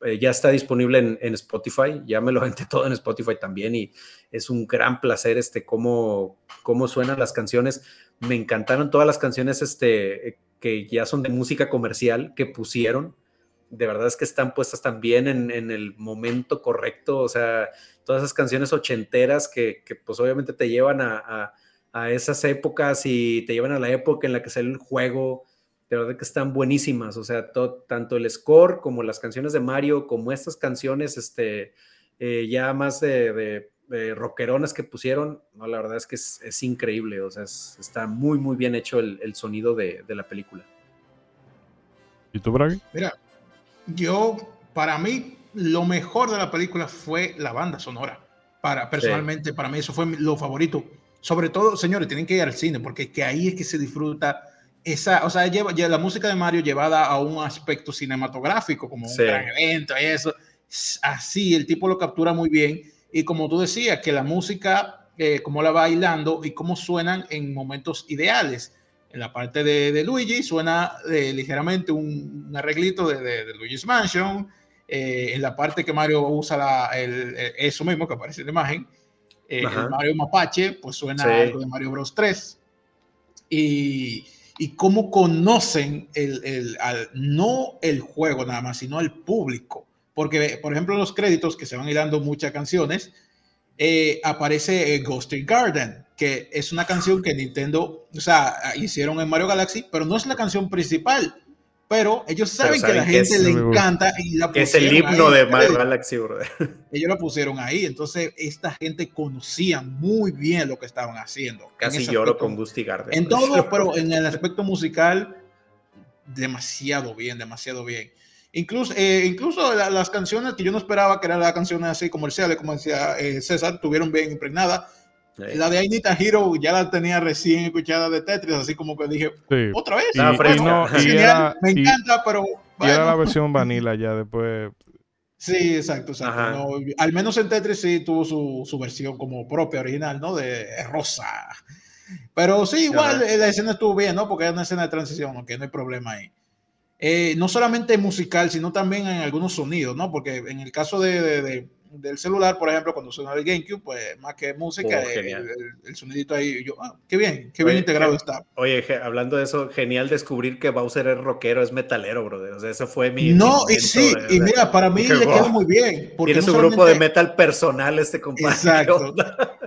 eh, ya está disponible en, Spotify, ya me lo *laughs* aventé todo en Spotify también y es un gran placer este cómo, cómo suenan las canciones. Me encantaron todas las canciones este, que ya son de música comercial que pusieron. De verdad es que están puestas también en, en el momento correcto, o sea, todas esas canciones ochenteras que, que pues obviamente te llevan a, a, a esas épocas y te llevan a la época en la que sale el juego, de verdad que están buenísimas, o sea, tanto el score como las canciones de Mario, como estas canciones, este, eh, ya más de, de, rockeronas que pusieron, no, la verdad es que es, increíble, o sea, está muy, muy bien hecho el, sonido de, la película. ¿Y tú, Bragi? Mira, yo, para mí, lo mejor de la película fue la banda sonora. Para, personalmente, para mí eso fue lo favorito. Sobre todo, señores, tienen que ir al cine, porque que ahí es que se disfruta esa, o sea, lleva, la música de Mario llevada a un aspecto cinematográfico, como un gran evento y eso, así el tipo lo captura muy bien. Y como tú decías, que la música, eh, cómo la va bailando y cómo suenan en momentos ideales. En la parte de, Luigi suena eh, ligeramente un, arreglito de, de, Luigi's Mansion. Eh, en la parte que Mario usa la, el, eso mismo que aparece en la imagen, el Mario Mapache, pues suena algo de Mario Bros 3. Y, y cómo conocen el, el, al, no el juego nada más, sino el público. Porque, por ejemplo, los créditos que se van dando muchas canciones, eh, aparece eh, Ghosty Garden, que es una canción que Nintendo, o sea, hicieron en Mario Galaxy, pero no es la canción principal. Pero ellos saben, que a la gente le encanta y la que es el himno de Mario Galaxy, *laughs* Ellos la pusieron ahí, entonces esta gente conocía muy bien lo que estaban haciendo. Casi lloro con Ghosty Garden. En todo, pero *laughs* en el aspecto musical, demasiado bien, demasiado bien. Incluso, eh, incluso las canciones que yo no esperaba que eran las canciones así comerciales, como decía eh, César, tuvieron bien impregnadas. La de Ainita Hero ya la tenía recién escuchada de Tetris, así como que dije, otra vez. Y, me encanta, pero. Y era la versión vanilla ya después. Sí, exacto, exacto. al menos en Tetris sí tuvo su, su, versión como propia, original, ¿no? De rosa. Pero sí, igual la escena estuvo bien, ¿no? Porque es una escena de transición, aunque no hay problema ahí. Eh, no solamente musical, sino también en algunos sonidos, ¿no? Porque en el caso de, del celular, por ejemplo, cuando suena el GameCube, pues más que música, oh, el, el, sonidito ahí, yo, ah, qué bien, qué bien integrado está. Oye, hablando de eso, genial descubrir que Bowser es rockero, es metalero, brother. O sea, eso fue mi. No, y sí, y mira, para mí le queda muy bien. Tiene su grupo de metal personal, este compadre. Exacto.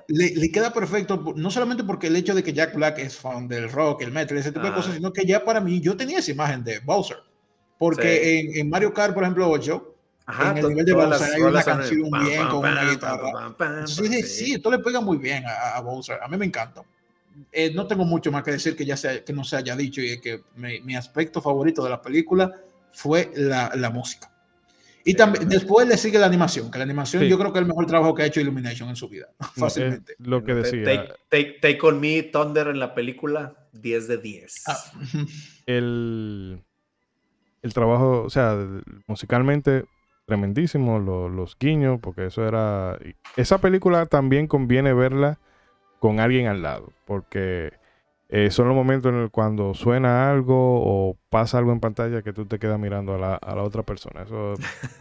le, le, queda perfecto, no solamente porque el hecho de que Jack Black es fan del rock, el metal, ese tipo de cosas, sino que ya para mí, yo tenía esa imagen de Bowser. Porque en, en, Mario Kart, por ejemplo, 8, en el nivel de Bowser hay una canción bien con una guitarra. sí, sí, esto le pega muy bien a, Bowser. A mí me encanta. Eh, no tengo mucho más que decir que ya sea, que no se haya dicho y que mi, aspecto favorito de la película fue la, la música. Y también después le sigue la animación, que la animación yo creo que es el mejor trabajo que ha hecho Illumination en su vida, *laughs* fácilmente. lo que decía. Take, take, on Me, Thunder en la película, 10 de 10. Ah. El el trabajo, o sea, musicalmente tremendísimo, los guiños, porque eso era... Esa película también conviene verla con alguien al lado, porque eh, son los momentos en el cuando suena algo o pasa algo en pantalla que tú te quedas mirando a la, a la otra persona. Eso,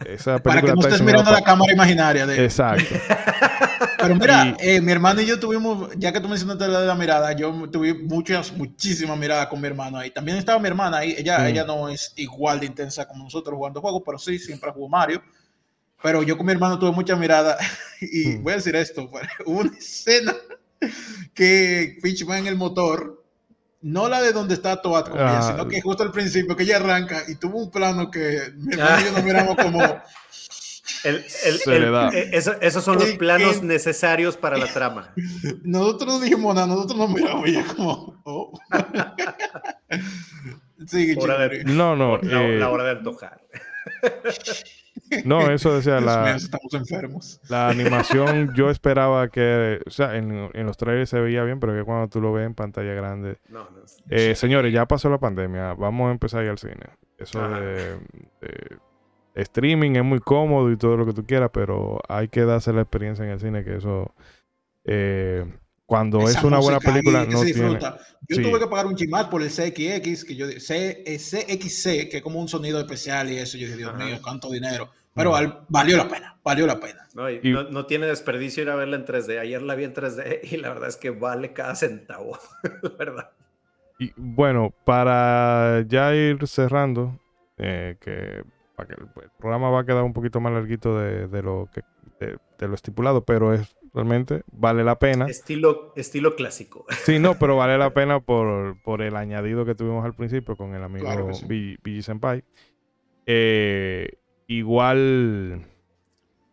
esa película *laughs* Para que no estés mirando la cámara imaginaria. De... Exacto. *laughs* Pero mira, eh, mi hermano y yo tuvimos, ya que tú mencionaste la de la mirada, yo tuve muchas, muchísimas miradas con mi hermano ahí. También estaba mi hermana ahí. Ella, mm. ella no es igual de intensa como nosotros jugando juegos, pero sí, siempre jugó Mario. Pero yo con mi hermano tuve muchas miradas. *laughs* Y mm. voy a decir esto: hubo una escena que va en el motor no la de donde está Toad ella, sino ah. que justo al principio que ella arranca y tuvo un plano que y yo nos miramos como. *laughs* El, el, eh, esos son los planos necesarios para la trama. *laughs* Nosotros no dijimos nada, nosotros nos miramos ya como. Oh. *laughs* no, no. La, la, hora de antojar. No, eso decía la. estamos enfermos. La animación, yo esperaba que. O sea, en, los trailers se veía bien, pero que cuando tú lo ves en pantalla grande. No, no, eh, señores, ya pasó la pandemia. Vamos a empezar a ir al cine. Eso de, streaming es muy cómodo y todo lo que tú quieras, pero hay que darse la experiencia en el cine, que eso. Eh, cuando es una buena película, no tiene. Yo tuve que pagar un chimat por el CXX, que yo CXC, eh, que es como un sonido especial y eso. Yo dije, Dios mío, cuánto dinero. Pero valió la pena, valió la pena. No, tiene desperdicio ir a verla en 3D. Ayer la vi en 3D y la verdad es que vale cada centavo, *laughs* verdad. Y bueno, para ya ir cerrando, eh, que, para que el, programa va a quedar un poquito más larguito de, lo que de, lo estipulado, pero es realmente vale la pena. Estilo, estilo clásico. *laughs* Sí, no, pero vale la pena por, por el añadido que tuvimos al principio con el amigo claro Senpai. Eh, igual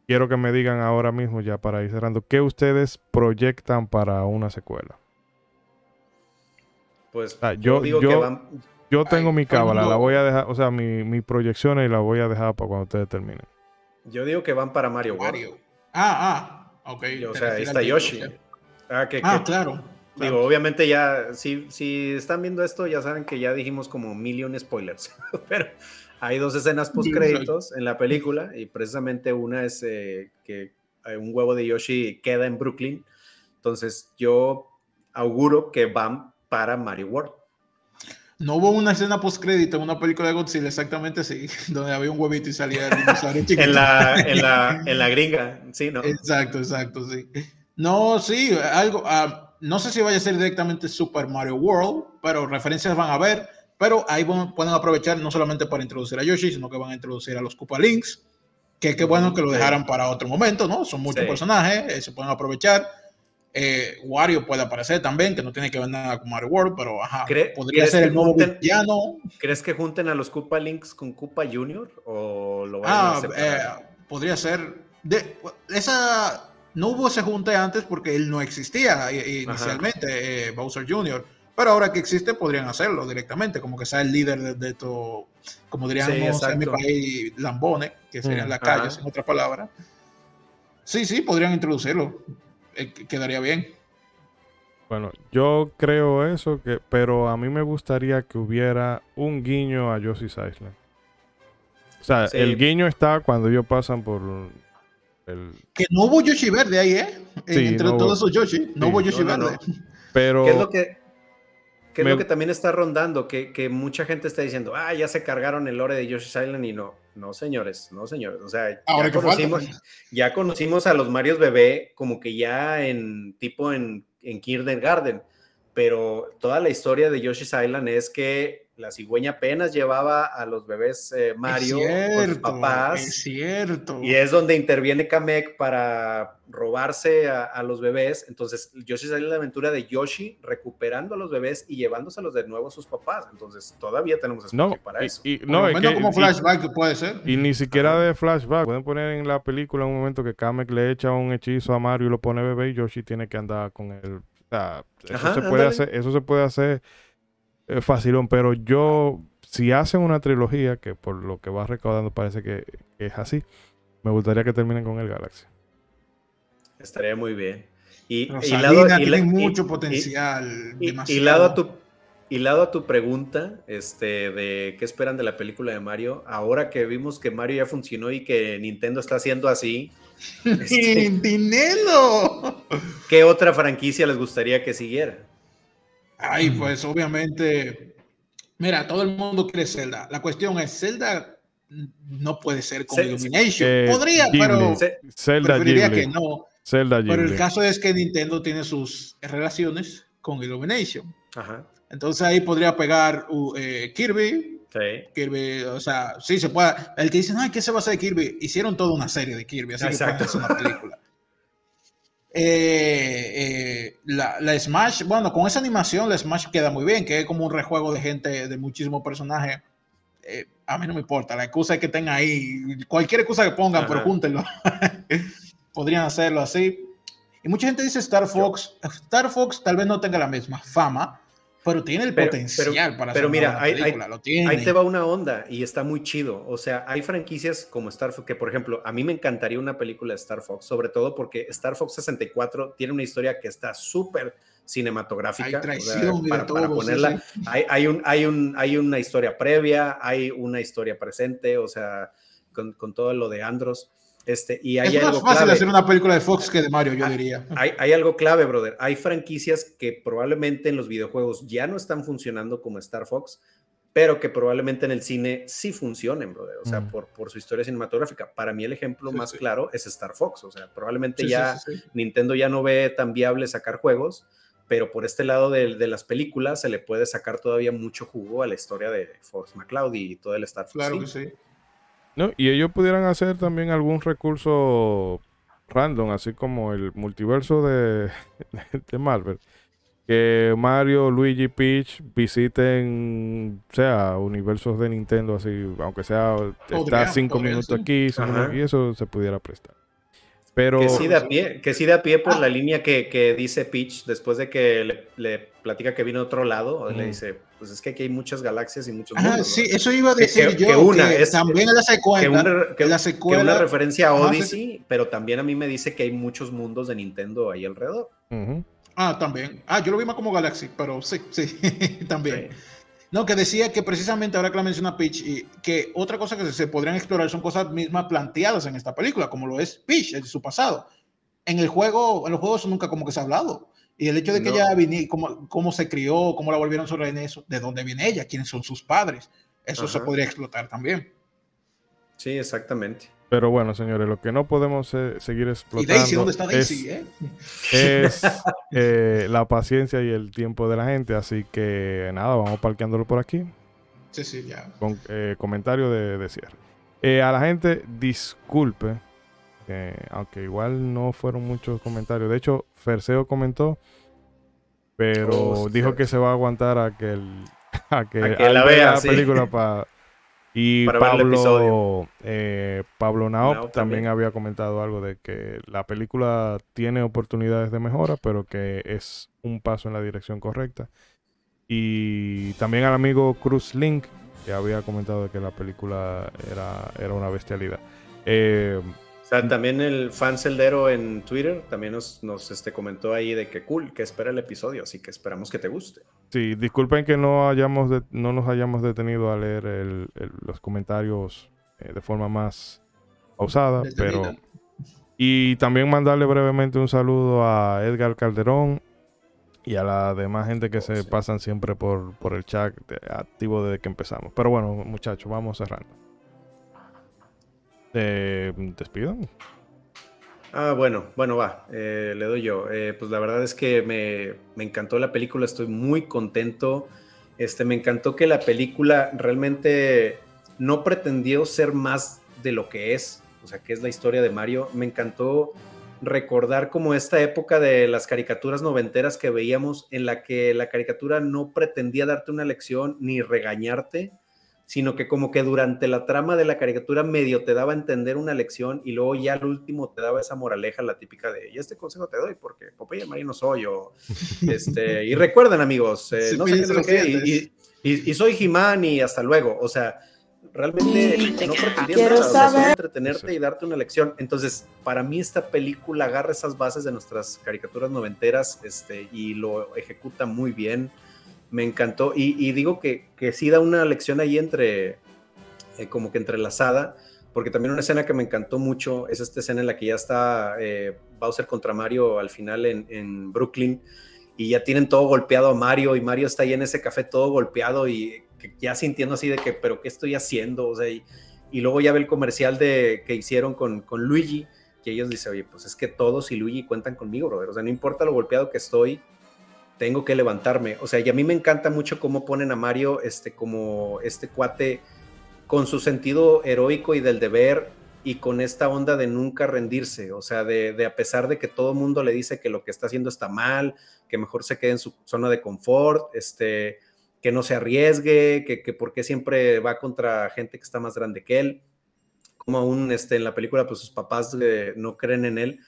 quiero que me digan ahora mismo, ya para ir cerrando, ¿qué ustedes proyectan para una secuela? Pues yo, digo que van... yo tengo mi cábala, la voy a dejar, o sea, mi, mi proyección y la voy a dejar para cuando ustedes terminen. Yo digo que van para Mario, Mario. Ah, ah, ok. o sea, ahí está Yoshi. Ah, ah claro. Digo, obviamente ya, si, si están viendo esto, ya saben que ya dijimos como million spoilers. *laughs* Pero hay dos escenas post créditos en la película y precisamente una es eh, que un huevo de Yoshi queda en Brooklyn. Entonces yo auguro que van para Mario World. No hubo una escena post crédito en una película de Godzilla exactamente así, *laughs* donde había un huevito y salía el dinosaurio *laughs* en, la, en, la, *laughs* en la gringa, sí, ¿no? Exacto, exacto, sí. No, sí, algo, uh, no sé si vaya a ser directamente Super Mario World, pero referencias van a ver, pero ahí pueden aprovechar no solamente para introducir a Yoshi, sino que van a introducir a los Koopa Links, que qué bueno que lo dejaran para otro momento, ¿no? Son muchos personajes, eh, se pueden aprovechar. Eh, Wario puede aparecer también, que no tiene que ver nada con Mario World, pero ajá, podría ser el nuevo villano. ¿Crees que junten a los Koopa Links con Koopa Junior? ¿O lo van ah, a eh, podría ser. De, esa no hubo ese junte antes porque él no existía inicialmente, eh, Bowser Jr. Pero ahora que existe, podrían hacerlo directamente, como que sea el líder de, todo, como diríamos en mi país, Lambone, que sería mm, la calle, en otra palabra. Sí, sí, podrían introducirlo. Eh, quedaría bien. Bueno, yo creo eso, que, pero a mí me gustaría que hubiera un guiño a Yoshi's Island. O sea, el guiño está cuando ellos pasan por el... Que no hubo Yoshi verde ahí, ¿eh? Entre todos esos Yoshi, no hubo Yoshi verde. Pero... ¿Qué es lo que, qué es lo que también está rondando? Que, que, mucha gente está diciendo, ah, ya se cargaron el lore de Yoshi's Island y no. No, señores, no, señores. O sea, ya conocimos, ya conocimos, a los Marios bebé como que ya en tipo en, en Kindergarten, pero toda la historia de Yoshi's Island es que la cigüeña apenas llevaba a los bebés eh, Mario con sus papás. Es cierto. Y es donde interviene Kamek para robarse a, los bebés. Entonces, Yoshi sale la aventura de Yoshi recuperando a los bebés y llevándoselos de nuevo a sus papás. Entonces, todavía tenemos espacio para eso. Y, no, como flashback puede ser. Y ni siquiera de flashback. Pueden poner en la película un momento que Kamek le echa un hechizo a Mario y lo pone bebé y Yoshi tiene que andar con él. eso, se puede hacer, eso se puede hacer eh, facilón, pero yo, si hacen una trilogía, que por lo que va recaudando parece que, es así, me gustaría que terminen con el Galaxy. Estaría muy bien. Y, y lado, tiene mucho potencial. Y, lado a tu y lado a tu pregunta, este, de qué esperan de la película de Mario, ahora que vimos que Mario ya funcionó y que Nintendo está haciendo así. *laughs* Este, ¡Dinero! ¿Qué otra franquicia les gustaría que siguiera? Ay, pues obviamente, mira, todo el mundo quiere Zelda. La cuestión es, Zelda no puede ser con Illumination. Eh, Podría, pero Zelda preferiría que no. Zelda pero el caso es que Nintendo tiene sus relaciones con Illumination. Ajá. Entonces ahí podría pegar uh, eh, Kirby. Sí. Kirby, o sea, sí se puede. El que dice, no, ¿qué se va a hacer de Kirby? Hicieron toda una serie de Kirby, así Exacto. que una película. *laughs* Eh, eh, la, Smash, bueno, con esa animación la Smash queda muy bien, que es como un rejuego de gente, de muchísimos personajes. Eh, a mí no me importa, la excusa es que tenga ahí, cualquier excusa que pongan, pero júntenlo. *laughs* Podrían hacerlo así. Y mucha gente dice Star Fox. Star Fox tal vez no tenga la misma fama, pero tiene el potencial para pero mira, hay, ahí te va una onda y está muy chido. O sea, hay franquicias como Star Fox que, por ejemplo, a mí me encantaría una película de Star Fox, sobre todo porque Star Fox 64 tiene una historia que está súper cinematográfica. para, ponerla. Hay, hay, un, hay, un, hay una historia previa, hay una historia presente, o sea, con, con todo lo de Andros. Este, y hay es más fácil hacer una película de Fox que de Mario, yo ah, diría. Hay, algo clave, brother. Hay franquicias que probablemente en los videojuegos ya no están funcionando como Star Fox, pero que probablemente en el cine sí funcionen, brother. O sea, mm. por, por su historia cinematográfica. Para mí el ejemplo más claro es Star Fox. O sea, probablemente ya Nintendo ya no ve tan viable sacar juegos, pero por este lado de, de, las películas se le puede sacar todavía mucho jugo a la historia de Fox McCloud y todo el Star Fox. Claro que sí. No, y ellos pudieran hacer también algún recurso random, así como el multiverso de, *laughs* de Marvel. Que Mario, Luigi, Peach visiten, sea, universos de Nintendo, así, aunque sea, está cinco minutos aquí, y eso se pudiera prestar. Pero, que sí da pie, que sí da pie por ah. la línea que, que, dice Peach después de que le, platica que vino de otro lado, le dice, pues es que aquí hay muchas galaxias y muchos mundos. sí, eso iba a decir yo. Que una es también la secuela. Que, la secuela, una referencia a Odyssey, pero también a mí me dice que hay muchos mundos de Nintendo ahí alrededor. Ah, también. Ah, yo lo vi más como Galaxy, pero sí, sí, *laughs* también. No, que decía que precisamente ahora que la menciona Peach, y que otra cosa que se podrían explorar son cosas mismas planteadas en esta película, como lo es Peach en su pasado. En el juego, en los juegos nunca como que se ha hablado. Y el hecho de que ella viniera, cómo, cómo se crió, cómo la volvieron sobre eso, de dónde viene ella, quiénes son sus padres, eso se podría explotar también. Sí, exactamente. Pero bueno, señores, lo que no podemos eh, seguir explotando ¿Y Daisy, ¿dónde está Daisy, es, eh? es *laughs* eh, la paciencia y el tiempo de la gente. Así que nada, vamos parqueándolo por aquí. Sí, sí, ya. Con comentario de, de cierre. a la gente, disculpe, aunque igual no fueron muchos comentarios. De hecho, Ferseo comentó, pero oh, dijo que se va a aguantar a que, el, *laughs* a que, la vea la película *laughs* para y Pablo, eh, Pablo Naop también. había comentado algo de que la película tiene oportunidades de mejora, pero que es un paso en la dirección correcta. Y también al amigo Cruz Link, que había comentado de que la película era, era una bestialidad. Eh, o sea, también el fan celdero en Twitter también nos, nos este, comentó ahí de que cool, que espera el episodio, así que esperamos que te guste. Sí, disculpen que no hayamos no nos hayamos detenido a leer los comentarios eh, de forma más pausada, pero y también mandarle brevemente un saludo a Edgar Calderón y a la demás gente que oh, se pasan siempre por, por el chat activo desde que empezamos. Pero bueno, muchachos, vamos cerrando. Eh, ¿Despidan? Ah, bueno, bueno, va, eh, le doy yo. Eh, pues la verdad es que me, me, encantó la película, estoy muy contento. Este, me encantó que la película realmente no pretendió ser más de lo que es, o sea, que es la historia de Mario. Me encantó recordar como esta época de las caricaturas noventeras que veíamos en la que la caricatura no pretendía darte una lección ni regañarte, sino que como que durante la trama de la caricatura medio te daba a entender una lección y luego ya al último te daba esa moraleja, la típica de, y este consejo te doy porque Popeye Marino soy yo. *laughs* Este, y recuerden amigos, eh, no sé qué, y, soy Jimán y hasta luego, o sea, realmente no pretendía nada, entretenerte y darte una lección. Entonces, para mí esta película agarra esas bases de nuestras caricaturas noventeras este, y lo ejecuta muy bien me encantó. Y, digo que, que, sí da una lección ahí entre, eh, como que entrelazada, porque también una escena que me encantó mucho es esta escena en la que ya está eh, Bowser contra Mario al final en, Brooklyn y ya tienen todo golpeado a Mario y Mario está ahí en ese café todo golpeado y ya sintiendo así de que, pero ¿qué estoy haciendo? O sea, y, luego ya ve el comercial de, que hicieron con, con Luigi, que ellos dicen, oye, pues es que todos y Luigi cuentan conmigo, brother. O sea, no importa lo golpeado que estoy, tengo que levantarme. O sea, y a mí me encanta mucho cómo ponen a Mario este, como este cuate con su sentido heroico y del deber y con esta onda de nunca rendirse, o sea, de, a pesar de que todo mundo le dice que lo que está haciendo está mal, que mejor se quede en su zona de confort, este, que no se arriesgue, que, que porque siempre va contra gente que está más grande que él, como aún este, en la película, pues sus papás eh, no creen en él,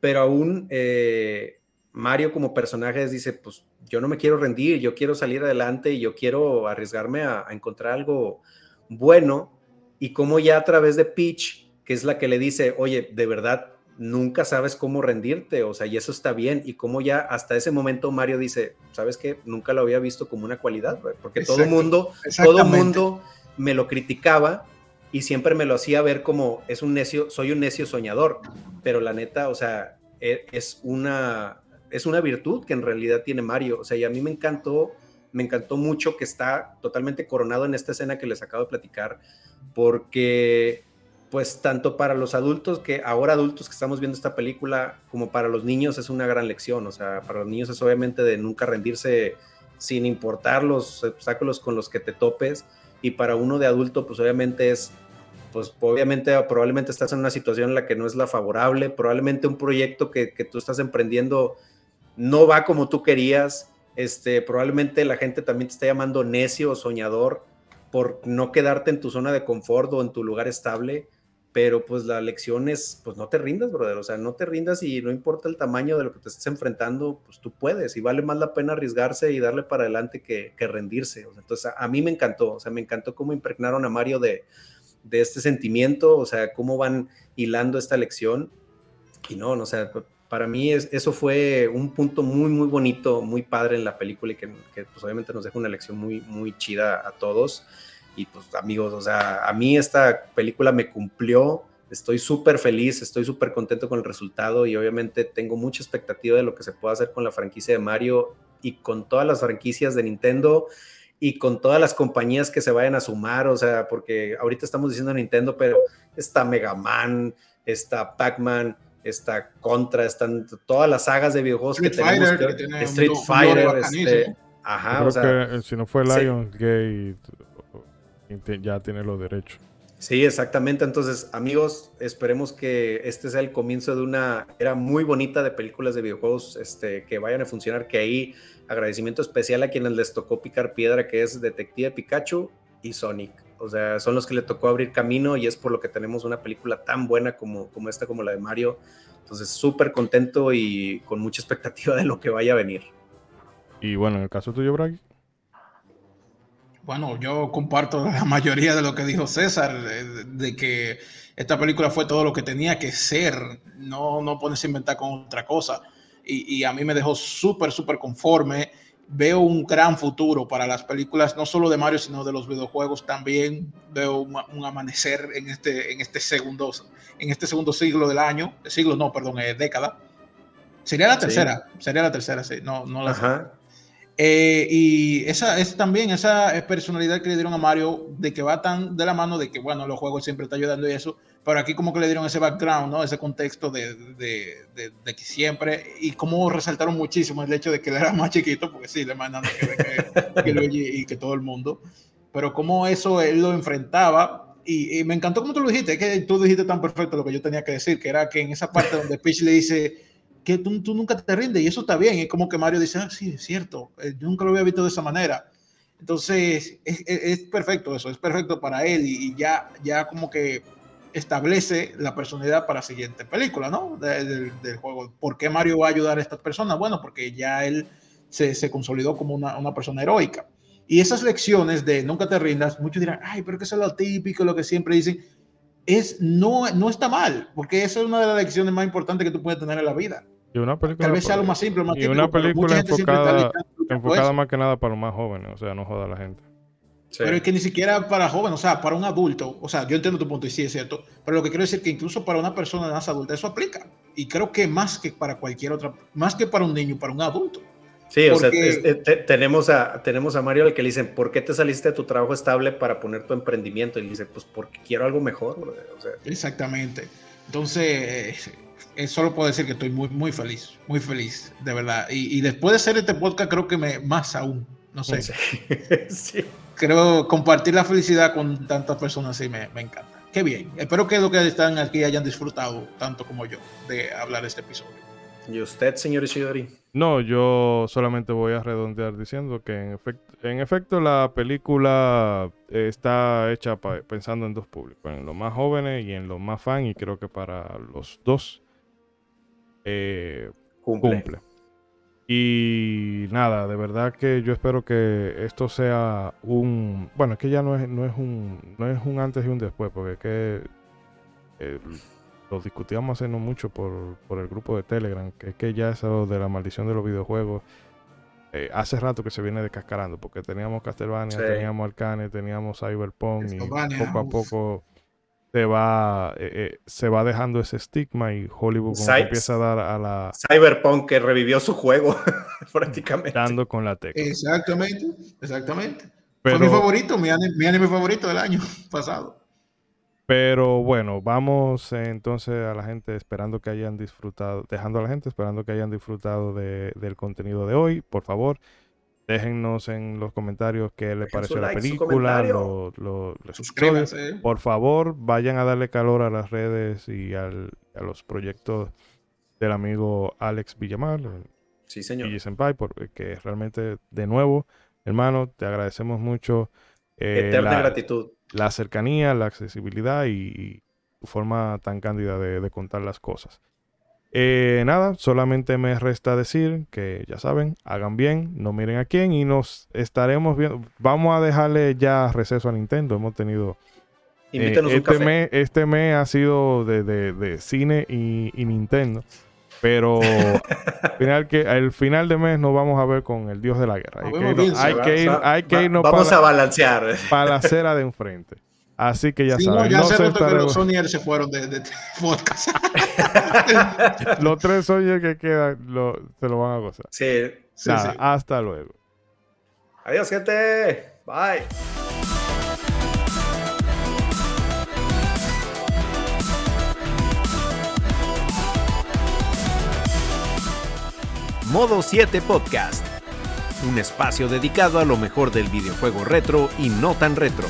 pero aún eh, Mario como personaje dice, pues yo no me quiero rendir, yo quiero salir adelante y yo quiero arriesgarme a, encontrar algo bueno. Y como ya a través de Peach, que es la que le dice, oye, de verdad, nunca sabes cómo rendirte, o sea, y eso está bien. Y como ya hasta ese momento Mario dice, ¿sabes qué? Nunca lo había visto como una cualidad, porque todo el mundo, todo mundo me lo criticaba y siempre me lo hacía ver como es un necio, soy un necio soñador, pero la neta, o sea, e, es una es una virtud que en realidad tiene Mario. O sea, y a mí me encantó, me encantó mucho que está totalmente coronado en esta escena que les acabo de platicar, porque pues tanto para los adultos que ahora adultos que estamos viendo esta película como para los niños es una gran lección, o sea, para los niños es obviamente de nunca rendirse sin importar los obstáculos con los que te topes y para uno de adulto pues obviamente es pues obviamente probablemente estás en una situación en la que no es la favorable, probablemente un proyecto que, que tú estás emprendiendo no va como tú querías, este, probablemente la gente también te está llamando necio o soñador por no quedarte en tu zona de confort o en tu lugar estable, pero pues la lección es, pues no te rindas, brother, o sea, no te rindas y no importa el tamaño de lo que te estés enfrentando, pues tú puedes. Y vale más la pena arriesgarse y darle para adelante que, rendirse. entonces, a, mí me encantó, o sea, me encantó cómo impregnaron a Mario de, de este sentimiento, o sea, cómo van hilando esta lección. Y no, no, o para mí es, eso fue un punto muy, muy bonito, muy padre en la película y que, que pues obviamente nos deja una lección muy, muy chida a todos. Y pues amigos, o sea, a mí esta película me cumplió, estoy súper feliz, estoy súper contento con el resultado y obviamente tengo mucha expectativa de lo que se pueda hacer con la franquicia de Mario y con todas las franquicias de Nintendo y con todas las compañías que se vayan a sumar, o sea, porque ahorita estamos diciendo Nintendo, pero está Mega Man, está Pac-Man, está Contra, están todas las sagas de videojuegos que tenemos, Street Fighter, este, ajá, o sea, que, eh, si no fue Lionsgate ya tiene los derechos. Sí, exactamente. Entonces, amigos, esperemos que este sea el comienzo de una era muy bonita de películas de videojuegos este, que vayan a funcionar. Que ahí agradecimiento especial a quienes les tocó picar piedra, que es Detective Pikachu y Sonic. O sea, son los que le tocó abrir camino y es por lo que tenemos una película tan buena como, como esta, como la de Mario. Entonces, súper contento y con mucha expectativa de lo que vaya a venir. Y bueno, en el caso tuyo, Bragi. Bueno, yo comparto *laughs* la mayoría de lo que dijo César, de, que esta película fue todo lo que tenía que ser, no, no pones a inventar con otra cosa. Y, a mí me dejó súper, súper conforme. Veo un gran futuro para las películas, no solo de Mario, sino de los videojuegos también. Veo un, amanecer en este, en, este segundo, en este segundo siglo del año, siglo no, perdón, eh, década. Sería la tercera, sería la tercera, sí, no, no la Ajá. Eh, y esa es también esa personalidad que le dieron a Mario, de que va tan de la mano de que, bueno, los juegos siempre está ayudando y eso, pero aquí como que le dieron ese background, ¿no? Ese contexto de, de, de, que siempre, y como resaltaron muchísimo el hecho de que él era más chiquito, porque sí, le mandan que, que, que y que todo el mundo, pero como eso él lo enfrentaba, y, y, me encantó como tú lo dijiste, que tú dijiste tan perfecto lo que yo tenía que decir, que era que en esa parte donde Peach le dice que tú, tú, nunca te rindes y eso está bien. Es como que Mario dice, ah, sí, es cierto, eh, yo nunca lo había visto de esa manera. Entonces, es, es, perfecto eso, es perfecto para él y, ya, ya como que establece la personalidad para la siguiente película, ¿no? del juego. ¿Por qué Mario va a ayudar a estas personas? Bueno, porque ya él se, se consolidó como una, una, persona heroica. Y esas lecciones de nunca te rindas, muchos dirán, ay, pero que eso es lo típico, lo que siempre dicen, es, no, no está mal, porque esa es una de las lecciones más importantes que tú puedes tener en la vida. Y una película, Tal vez sea algo más simple, más y una película enfocada, enfocada más que nada para los más jóvenes, o sea, no joda a la gente. Pero es que ni siquiera para jóvenes, o sea, para un adulto, o sea, yo entiendo tu punto y sí es cierto, pero lo que quiero decir es que incluso para una persona más adulta eso aplica. Y creo que más que para cualquier otra, más que para un niño, para un adulto. Sí, o sea, tenemos, a, tenemos a Mario al que le dicen, ¿por qué te saliste de tu trabajo estable para poner tu emprendimiento? Y le dice, pues porque quiero algo mejor. Exactamente. Entonces, eh, solo puedo decir que estoy muy, muy feliz, muy feliz, de verdad. Y, después de hacer este podcast, creo que me, más aún, no sé. *laughs* Sí. Creo compartir la felicidad con tantas personas, sí, me, me encanta. Qué bien. Espero que los que están aquí hayan disfrutado tanto como yo de hablar de este episodio. ¿Y usted, señor Ishidori? No, yo solamente voy a redondear diciendo que en efecto, en efecto la película está hecha pensando en dos públicos, en los más jóvenes y en los más fan, y creo que para los dos eh, cumple. Y nada, de verdad que yo espero que esto sea un. Bueno, es que ya no es, no es un. No es un antes y un después, porque es que. Eh, lo discutíamos hace no mucho por, por, el grupo de Telegram, que es que ya eso de la maldición de los videojuegos. Eh, hace rato que se viene descascarando, porque teníamos Castlevania, teníamos Arcane, teníamos Cyberpunk, y poco a poco se va, eh, eh, se va dejando ese estigma y Hollywood empieza a dar a la... Cyberpunk que revivió su juego *laughs* prácticamente. Dando con la tecla. Exactamente, exactamente. Fue mi favorito, mi anime, mi anime, favorito del año *laughs* pasado. Pero bueno, vamos entonces a la gente esperando que hayan disfrutado, dejando a la gente esperando que hayan disfrutado de, del contenido de hoy. Por favor, Déjennos en los comentarios qué les pareció la película, lo, lo, Suscríbanse. Por favor, vayan a darle calor a las redes y al, a los proyectos del amigo Alex Villamar. Sí, señor. Y Senpai, porque realmente, de nuevo, hermano, te agradecemos mucho. Eh, Eterna la, gratitud. La cercanía, la accesibilidad y, tu forma tan cándida de contar las cosas. Eh, nada, solamente me resta decir que ya saben, hagan bien, no miren a quién y nos estaremos viendo. Vamos a dejarle ya receso a Nintendo. Hemos tenido. Eh, este, Mes, este mes ha sido de, cine y, Nintendo. Pero *laughs* final que, final de mes nos vamos a ver con el dios de la guerra. Hay que, irnos, hay que, ir, hay que irnos vamos para, a balancear. para la acera de enfrente. Así que ya Sí, saben. no, ya no se nota que los Sonier se fueron de, de, de *laughs* podcast. *laughs* los tres Sonyers que quedan lo- se lo van a gozar. Sí. Sí, Nada, sí. hasta luego. Adiós, gente. Bye. Modo 7 Podcast. Un espacio dedicado a lo mejor del videojuego retro y no tan retro.